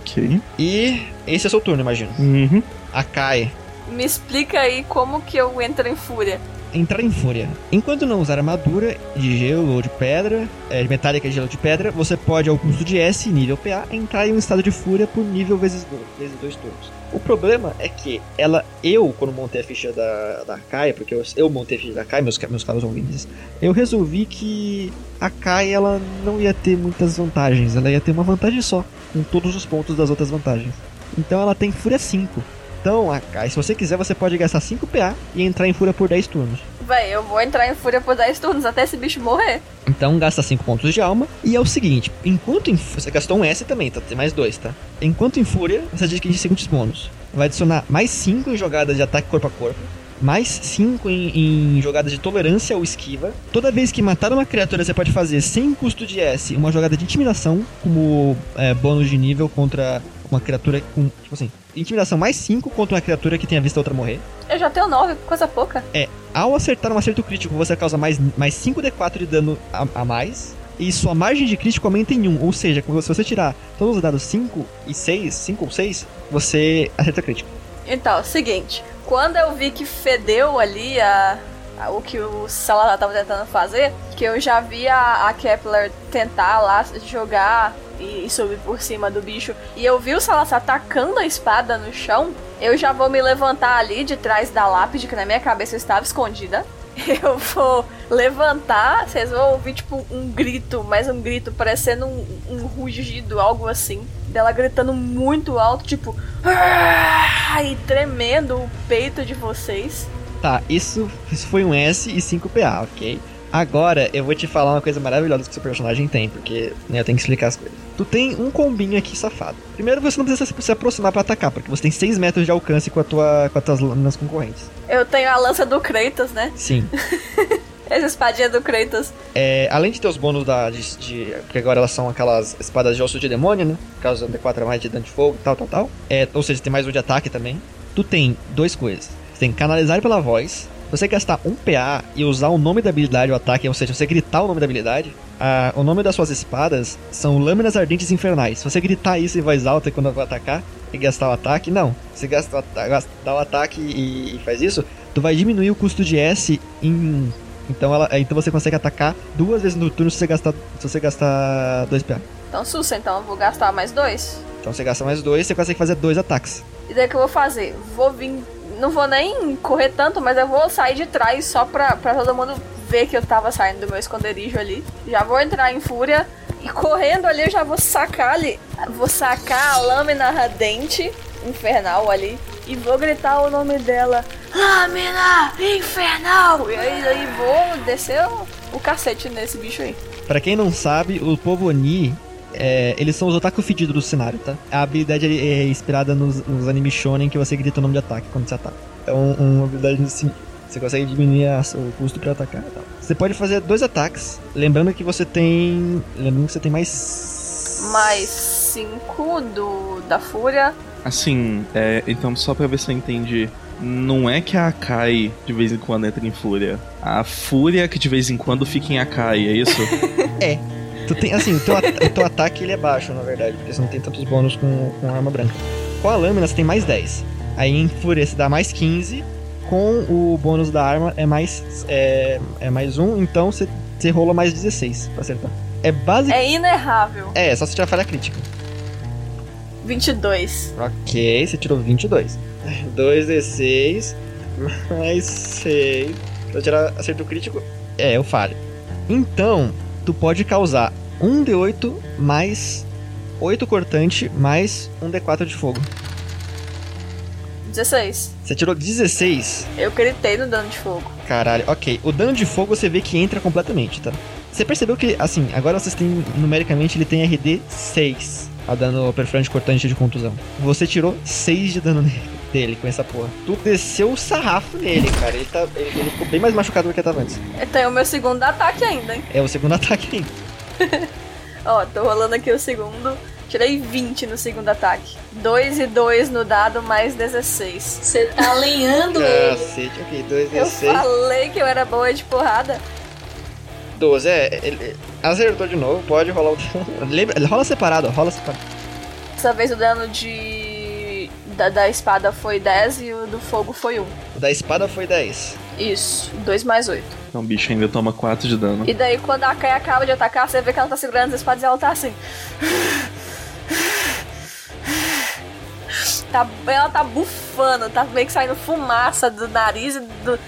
Ok. E esse é seu turno, imagino. Uhum. A Kai. Me explica aí como que eu entro em fúria. Entrar em fúria. Enquanto não usar armadura de gelo ou de pedra, é, de metálica de gelo ou de pedra, você pode, ao custo de S, nível PA, entrar em um estado de fúria por nível vezes 2 vezes dois turnos. O problema é que ela, eu, quando montei a ficha da, da Kai, porque eu, eu montei a ficha da Kai, meus, meus caros ouvintes, eu resolvi que a Kai ela não ia ter muitas vantagens, ela ia ter uma vantagem só, com todos os pontos das outras vantagens. Então ela tem Fúria 5. Então, a- se você quiser, você pode gastar 5 PA e entrar em fúria por 10 turnos. Véi, eu vou entrar em fúria por 10 turnos até esse bicho morrer. Então gasta 5 pontos de alma. E é o seguinte: enquanto em. Você gastou um S também, tá? Tem mais dois, tá? Enquanto em fúria, você adquire seguintes bônus. Vai adicionar mais 5 em jogadas de ataque corpo a corpo. Mais 5 em, em jogadas de tolerância ou esquiva. Toda vez que matar uma criatura, você pode fazer sem custo de S uma jogada de intimidação como é, bônus de nível contra uma criatura com. Tipo assim, intimidação mais 5 contra uma criatura que tenha visto a outra morrer. Eu já tenho 9, coisa pouca. É, ao acertar um acerto crítico, você causa mais, mais 5d4 de dano a, a mais. E sua margem de crítico aumenta em 1. Ou seja, se você tirar todos os dados 5 e 6, 5 ou 6, você acerta crítico. Então, seguinte. Quando eu vi que fedeu ali a- o que o Salazar tava tentando fazer, que eu já vi a, a Kepler tentar lá jogar e, e subir por cima do bicho, e eu vi o Salazar tacando a espada no chão, eu já vou me levantar ali de trás da lápide, que na minha cabeça estava escondida. Eu vou levantar, vocês vão ouvir tipo um grito, mas um grito parecendo um, um rugido, algo assim. Dela gritando muito alto, tipo. "Ah!" E tremendo o peito de vocês. Tá, isso, isso foi um S e 5 PA, ok? Agora eu vou te falar uma coisa maravilhosa que seu personagem tem, porque né, eu tenho que explicar as coisas. Tu tem um combinho aqui safado. Primeiro você não precisa se- aproximar pra atacar, porque você tem 6 metros de alcance com, a tua, com as tuas lâminas concorrentes. Eu tenho a lança do Kratos, né? Sim. Essa espadinha do Kratos. É, além de ter os bônus da, de, de- Porque agora elas são aquelas espadas de osso de demônio, né? Causando D4 a mais de dano de fogo, tal, tal, tal. É, ou seja, tem mais um de ataque também. Tu tem duas coisas. Você tem canalizar pela voz. Se você gastar um PA e usar o nome da habilidade ou ataque, ou seja, você gritar o nome da habilidade, a- o nome das suas espadas são Lâminas Ardentes Infernais. Se você gritar isso em voz alta quando vai atacar e gastar o ataque, não. Se gasta, o ata- gasta- dá o ataque e, e faz isso, tu vai diminuir o custo de S em então, ela, então você consegue atacar duas vezes no turno se você gastar, se você gastar 2 PA. Então, sussa, então eu vou gastar mais dois. Então você gasta mais dois, você consegue fazer dois ataques. E daí o que eu vou fazer? Vou vir. Não vou nem correr tanto, mas eu vou sair de trás só pra, pra todo mundo ver que eu tava saindo do meu esconderijo ali. Já vou entrar em fúria. E correndo ali eu já vou sacar ali. Vou sacar a lâmina radente infernal ali. E vou gritar o nome dela. Lâmina infernal! E aí, aí vou descer o, o cacete nesse bicho aí. Pra quem não sabe, o povo Oni, é, eles são os otaku fedidos do cenário, tá? A habilidade é inspirada nos, nos anime shonen que você grita o nome de ataque quando você ataca. É um- uma habilidade assim, você consegue diminuir a- o custo pra atacar e tal. Você pode fazer dois ataques, lembrando que você tem... Lembrando que você tem mais... Mais 5 do da fúria. Assim, é, então só pra ver se eu entendi. Não é que a Akai de vez em quando entra em fúria. A fúria é que de vez em quando fica em Akai, é isso? É. Tu tem, assim, o teu, o teu ataque ele é baixo, na verdade, porque você não tem tantos bônus com, com arma branca. Com a lâmina você tem mais 10. Aí em fúria você dá mais 15. Com o bônus da arma é mais é, é mais 1, então você, você rola mais 16 pra acertar. É básico. É inerrável. É, só se tiver falha crítica. 22. Ok, você tirou 22. 2d6 mais 6. Se eu tirar acerto crítico, é, eu falho. Então, tu pode causar 1d8 mais 8 cortante mais 1d4 de fogo. 16. Você tirou 16. Eu gritei no dano de fogo. Caralho, ok. O dano de fogo você vê que entra completamente, tá? Você percebeu que, assim, agora vocês têm, numericamente, ele tem RD 6 a dano perfurante cortante de contusão. Você tirou 6 de dano nele, dele com essa porra. Tu desceu o sarrafo nele, cara. Ele, tá, ele, ele ficou bem mais machucado do que tava antes. Eu tenho o meu segundo ataque ainda, hein? É o segundo ataque ainda. Ó, tô rolando aqui o segundo. Tirei 20 no segundo ataque. 2 e 2 no dado, mais 16. Você tá alinhando ele. Cacete, ok. 2 Eu D6. falei que eu era boa de porrada. 12, é. Ele acertou de novo, pode rolar o. Lembra, rola separado, rola separado. Dessa vez o dano de. Da, da espada foi 10 e o do fogo foi 1. O da espada foi 10. Isso, 2 mais 8. Então o bicho ainda toma 4 de dano. E daí quando a Kai acaba de atacar, você vê que ela tá segurando as espadas e ela tá assim. Tá, ela tá bufando, tá meio que saindo fumaça do nariz e do,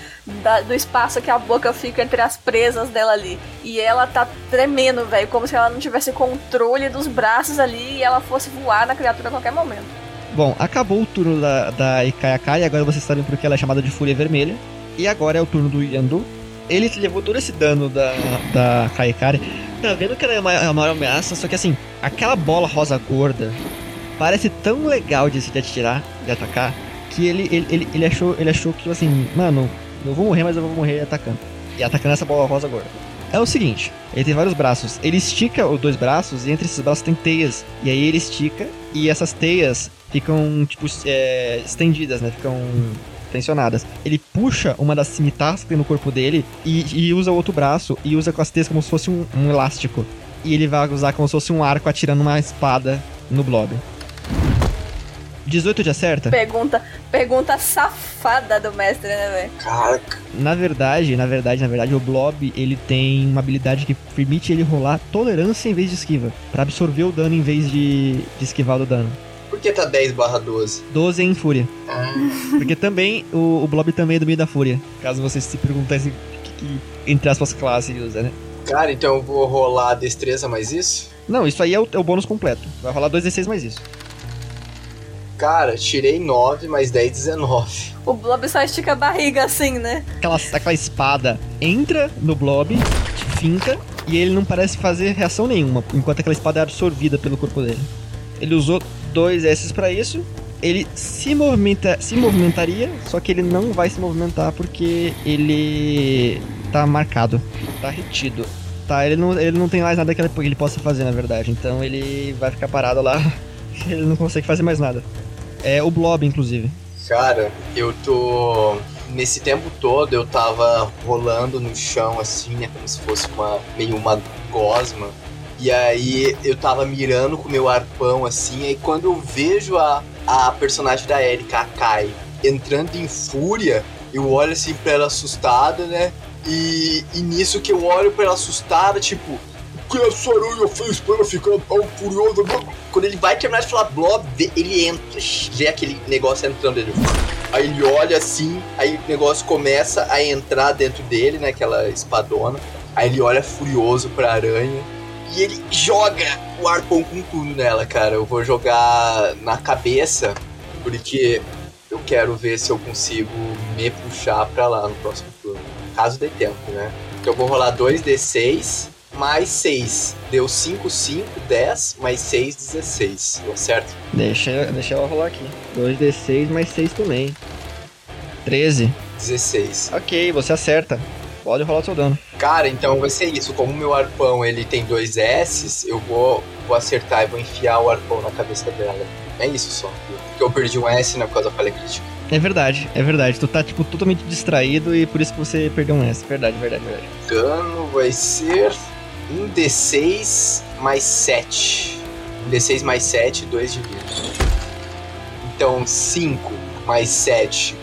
da- do espaço que a boca fica entre as presas dela ali. E ela tá tremendo, velho, como se ela não tivesse controle dos braços ali e ela fosse voar na criatura a qualquer momento. Bom, acabou o turno da, da Ikayakai, agora vocês sabem porque ela é chamada de Fúria Vermelha. E agora é o turno do Yandu. Ele levou todo esse dano da, da Kaikari. Tá vendo que ela é uma, é uma maior ameaça, só que assim, aquela bola rosa gorda parece tão legal de se atirar, de atacar, que ele, ele, ele, ele achou, ele achou que, assim, mano, eu vou morrer, mas eu vou morrer atacando. E atacando essa bola rosa gorda. É o seguinte, ele tem vários braços. Ele estica os dois braços e entre esses braços tem teias. E aí ele estica e essas teias ficam, tipo, é, estendidas, né? Ficam tensionadas. Ele puxa uma das cimitarras que tem no corpo dele e, e usa o outro braço e usa com as teias como se fosse um, um elástico. E ele vai usar como se fosse um arco atirando uma espada no blob. 18 de acerta? Pergunta, pergunta safada do mestre, né, velho? Caraca. Na verdade, na verdade, na verdade, o Blob, ele tem uma habilidade que permite ele rolar tolerância em vez de esquiva, Pra absorver o dano em vez de, de esquivar o dano. Por que tá 10 barra 12? 12 em fúria. Ah, Porque também, o, o Blob também é do meio da fúria. Caso vocês se perguntassem que, que entre aspas classe ele usa, né? cara, então eu vou rolar destreza mais isso? Não, isso aí é o, é o bônus completo. Vai rolar 2d6 mais isso. Cara, tirei 9 mais 10, 19. O Blob só estica a barriga assim, né? Aquela, aquela espada entra no Blob, finca, e ele não parece fazer reação nenhuma, enquanto aquela espada é absorvida pelo corpo dele. Ele usou dois S pra isso. Ele se, movimenta, se movimentaria, só que ele não vai se movimentar porque ele tá marcado, tá retido. Tá, ele não, ele não tem mais nada que ele, que ele possa fazer, na verdade. Então ele vai ficar parado lá. Ele não consegue fazer mais nada. É o Blob, inclusive. Cara, eu tô. Nesse tempo todo eu tava rolando no chão assim, né? Como se fosse uma. meio uma gosma. E aí eu tava mirando com meu arpão assim, aí quando eu vejo a, a personagem da Erika, a Kai, entrando em fúria, eu olho assim pra ela assustada, né? E, e nisso que eu olho pra ela assustada, tipo, que essa aranha fez pra ela ficar tão furiosa? quando ele vai terminar de falar blob, ele entra, vê aquele negócio entrando ele. Aí ele olha assim, aí o negócio começa a entrar dentro dele, né? Aquela espadona. Aí ele olha furioso pra aranha. E ele joga o arpão com tudo nela, cara. Eu vou jogar na cabeça, porque eu quero ver se eu consigo me puxar pra lá no próximo turno. Caso dê tempo, né? Então eu vou rolar 2d6 mais 6. Deu 5, 5, 10, mais 6, 16. Deu certo? Deixa, deixa ela rolar aqui. 2d6 mais 6 também. 13. 16. Ok, você acerta. Pode rolar o seu dano. Cara, então vai ser isso. Como o meu arpão ele tem dois S, eu vou, vou acertar e vou enfiar o arpão na cabeça dela. É isso só. Porque eu perdi um S, né, por causa da falha crítica. É verdade, é verdade. Tu tá, tipo, totalmente distraído e por isso que você perdeu um S. Verdade, verdade, verdade. Dano vai ser um D6 mais 7. Um D6 mais 7, 2 de vida. Então, 5 mais 7,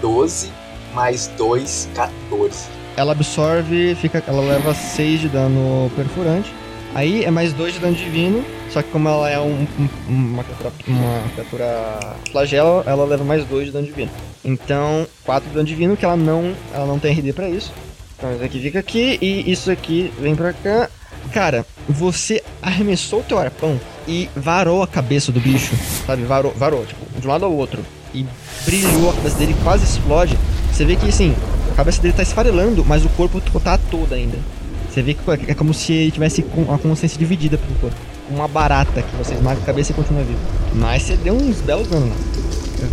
12. Mais 2, 14. Ela absorve, fica, ela leva 6 de dano perfurante. Aí é mais 2 de dano divino. Só que como ela é um- um- uma, criatura, uma criatura flagela, ela leva mais 2 de dano divino. Então, 4 de dano divino, que ela não, ela não tem RD pra isso. Então isso aqui fica aqui e isso aqui vem pra cá. Cara, você arremessou o teu arpão e varou a cabeça do bicho, sabe? Varou, varou, tipo, de um lado ao outro. E brilhou a cabeça dele, quase explode. Você vê que, assim, a cabeça dele tá esfarelando, mas o corpo tá todo ainda. Você vê que é como se ele tivesse a consciência dividida pelo corpo. Uma barata que você esmaga a cabeça e continua vivo. Mas você deu uns belos danos.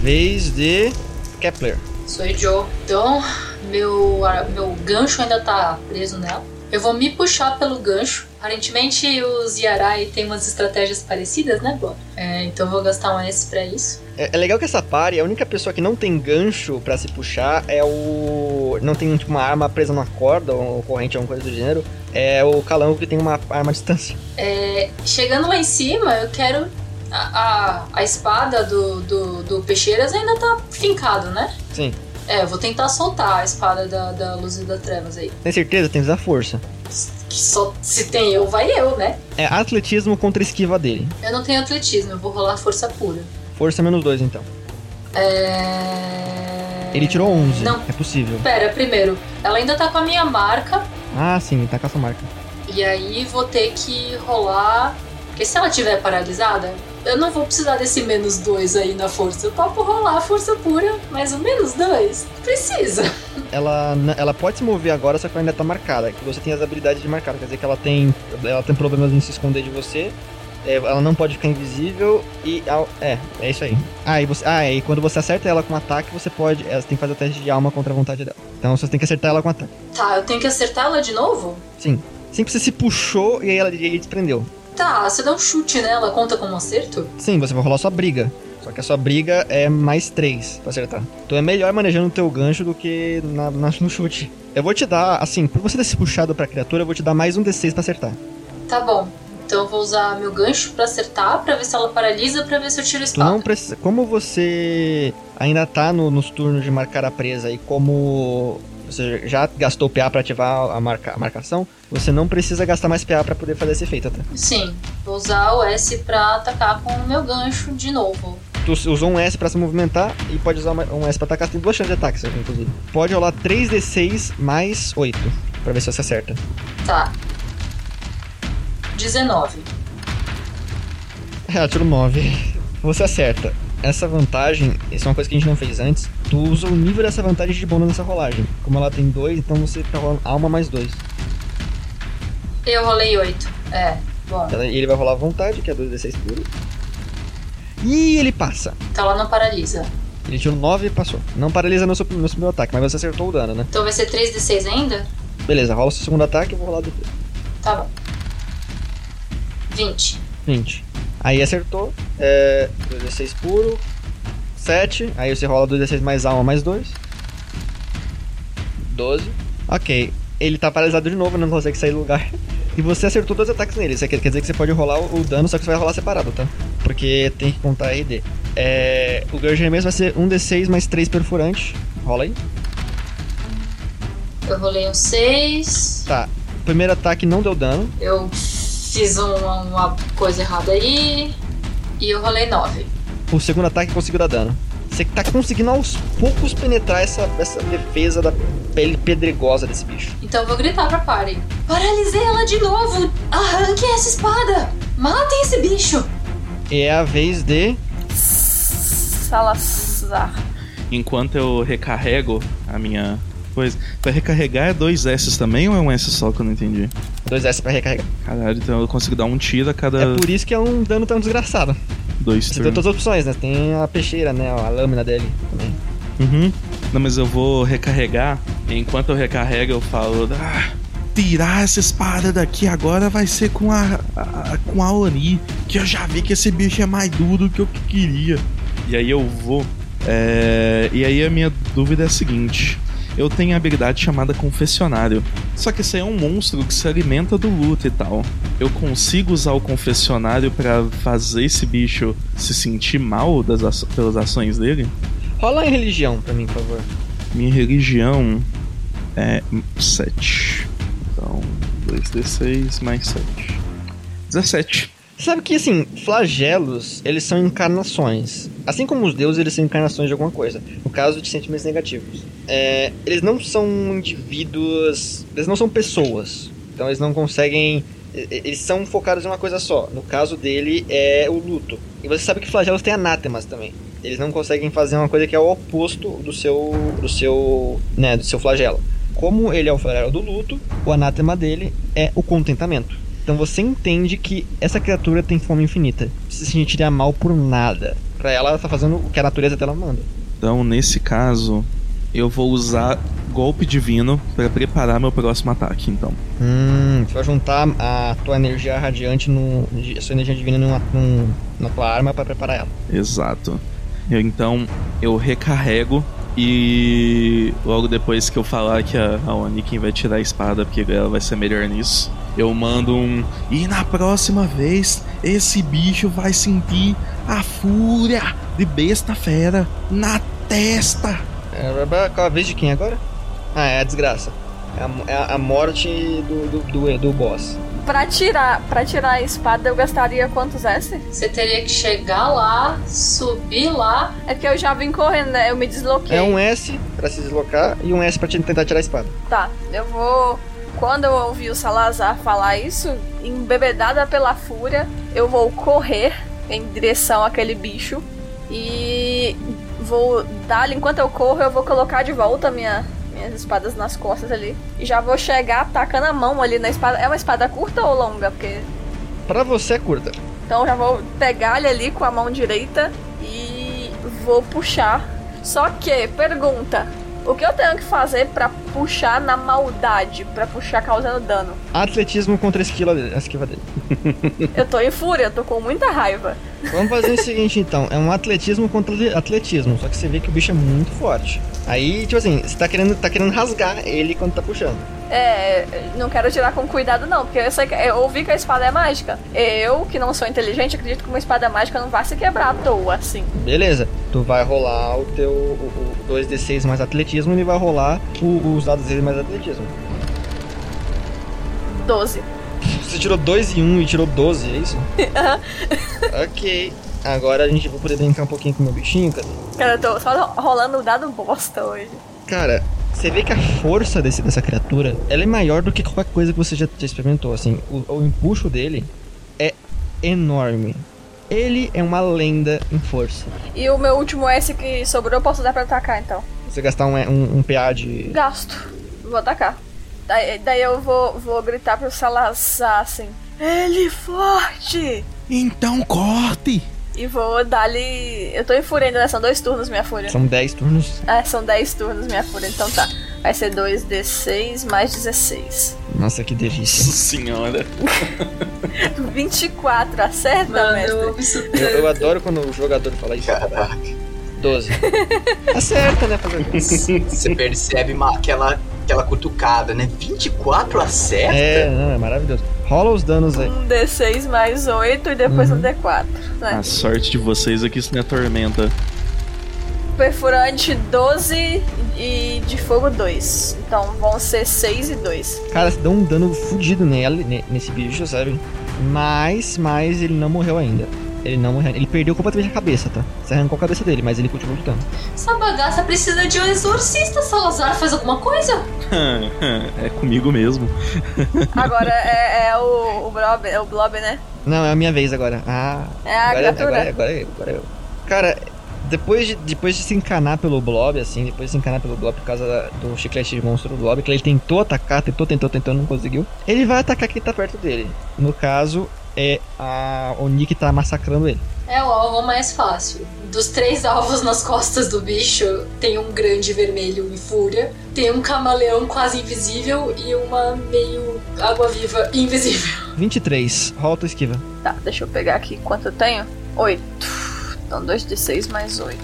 Vez de Kepler. Sou Joe. Então, meu, meu gancho ainda tá preso nela. Eu vou me puxar pelo gancho. Aparentemente, os Yarai têm umas estratégias parecidas, né, Bob? É, então eu vou gastar um S pra isso. É, é legal que essa pare, a única pessoa que não tem gancho pra se puxar é o. Não tem tipo, uma arma presa numa corda ou corrente, alguma coisa do gênero. É o calango que tem uma arma à distância. É, chegando lá em cima, eu quero. A, a, a espada do, do, do Peixeiras ainda tá fincado, né? Sim. É, eu vou tentar soltar a espada da, da Luz e das Trevas aí. Tem certeza? Tem que usar força. Que só, se tem eu, vai eu, né? É atletismo contra esquiva dele. Eu não tenho atletismo, eu vou rolar força pura. Força menos dois então. É... Ele tirou 11. Não. É possível. Pera, primeiro, ela ainda tá com a minha marca, Ah, sim, tá com essa marca. e aí vou ter que rolar. Porque se ela tiver paralisada, eu não vou precisar desse menos dois aí na força. Eu topo rolar a força pura, mas o menos dois precisa. Ela, ela pode se mover agora, só que ela ainda tá marcada. Que você tem as habilidades de marcar. Quer dizer que ela tem. Ela tem problemas em se esconder de você. É, ela não pode ficar invisível e. É, é isso aí. Ah, e, você, ah, e quando você acerta ela com ataque, você pode. Ela tem que fazer o teste de alma contra a vontade dela. Então você tem que acertar ela com ataque. Tá, eu tenho que acertar ela de novo? Sim. Sempre você se puxou e aí ela e aí desprendeu. Tá, você dá um chute nela, conta como acerto? Sim, você vai rolar sua briga. Só que a sua briga é mais 3 pra acertar. Então é melhor manejando o teu gancho do que na, na- no chute. Eu vou te dar, assim, por você ter se puxado pra criatura, eu vou te dar mais um D6 pra acertar. Tá bom. Então eu vou usar meu gancho pra acertar, pra ver se ela paralisa, pra ver se eu tiro a Tu espada. não precisa. Como você ainda tá no- nos turnos de marcar a presa e como você já gastou PA pra ativar a, marca- a marcação, você não precisa gastar mais PA pra poder fazer esse efeito, tá? Sim, vou usar o S pra atacar com o meu gancho de novo. Tu usou um S pra se movimentar e pode usar um S pra atacar. Você tem duas chances de ataque, inclusive. Pode rolar 3d6 mais 8 pra ver se você acerta. Tá. 19. É, ela tirou 9. Você acerta. Essa vantagem, isso é uma coisa que a gente não fez antes. Tu usa o nível dessa vantagem de bônus nessa rolagem. Como ela tem 2, então você fica rolando alma mais 2. Eu rolei 8. É, bom. E ele vai rolar à vontade, que é 2d6 puro. E ele passa. Então ela não paralisa. Ele tirou 9 e passou. Não paralisa no seu, no seu primeiro ataque, mas você acertou o dano, né? Então vai ser 3d6 ainda? Beleza, rola o seu segundo ataque e eu vou rolar depois. Tá bom. 20. 20. Aí acertou. É. 2d6 puro. 7. Aí você rola 2d6 mais alma mais 2. 12. Ok. Ele tá paralisado de novo, não consegue sair do lugar. E você acertou dois ataques nele. Isso quer quer dizer que você pode rolar o dano, só que você vai rolar separado, tá? Porque tem que contar RD. É, o de arremesso vai ser 1d6 mais 3 perfurante. Rola aí. Eu rolei um 6. Tá. Primeiro ataque não deu dano. Eu fiz uma, uma coisa errada aí. E eu rolei 9. O segundo ataque conseguiu dar dano. Você tá conseguindo aos poucos penetrar essa, essa defesa da pele pedregosa desse bicho. Então eu vou gritar pra party. Paralisei ela de novo! Arranque essa espada! Matem esse bicho! É a vez de. Salazar. Enquanto eu recarrego a minha coisa. Pra recarregar é dois S também ou é um S só que eu não entendi? Dois S pra recarregar. Caralho, então eu consigo dar um tiro a cada É por isso que é um dano tão desgraçado. Dois Você tem todas as opções, né? Tem a peixeira, né? A lâmina dele também. Uhum. Não, mas eu vou recarregar. Enquanto eu recarrego, eu falo. Ah, tirar essa espada daqui agora vai ser com a, a- com a Ori. Que eu já vi que esse bicho é mais duro do que eu queria. E aí eu vou. é, E aí a minha dúvida é a seguinte. Eu tenho a habilidade chamada confessionário. Só que esse aí é um monstro que se alimenta do luto e tal. Eu consigo usar o confessionário pra fazer esse bicho se sentir mal das pelas ações dele? Rola em religião pra mim, por favor. Minha religião é 7. Então, 2d6 mais 7. 17. Sabe que, assim, flagelos, eles são encarnações. Assim como os deuses, eles são encarnações de alguma coisa. No caso de sentimentos negativos. É, eles não são indivíduos... Eles não são pessoas. Então eles não conseguem... Eles são focados em uma coisa só. No caso dele, é o luto. E você sabe que flagelos têm anátemas também. Eles não conseguem fazer uma coisa que é o oposto do seu... Do seu... Né, do seu flagelo. Como ele é o flagelo do luto, o anátema dele é o contentamento. Então você entende que essa criatura tem fome infinita. Se sentiria mal por nada. Pra ela, ela tá fazendo o que a natureza dela manda. Então, nesse caso, eu vou usar golpe divino pra preparar meu próximo ataque, então. Hum, você vai juntar a tua energia radiante no. a sua energia divina numa, num- na tua arma pra preparar ela. Exato. Eu, então, eu recarrego e logo depois que eu falar que a, a Oniken vai tirar a espada, porque ela vai ser melhor nisso, eu mando um. E na próxima vez, esse bicho vai sentir a fúria de besta fera na testa. É, qual a vez de quem agora? Ah, é a desgraça. É a, é a- a morte do, do, do, do boss. Pra tirar, pra tirar a espada, eu gastaria quantos S? Você teria que chegar lá, subir lá. É que eu já vim correndo, né? Eu me desloquei. É um S pra se deslocar e um S pra te- tentar tirar a espada. Tá, eu vou. Quando eu ouvi o Salazar falar isso, embebedada pela fúria, eu vou correr em direção àquele bicho. E vou dar enquanto eu corro, eu vou colocar de volta minha, minhas espadas nas costas ali. E já vou chegar tacando a mão ali na espada. É uma espada curta ou longa? Porque. Pra você é curta. Então eu já vou pegar ele ali com a mão direita e vou puxar. Só que, pergunta: o que eu tenho que fazer pra puxar na maldade? Pra puxar causando dano? Atletismo contra a esquiva dele. A esquiva dele. Eu tô em fúria, eu tô com muita raiva. Vamos fazer o seguinte então, é um atletismo contra atletismo, só que você vê que o bicho é muito forte. Aí, tipo assim, você tá querendo, tá querendo rasgar ele quando tá puxando. É, não quero tirar com cuidado não, porque eu, sei que, eu ouvi que a espada é mágica. Eu, que não sou inteligente, acredito que uma espada mágica não vai se quebrar à toa, assim. Beleza, tu vai rolar o teu o, o 2d6 mais atletismo e vai rolar o- os dados dele mais atletismo. 12. Você tirou 2 e 1 um, e tirou 12, é isso? ok. Agora a gente vai poder brincar um pouquinho com o meu bichinho, cadê? Cara, eu tô só rolando o dado bosta hoje. Cara, você vê que a força desse, dessa criatura ela é maior do que qualquer coisa que você já, já experimentou. Assim, o, o empuxo dele é enorme. Ele é uma lenda em força. E o meu último S que sobrou, eu posso dar pra atacar então. Você gastar um, um, um PA de. Gasto. Vou atacar. Daí, daí eu vou, vou gritar pro Salazar assim: Ele forte! Então corte! E vou dar-lhe. Eu tô em fúria ainda, né? São dois turnos minha fúria. São 10 turnos. É, são 10 turnos minha fúria, então tá. Vai ser 2d6 mais 16. Nossa, que delícia. Nossa senhora. 24, acerta, Mano, mestre? Eu, eu adoro quando o jogador fala isso. Caraca. 12. Acerta, né? Fazer o quê? Você percebe uma- aquela, aquela cutucada, né? 24 acerta? É, não, é maravilhoso. Rola os danos aí. Um D6 mais 8 e depois Uhum. um D4. Né? A sorte de vocês é que isso não é tormenta. Perfurante 12 e de fogo 2. Então vão ser 6 e 2. Cara, você deu um dano fudido nele, ne- nesse bicho, sabe? Mas, mas ele não morreu ainda. Ele não morreu. Ele perdeu completamente a cabeça, tá? Você arrancou a cabeça dele, mas ele continuou lutando. Essa bagaça precisa de um exorcista, Salazar. Faz alguma coisa? é comigo mesmo. Agora é, é o, o Blob, é o Blob, né? Não, é a minha vez agora. Ah. É a agora, criatura. agora, agora, é- agora é eu. Cara, depois de, depois de se encanar pelo Blob, assim, depois de se encanar pelo Blob por causa da- do chiclete de monstro do Blob, que ele tentou atacar, tentou, tentou, tentou, não conseguiu. Ele vai atacar quem tá perto dele. No caso, é a Oni que tá massacrando ele. É o alvo mais fácil. Dos três alvos nas costas do bicho, tem um grande vermelho em fúria, tem um camaleão quase invisível e uma meio água-viva invisível. 23, rola tua esquiva. Tá, deixa eu pegar aqui quanto eu tenho. 8. Então 2 de 6 mais 8.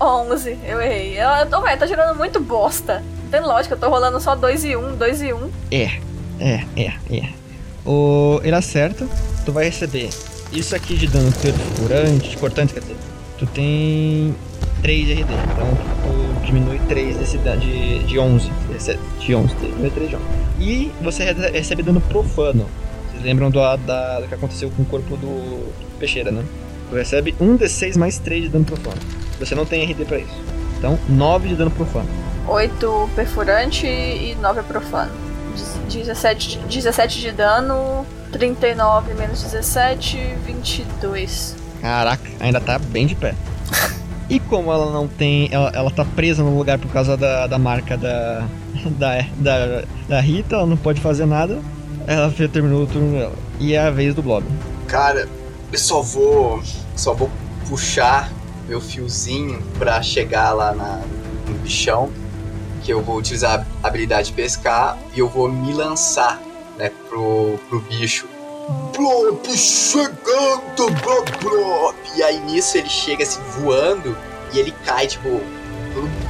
11. Eu errei. Eu, eu tô, véi, tá tirando muito bosta. Não tem lógica, eu tô rolando só 2 e 1, 2 e 1. É, é, é, é. O, ele acerta, tu vai receber isso aqui de dano perfurante, cortante, quer dizer. Tu tem 3 de RD, então tu diminui 3 desse de, de 11. Recebe- De 11, diminui 3 de 11. E você re- recebe dano profano. Vocês lembram do, da, do que aconteceu com o corpo do Peixeira, né? Tu recebe 1d6 mais 3 de dano profano. Você não tem RD pra isso. Então, 9 de dano profano. 8 perfurante e 9 profano. Dez- 17, 17 de dano, 39 menos 17, 22. Caraca, ainda tá bem de pé. E como ela não tem. Ela, ela tá presa no lugar por causa da, da marca da, da, da. da Rita, ela não pode fazer nada. Ela terminou o turno dela. E é a vez do Blob. Cara, eu só vou. Só vou puxar meu fiozinho pra chegar lá na, no bichão. Que eu vou utilizar a habilidade de pescar e eu vou me lançar, né, pro, pro bicho. Blob chegando, Blob, Blob! E aí nisso ele chega assim voando e ele cai, tipo,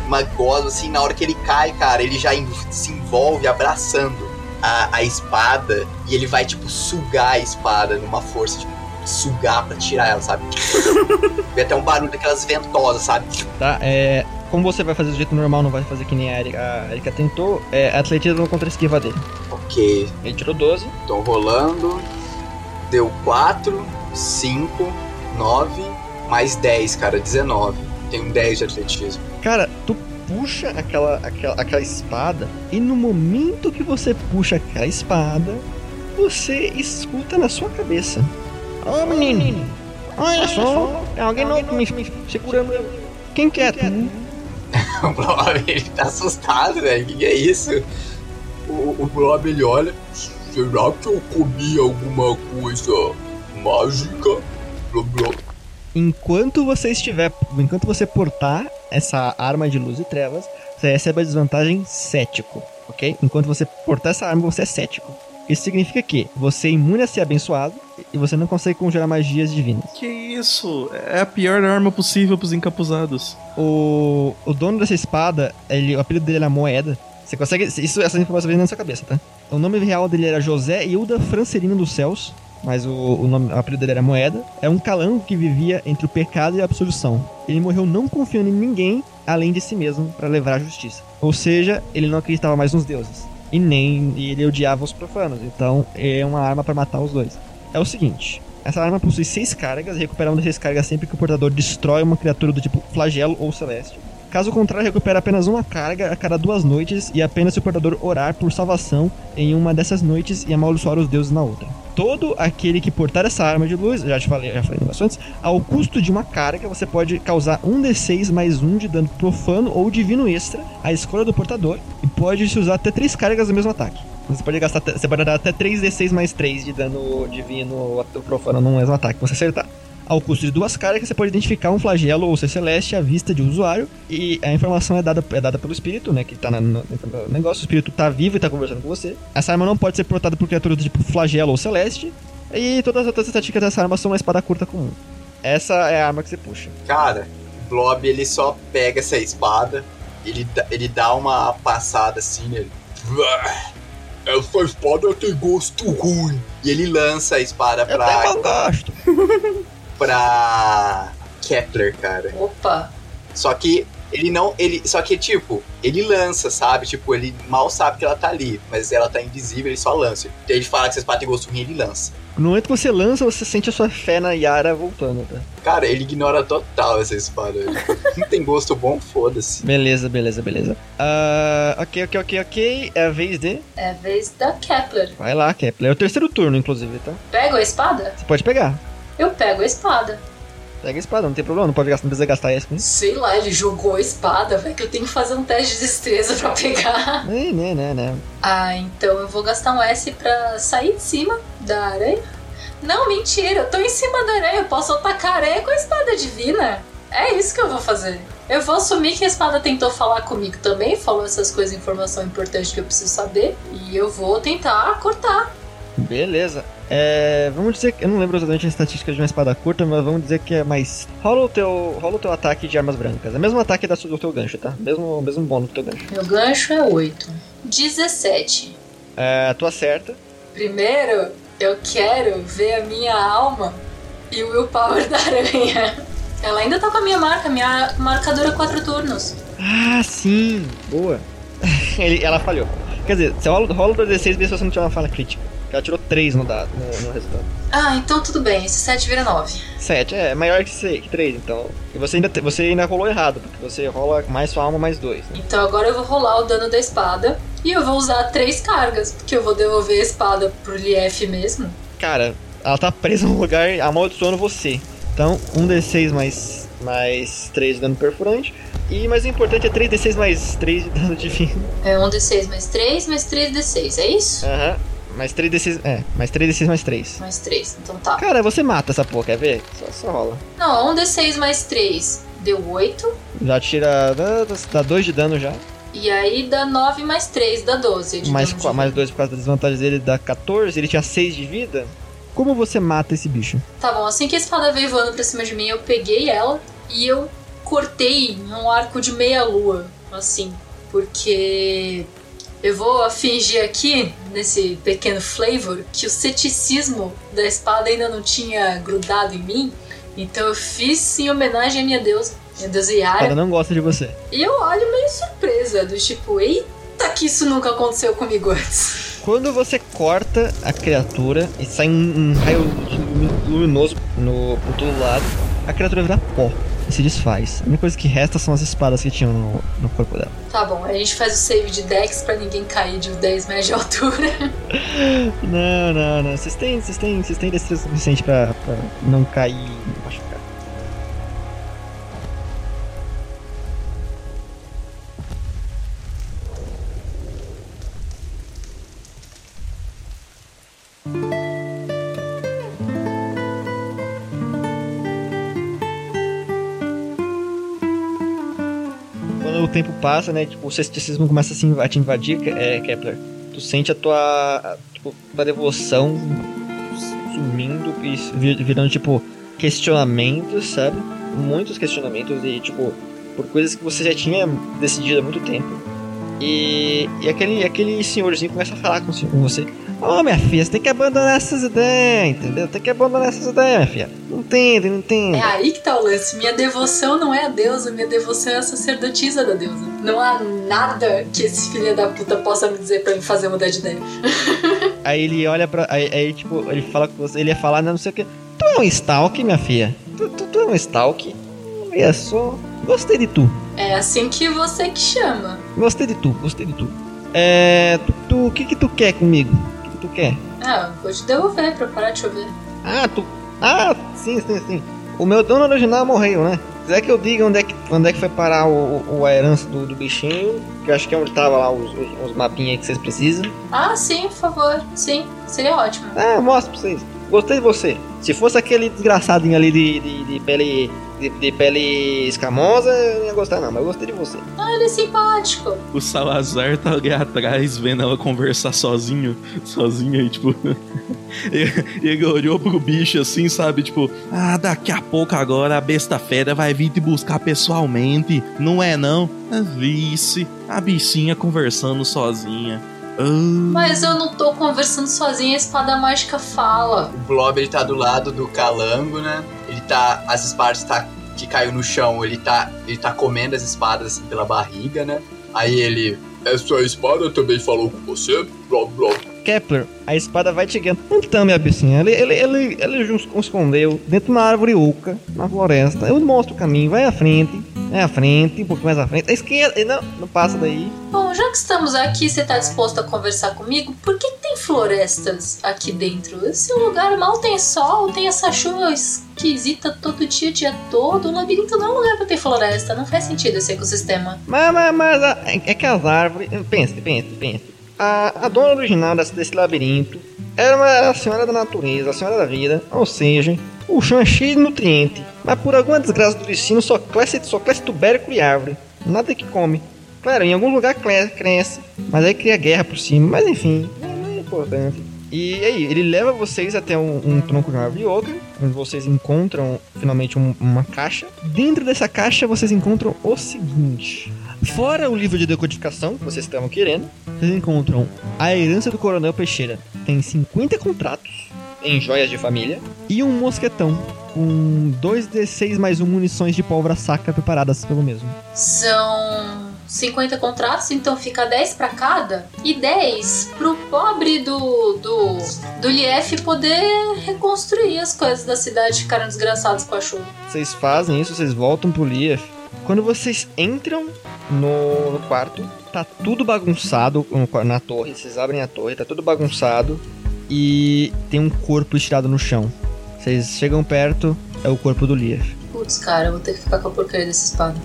uma gosma assim. Na hora que ele cai, cara, ele já se envolve abraçando a, a espada e ele vai, tipo, sugar a espada numa força, tipo, sugar pra tirar ela, sabe? Vê até um barulho daquelas ventosas, sabe? Tá? É. Como você vai fazer do jeito normal, não vai fazer que nem a Erika, a Erika tentou, é atletismo contra a esquiva dele. Ok, Ele tirou 12. tô rolando. Deu 4, 5, 9, mais 10, cara, 19. Tenho 10 de atletismo. Cara, tu puxa aquela, aquela, aquela espada e no momento que você puxa aquela espada, você escuta na sua cabeça. Ô menino, Olha só, tem alguém novo me segurando. Quem que é tu? O Blob, ele tá assustado, velho. O que, que é isso? O, o Blob ele olha. Será que eu comi alguma coisa mágica? Blá, blá. Enquanto você estiver. Enquanto você portar essa arma de luz e trevas, você recebe a desvantagem cético, ok? Enquanto você portar essa arma, você é cético. Isso significa que você é imune a ser abençoado e você não consegue conjurar magias divinas. Que isso? É a pior arma possível pros encapuzados. O, o dono dessa espada, ele, o apelido dele era Moeda. Você consegue. Isso, essa informação vem na sua cabeça, tá? O nome real dele era José Hilda Francerino dos Céus. Mas o, o, nome, o apelido dele era Moeda. É um calango que vivia entre o pecado e a absolução. Ele morreu não confiando em ninguém além de si mesmo para levar a justiça. Ou seja, ele não acreditava mais nos deuses. E nem e ele odiava os profanos. Então é uma arma para matar os dois. É o seguinte. Essa arma possui seis cargas, recupera uma dessas cargas sempre que o portador destrói uma criatura do tipo flagelo ou celeste. Caso contrário, recupera apenas uma carga a cada duas noites e apenas se o portador orar por salvação em uma dessas noites e amaldiçoar os deuses na outra. Todo aquele que portar essa arma de luz, já te falei, já falei antes, ao custo de uma carga, você pode causar um D6 mais um de dano profano ou divino extra à escolha do portador e pode se usar até três cargas do mesmo ataque. Você pode gastar, você pode dar até 3d6 mais 3 de dano divino ou profano num mesmo ataque, você acertar. Ao custo de duas cargas, você pode identificar um flagelo ou ser celeste à vista de um usuário. E a informação é dada, é dada pelo espírito, né? Que tá no, no, no negócio. O espírito tá vivo e tá conversando com você. Essa arma não pode ser portada por criaturas do tipo flagelo ou celeste. E todas as outras estatísticas dessa arma são uma espada curta comum. Essa é a arma que você puxa. Cara, o Blob ele só pega essa espada, ele, dá- ele dá uma passada assim nele. Essa espada tem gosto ruim. E ele lança a espada Eu pra, gosto. pra Kepler, cara. Opa. Só que ele não. ele Só que, tipo, ele lança, sabe? Tipo, ele mal sabe que ela tá ali, mas ela tá invisível, ele só lança. Então ele fala que essa espada tem gosto ruim, ele lança. No momento que você lança, você sente a sua fé na Yara voltando, tá? Cara, ele ignora total essa espada. Ele não tem gosto bom, foda-se. Beleza, beleza, beleza. Ah, ok, ok, ok, ok. É a vez de. É a vez da Kepler. Vai lá, Kepler. É o terceiro turno, inclusive, tá? Pego a espada? Você pode pegar. Eu pego a espada. Pega a espada, não tem problema, não pode gastar, não precisa gastar com isso. Sei lá, ele jogou a espada, vai que eu tenho que fazer um teste de destreza pra pegar. Né, né, né, né. Ah, então eu vou gastar um S pra sair de cima da aranha. Não, mentira, eu tô em cima da aranha, eu posso atacar a aranha com a espada divina. É isso que eu vou fazer. Eu vou assumir que a espada tentou falar comigo também, falou essas coisas, informação importante que eu preciso saber. E eu vou tentar cortar. Beleza. É, vamos dizer que. Eu não lembro exatamente a estatística de uma espada curta, mas vamos dizer que é mais. Rola o teu, rola o teu ataque de armas brancas. É o mesmo ataque da, do teu gancho, tá? Mesmo, mesmo bônus do teu gancho. Meu gancho é 8. 17. É, tu acerta. Primeiro, eu quero ver a minha alma e o willpower da aranha. Ela ainda tá com a minha marca, minha marca dura 4 turnos. Ah, sim! Boa. Ele, ela falhou. Quer dizer, você rola, rola o 2d6 vê se você não tiver uma falha crítica. Ela tirou 3 no dado, no, no resultado. Ah, então tudo bem, esse 7 vira 9. 7, é maior que 6, que 3, então. E você ainda, você ainda rolou errado, porque você rola mais sua alma mais 2. Né? Então agora eu vou rolar o dano da espada e eu vou usar 3 cargas, porque eu vou devolver a espada pro Lief mesmo. Cara, ela tá presa no lugar amaldiçoando você. Então, 1d6 mais, mais 3 de dano perfurante. E mais importante é 3d6 mais 3 de dano divino. É 1d6 mais 3, mais 3d6, é isso? Aham. Mais 3d6. É, mais 3d6 mais 3. Mais 3, então tá. Cara, você mata essa porra, quer ver? Só, só rola. Não, 1d6 mais 3 deu 8, Já tira. Dá, dá 2 de dano já. e aí dá 9 mais 3 dá 12 de Mais, dano mais 2 por causa da desvantagem dele dá 14. Ele tinha 6 de vida. Como você mata esse bicho? Tá bom, assim que a espada veio voando pra cima de mim, eu peguei ela e eu cortei num arco de meia lua, assim, porque eu vou fingir aqui, nesse pequeno flavor, que o ceticismo da espada ainda não tinha grudado em mim, então eu fiz em homenagem à minha deusa, minha deusa Yara, não gosta de você. e eu olho meio surpresa, do tipo, eita que isso nunca aconteceu comigo antes. Quando você corta a criatura e sai um, um raio lumi- luminoso no, por todo lado, a criatura vira pó e se desfaz. A única coisa que resta são as espadas que tinham no, no corpo dela. Tá bom, a gente faz o save de Dex pra ninguém cair de 10 metros de altura. Não, não, não. Vocês têm, vocês têm, vocês têm destreza suficiente pra, pra não cair. Tempo passa, né? Tipo, o ceticismo começa a, te invadir, é, Kepler. Tu sente a tua, a- tipo, tua devoção sumindo e vi- virando, tipo, questionamentos, sabe? Muitos questionamentos e, tipo, por coisas que você já tinha decidido há muito tempo. E, e aquele, aquele senhorzinho começa a falar com, com você. Ô, minha filha, você tem que abandonar essas ideias, entendeu? Tem que abandonar essas ideias, minha filha. Não entende, não entende. É aí que tá o lance. Minha devoção não é a deusa, minha devoção é a sacerdotisa da deusa. Não há nada que esse filho da puta possa me dizer pra me fazer mudar de ideia. Aí ele olha pra. Aí, aí, tipo, ele fala com você, ele ia falar, não sei o que. Tu é um stalk, minha filha. Tu, tu, tu é um stalk. Olha só. Gostei de tu. É assim que você que chama. Gostei de tu, gostei de tu. É. Tu, tu- o que que tu quer comigo? Quer? Ah, vou te devolver pra parar de chover. Ah, tu. Ah, sim, sim, sim. O meu dono original morreu, né? Quiser que eu diga onde é que, onde é que foi parar o, o- a herança do, do bichinho, que eu acho que é onde tava lá os, os, os mapinhas que vocês precisam. Ah, sim, por favor. Sim, seria ótimo. Ah, mostra pra vocês. Gostei de você. Se fosse aquele desgraçadinho ali de, de, de pele. De, de pele escamosa, eu não ia gostar não, mas eu gostei de você. Ah, ele é simpático. O Salazar tá ali atrás vendo ela conversar sozinho, sozinha e tipo. e ele olhou pro bicho assim, sabe? Tipo, ah, daqui a pouco agora a besta fera vai vir te buscar pessoalmente. Não é não? A vice, a bichinha conversando sozinha. Ah, Mas eu não tô conversando sozinha, a espada mágica fala. O Blob ele tá do lado do calango, né? Ele tá. As espadas tá, que caiu no chão, ele tá. Ele tá comendo as espadas assim pela barriga, né? Aí ele. Essa espada também falou com você? Blá blá. Kepler, a espada vai te guiando. Então, minha bicinha, ele, ele, ele, ele escondeu dentro de uma árvore oca, na floresta. Eu mostro o caminho, vai à frente, vai à frente, um pouco mais à frente. À esquerda, não, não passa daí. Bom, já que estamos aqui, você tá disposto a conversar comigo? Por que tem florestas aqui dentro? Esse lugar mal tem sol, tem essa chuva esquisita todo dia, o dia todo. O labirinto não é um lugar pra ter floresta, não faz sentido esse ecossistema. Mas, mas, mas é, é que as árvores. Pense, pense, pense. A, a dona original desse, labirinto era uma a senhora da natureza, a senhora da vida. Ou seja, o chão é cheio de nutriente. Mas por alguma desgraça do destino só cresce, só cresce tubérculo e árvore. Nada que come. Claro, em algum lugar cre- cresce, mas aí cria guerra por cima. Mas enfim, não é importante. E aí, ele leva vocês até um, um tronco de uma árvore onde vocês encontram finalmente um- uma caixa. Dentro dessa caixa vocês encontram o seguinte: fora o livro de decodificação que vocês estavam querendo, vocês encontram a herança do Coronel Peixeira. Tem 50 contratos em joias de família e um mosquetão com 2d6 mais 1 munições de pólvora sacra preparadas pelo mesmo. São 50 contratos, então fica 10 pra cada. E 10 pro pobre do, do, do Lief poder reconstruir as coisas da cidade que ficaram desgraçadas com a chuva. Vocês fazem isso, vocês voltam pro Lief. Quando vocês entram no, no quarto, tá tudo bagunçado na torre. Vocês abrem a torre, tá tudo bagunçado. E tem um corpo estirado no chão. Vocês chegam perto, é o corpo do Lief. Putz, cara, eu vou ter que ficar com a porcaria dessa espada.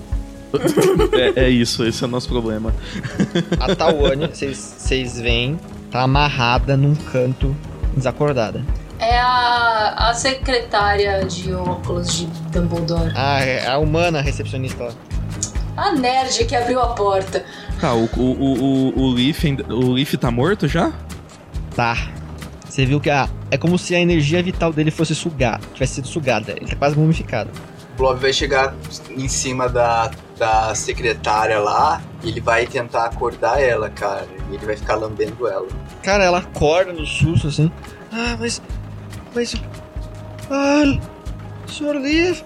é, é isso, esse é o nosso problema. A Tawane, vocês vocês veem, tá amarrada num canto, desacordada. É a, a secretária de óculos de Dumbledore. Ah, é a humana recepcionista lá. A nerd que abriu a porta. Tá, o, o, o, o, o Leaf, o Leaf tá morto já? Tá. Você viu que a, é como se a energia vital dele fosse sugar, tivesse sido sugada. Ele tá quase mumificado. O Blob vai chegar em cima da, da secretária lá e ele vai tentar acordar ela, cara. E ele vai ficar lambendo ela. Cara, ela acorda no susto assim. Ah, mas. Mas. Ah, senhor Leaf,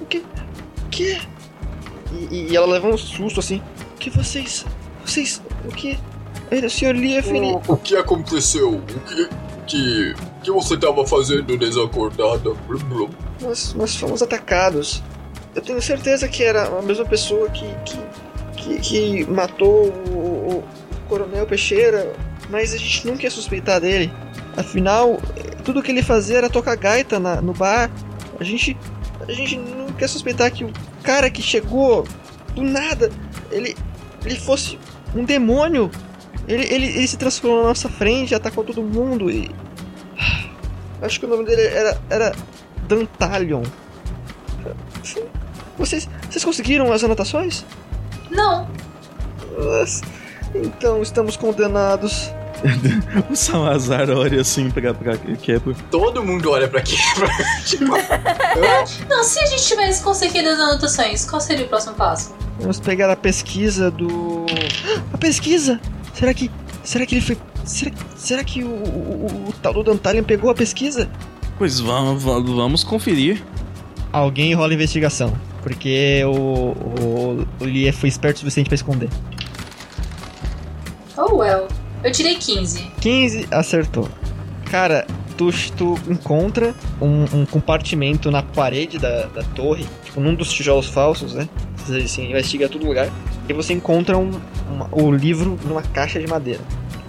o que. O que? E, e ela leva um susto assim. O que vocês. Vocês. O que? O senhor Leaf, ele. O, o que aconteceu? O que. Que. que você tava fazendo desacordada? Blum, blum. Nós, nós fomos atacados. Eu tenho certeza que era a mesma pessoa que. que, que, que matou o, o Coronel Peixeira, mas a gente nunca ia suspeitar dele. Afinal, tudo que ele fazia era tocar gaita na- no bar. A gente. A gente não quer suspeitar que o cara que chegou do nada, ele. ele fosse um demônio. Ele, ele, ele se transformou na nossa frente, atacou todo mundo e. Acho que o nome dele era. era Dantalion. Vocês. Vocês conseguiram as anotações? Não. Então estamos condenados. o Salazar olha assim pra, pra quebra. Todo mundo olha pra quebra. tipo, Não, se a gente tivesse conseguido as anotações, qual seria o próximo passo? Vamos pegar a pesquisa do. A pesquisa! Será que. Será que ele foi. Será, será que o, o, o- o tal do Dantalion pegou a pesquisa? Pois vamos, vamos conferir. Alguém rola a investigação. Porque o. O, o Lie foi esperto o suficiente pra esconder. Oh, well. Eu tirei 15. 15 acertou. Cara, tu, tu encontra um, um compartimento na parede da, da torre, tipo, num dos tijolos falsos, né? Você assim, investiga todo lugar. E você encontra um, uma- o livro numa caixa de madeira.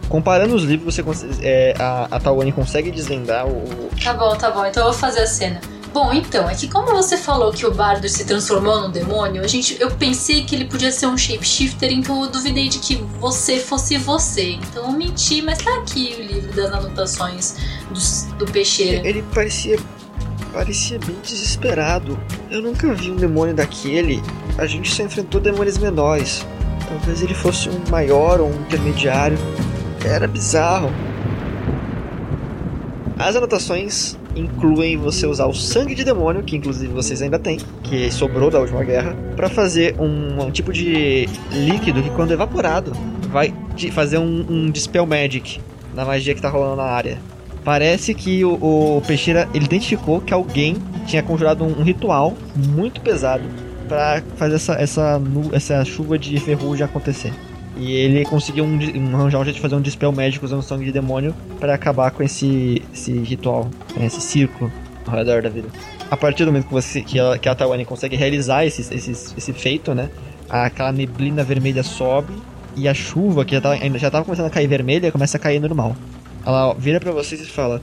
Comparando os livros, você é, a, a Tawane consegue desvendar o- Tá bom, tá bom. Então eu vou fazer a cena. Bom, então, é que como você falou que o bardo se transformou num demônio, a gente, eu pensei que ele podia ser um shapeshifter, então eu duvidei de que você fosse você. Então eu menti, mas tá aqui o livro das anotações do, do peixeiro. Ele parecia. parecia bem desesperado. Eu nunca vi um demônio daquele. A gente só enfrentou demônios menores. Talvez ele fosse um maior ou um intermediário. Era bizarro. As anotações incluem você usar o sangue de demônio, que inclusive vocês ainda têm, que sobrou da última guerra, pra fazer um, um tipo de líquido que quando evaporado vai fazer um, um dispel magic na magia que tá rolando na área. Parece que o, o Peixeira ele identificou que alguém tinha conjurado um, um ritual muito pesado pra fazer essa, essa, essa chuva de ferrugem acontecer. E ele conseguiu um, um arranjar um jeito de fazer um dispel médico usando sangue de demônio pra acabar com esse, esse ritual, esse círculo ao redor da vida. A partir do momento que, você, que, ela, que a Tawane consegue realizar esse, esse, esse feito, né? Aquela neblina vermelha sobe e a chuva, que já tava, ainda já tava começando a cair vermelha, começa a cair normal. Ela vira pra vocês e fala: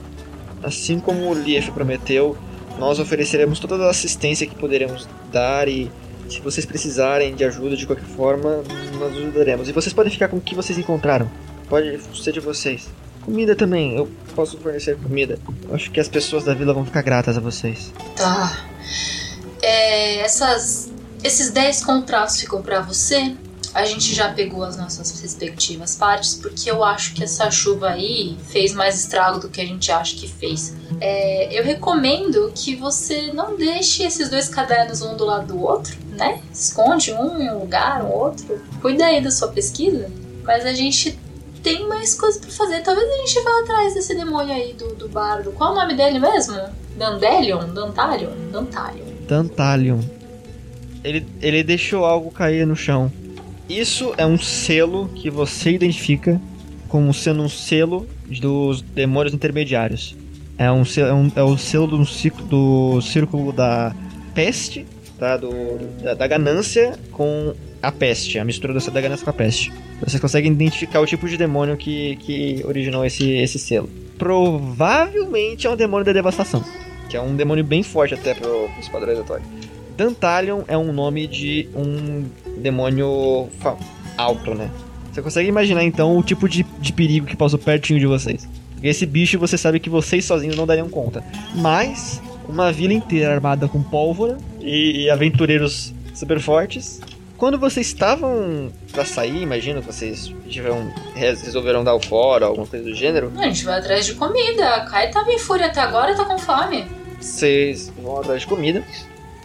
Assim como o Lief prometeu, nós ofereceremos toda a assistência que poderemos dar e se vocês precisarem de ajuda de qualquer forma, nós ajudaremos. E vocês podem ficar com o que vocês encontraram. Pode ser de vocês. Comida também, eu posso fornecer comida. Acho que as pessoas da vila vão ficar gratas a vocês. Tá. É, essas, esses 10 contratos ficam pra você. A gente já pegou as nossas respectivas partes, porque eu acho que essa chuva aí fez mais estrago do que a gente acha que fez. É, eu recomendo que você não deixe esses dois cadernos um do lado do outro, né? Esconde um em um lugar, um outro. Cuida aí da sua pesquisa. Mas a gente tem mais coisas pra fazer. Talvez a gente vá atrás desse demônio aí do, do bardo. Qual o nome dele mesmo? Dandelion? Dantalion? Dantalion. Dantalion. Ele, ele deixou algo cair no chão. Isso é um selo que você identifica como sendo um selo dos demônios intermediários. É, um, é, um, é o selo do círculo, do círculo da peste, tá? Do, da, da ganância com a peste, a mistura da, da ganância com a peste. Vocês conseguem identificar o tipo de demônio que, que originou esse, esse selo. Provavelmente é um demônio da devastação, que é um demônio bem forte até pro, pros padrões atuais. Dantalion é um nome de um demônio alto, né? Você consegue imaginar então o tipo de, de perigo que passou pertinho de vocês. Porque esse bicho você sabe que vocês sozinhos não dariam conta. Mas uma vila inteira armada com pólvora e, e aventureiros super fortes. Quando vocês estavam pra sair, imagino que vocês tiveram, res- resolveram dar o fora, alguma coisa do gênero. A gente vai atrás de comida. A Kai tava em fúria até agora e tá com fome. Vocês vão atrás de comida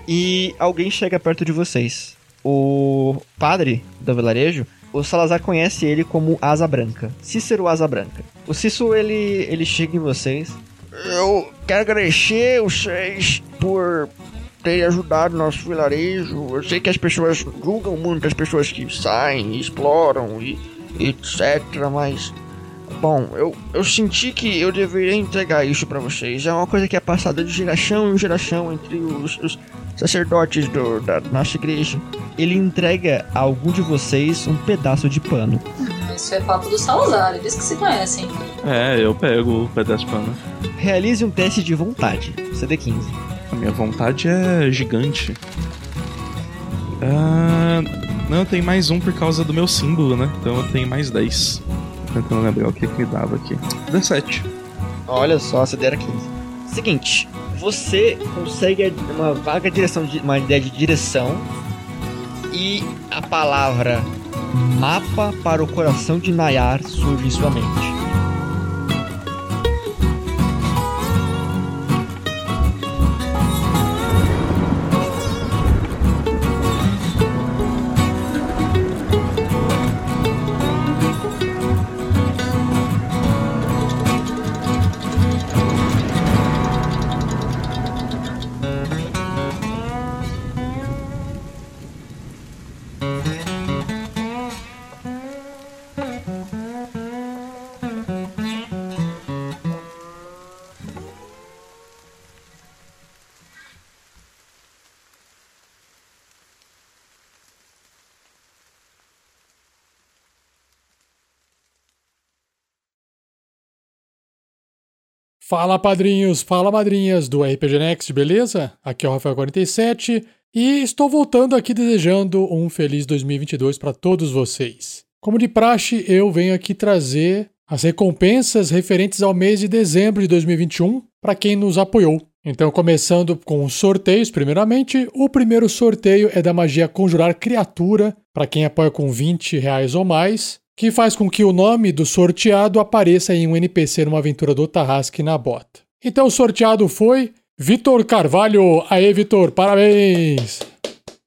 e alguém chega perto de vocês. O padre do vilarejo, o Salazar conhece ele como Asa Branca, Cícero Asa Branca. O Cícero ele, ele chega em vocês. Eu quero agradecer vocês por terem ajudado nosso vilarejo. Eu sei que as pessoas julgam muito as pessoas que saem, exploram e etc, mas Bom, eu, eu senti que eu deveria entregar isso pra vocês. É uma coisa que é passada de geração em geração entre os, os sacerdotes do- da nossa igreja. Ele entrega a algum de vocês um pedaço de pano. Isso é papo do Salazar, eles que se conhecem. É, eu pego o pedaço de pano. Realize um teste de vontade, CD15. A minha vontade é gigante. Ah, não, eu tenho mais um por causa do meu símbolo, né? Então eu tenho mais 10. Tentando lembrar o que, que me dava aqui. 17. Olha só, a CD era 15. Seguinte, você consegue uma vaga direção, uma ideia de direção e a palavra mapa para o coração de Nayar surge em sua mente. Fala padrinhos, fala madrinhas do RPG Next, beleza? Aqui é o Rafael47 e estou voltando aqui desejando um feliz 2022 para todos vocês. Como de praxe, eu venho aqui trazer as recompensas referentes ao mês de dezembro de 2021 para quem nos apoiou. Então, começando com os sorteios, primeiramente, o primeiro sorteio é da magia Conjurar Criatura, para quem apoia com 20 reais ou mais que faz com que o nome do sorteado apareça em um NPC numa aventura do Tarrasque na bota. Então o sorteado foi Vitor Carvalho. Aê, Vitor, parabéns!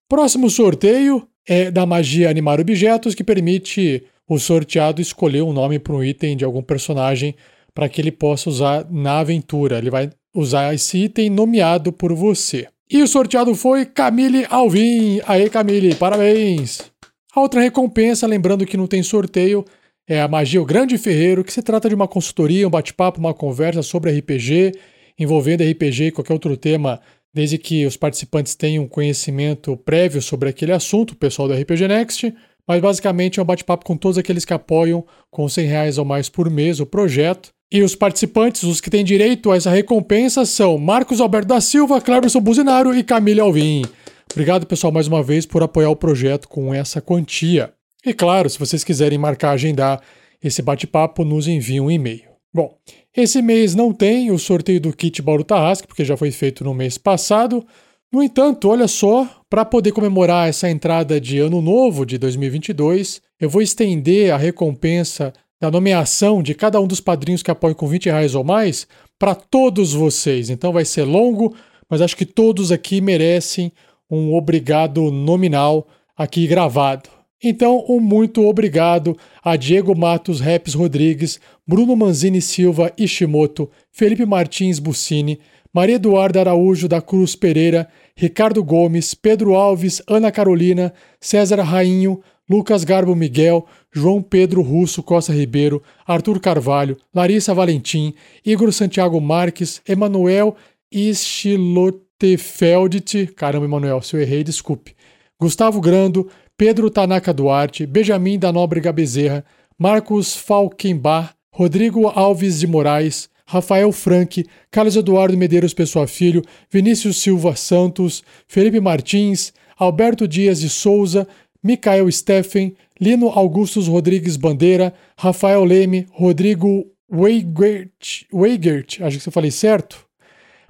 Próximo sorteio é da magia Animar Objetos, que permite o sorteado escolher um nome para um item de algum personagem para que ele possa usar na aventura. Ele vai usar esse item nomeado por você. E o sorteado foi Camille Alvim. Aê, Camille, parabéns! A outra recompensa, lembrando que não tem sorteio, é a Magia o Grande Ferreiro, que se trata de uma consultoria, um bate-papo, uma conversa sobre RPG, envolvendo RPG e qualquer outro tema, desde que os participantes tenham conhecimento prévio sobre aquele assunto, o pessoal do RPG Next. Mas basicamente é um bate-papo com todos aqueles que apoiam com 100 reais ou mais por mês o projeto. E os participantes, os que têm direito a essa recompensa, são Marcos Alberto da Silva, Cleberson Buzinaro e Camille Alvim. Obrigado, pessoal, mais uma vez por apoiar o projeto com essa quantia. E claro, se vocês quiserem marcar, agendar esse bate-papo, nos enviem um e-mail. Bom, esse mês não tem o sorteio do kit Bauru Tarrasque, porque já foi feito no mês passado. No entanto, olha só, para poder comemorar essa entrada de ano novo de 2022, eu vou estender a recompensa da nomeação de cada um dos padrinhos que apoiam com 20 reais ou mais para todos vocês. Então vai ser longo, mas acho que todos aqui merecem um obrigado nominal aqui gravado. Então, um muito obrigado a Diego Matos Reps Rodrigues, Bruno Manzini Silva Ishimoto, Felipe Martins Buccini, Maria Eduarda Araújo da Cruz Pereira, Ricardo Gomes, Pedro Alves, Ana Carolina, César Rainho, Lucas Garbo Miguel, João Pedro Russo Costa Ribeiro, Arthur Carvalho, Larissa Valentim, Igor Santiago Marques, Emanuel Ischilot Tefeldt, caramba, Emanuel, se eu errei, desculpe. Gustavo Grando, Pedro Tanaka Duarte, Benjamin da Nóbrega Bezerra, Marcos Falkenbach, Rodrigo Alves de Moraes, Rafael Frank, Carlos Eduardo Medeiros Pessoa Filho, Vinícius Silva Santos, Felipe Martins, Alberto Dias de Souza, Micael Steffen, Lino Augustus Rodrigues Bandeira, Rafael Leme, Rodrigo Weigert, Weigert, acho que eu falei certo,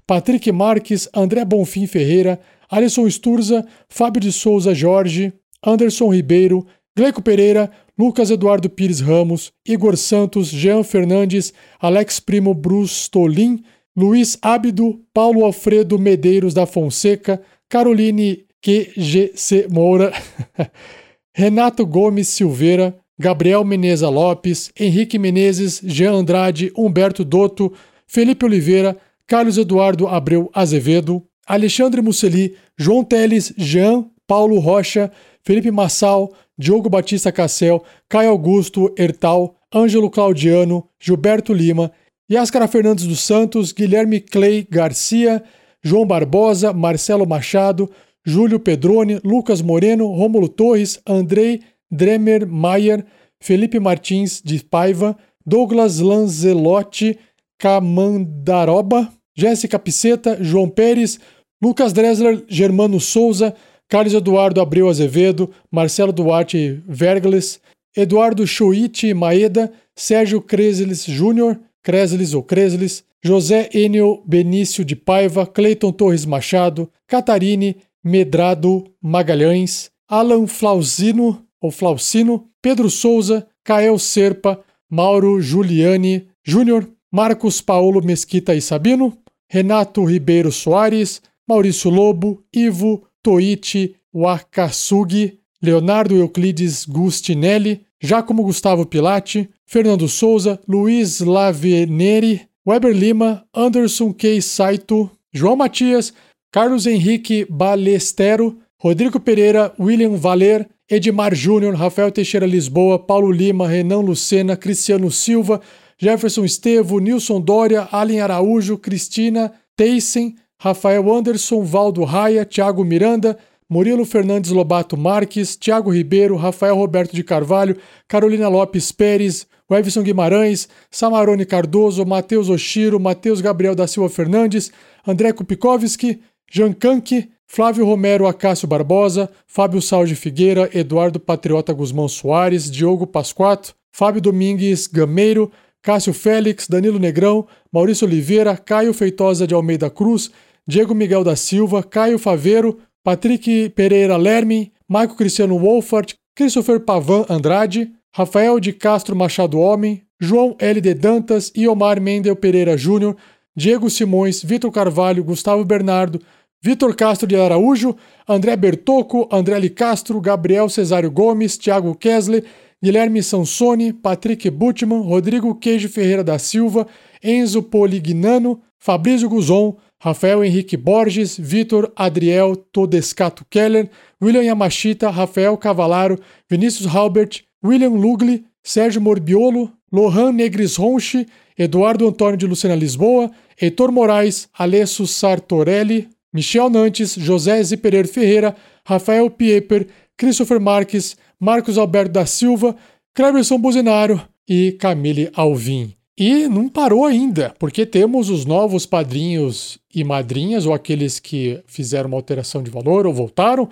Patrick Marques, André Bonfim Ferreira, Alisson Sturza, Fábio de Souza Jorge, Anderson Ribeiro, Gleico Pereira, Lucas Eduardo Pires Ramos, Igor Santos, Jean Fernandes, Alex Primo Brustolin, Luiz Ábido, Paulo Alfredo Medeiros da Fonseca, Caroline QGC Moura, Renato Gomes Silveira, Gabriel Meneza Lopes, Henrique Menezes, Jean Andrade, Humberto Dotto, Felipe Oliveira, Carlos Eduardo Abreu Azevedo, Alexandre Musseli, João Teles, Jean, Paulo Rocha, Felipe Massal, Diogo Batista Cassel, Caio Augusto Ertal, Ângelo Claudiano, Gilberto Lima, Yáscara Fernandes dos Santos, Guilherme Clay Garcia, João Barbosa, Marcelo Machado, Júlio Pedrone, Lucas Moreno, Rômulo Torres, Andrei Dremer Maier, Felipe Martins de Paiva, Douglas Lanzelotti, Camandaroba, Jéssica Piceta, João Pérez, Lucas Dressler, Germano Souza, Carlos Eduardo Abreu Azevedo, Marcelo Duarte Vergles, Eduardo Choite Maeda, Sérgio Cresles Júnior, Cresles ou Cresles, José Enio Benício de Paiva, Cleiton Torres Machado, Catarine Medrado Magalhães, Alan Flausino, ou Flausino, Pedro Souza, Kael Serpa, Mauro Giuliani Júnior, Marcos Paulo Mesquita e Sabino, Renato Ribeiro Soares, Maurício Lobo, Ivo Toichi Wakasugi, Leonardo Euclides Gustinelli, Giacomo Gustavo Pilati, Fernando Souza, Luiz Laveneri, Weber Lima, Anderson K. Saito, João Matias, Carlos Henrique Balestero, Rodrigo Pereira, William Valer, Edmar Júnior, Rafael Teixeira Lisboa, Paulo Lima, Renan Lucena, Cristiano Silva, Jefferson Estevo, Nilson Dória, Allen Araújo, Cristina Teyssen, Rafael Anderson, Valdo Raia, Thiago Miranda, Murilo Fernandes Lobato Marques, Thiago Ribeiro, Rafael Roberto de Carvalho, Carolina Lopes Pérez, Wevson Guimarães, Samarone Cardoso, Matheus Oshiro, Matheus Gabriel da Silva Fernandes, André Kupikowski, Jean Kank, Flávio Romero Acácio Barbosa, Fábio Salge Figueira, Eduardo Patriota Guzmão Soares, Diogo Pasquato, Fábio Domingues Gameiro, Cássio Félix, Danilo Negrão, Maurício Oliveira, Caio Feitosa de Almeida Cruz, Diego Miguel da Silva, Caio Faveiro, Patrick Pereira Lerme, Maico Cristiano Wolfart, Christopher Pavan Andrade, Rafael de Castro Machado Homem, João L. de Dantas, Iomar Mendel Pereira Júnior, Diego Simões, Vitor Carvalho, Gustavo Bernardo, Vitor Castro de Araújo, André Bertocco, André Li Castro, Gabriel Cesário Gomes, Thiago Kessler, Guilherme Sansoni, Patrick Butman, Rodrigo Queijo Ferreira da Silva, Enzo Polignano, Fabrício Guzon, Rafael Henrique Borges, Vitor Adriel Todescato Keller, William Yamashita, Rafael Cavalaro, Vinícius Halbert, William Lugli, Sérgio Morbiolo, Lohan Negris Ronchi, Eduardo Antônio de Lucena Lisboa, Heitor Moraes, Alessio Sartorelli, Michel Nantes, José Ziperer Ferreira, Rafael Pieper, Christopher Marques, Marcos Alberto da Silva, Cleverson Buzinaro e Camille Alvim. E não parou ainda, porque temos os novos padrinhos e madrinhas, ou aqueles que fizeram uma alteração de valor ou voltaram.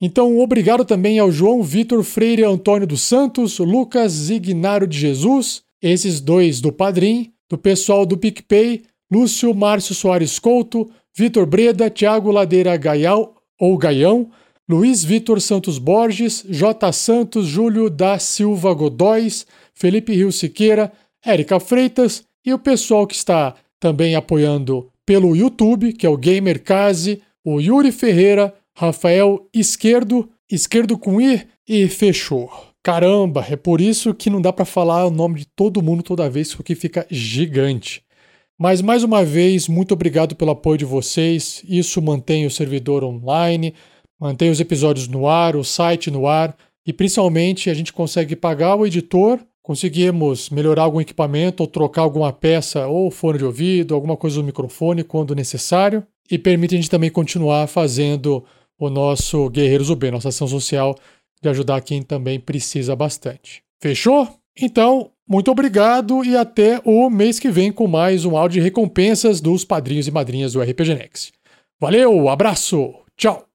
Então, obrigado também ao João Vitor Freire Antônio dos Santos, Lucas Zignário de Jesus, esses dois do Padrim, do pessoal do PicPay, Lúcio Márcio Soares Couto, Vitor Breda, Tiago Ladeira Gaial ou Gaião, Luiz Vitor Santos Borges, J. Santos, Júlio da Silva Godóis, Felipe Rio Siqueira, Érica Freitas e o pessoal que está também apoiando pelo YouTube, que é o Gamer Case, o Yuri Ferreira, Rafael Esquerdo, Esquerdo com I e fechou. Caramba, é por isso que não dá para falar o nome de todo mundo toda vez, porque fica gigante. Mas mais uma vez, muito obrigado pelo apoio de vocês. Isso mantém o servidor online, mantém os episódios no ar, o site no ar e principalmente a gente consegue pagar o editor, conseguimos melhorar algum equipamento ou trocar alguma peça ou fone de ouvido, alguma coisa do microfone quando necessário e permite a gente também continuar fazendo o nosso Guerreiros UB, nossa ação social de ajudar quem também precisa bastante. Fechou? Então, muito obrigado e até o mês que vem com mais um áudio de recompensas dos padrinhos e madrinhas do RPG Next. Valeu, abraço, tchau!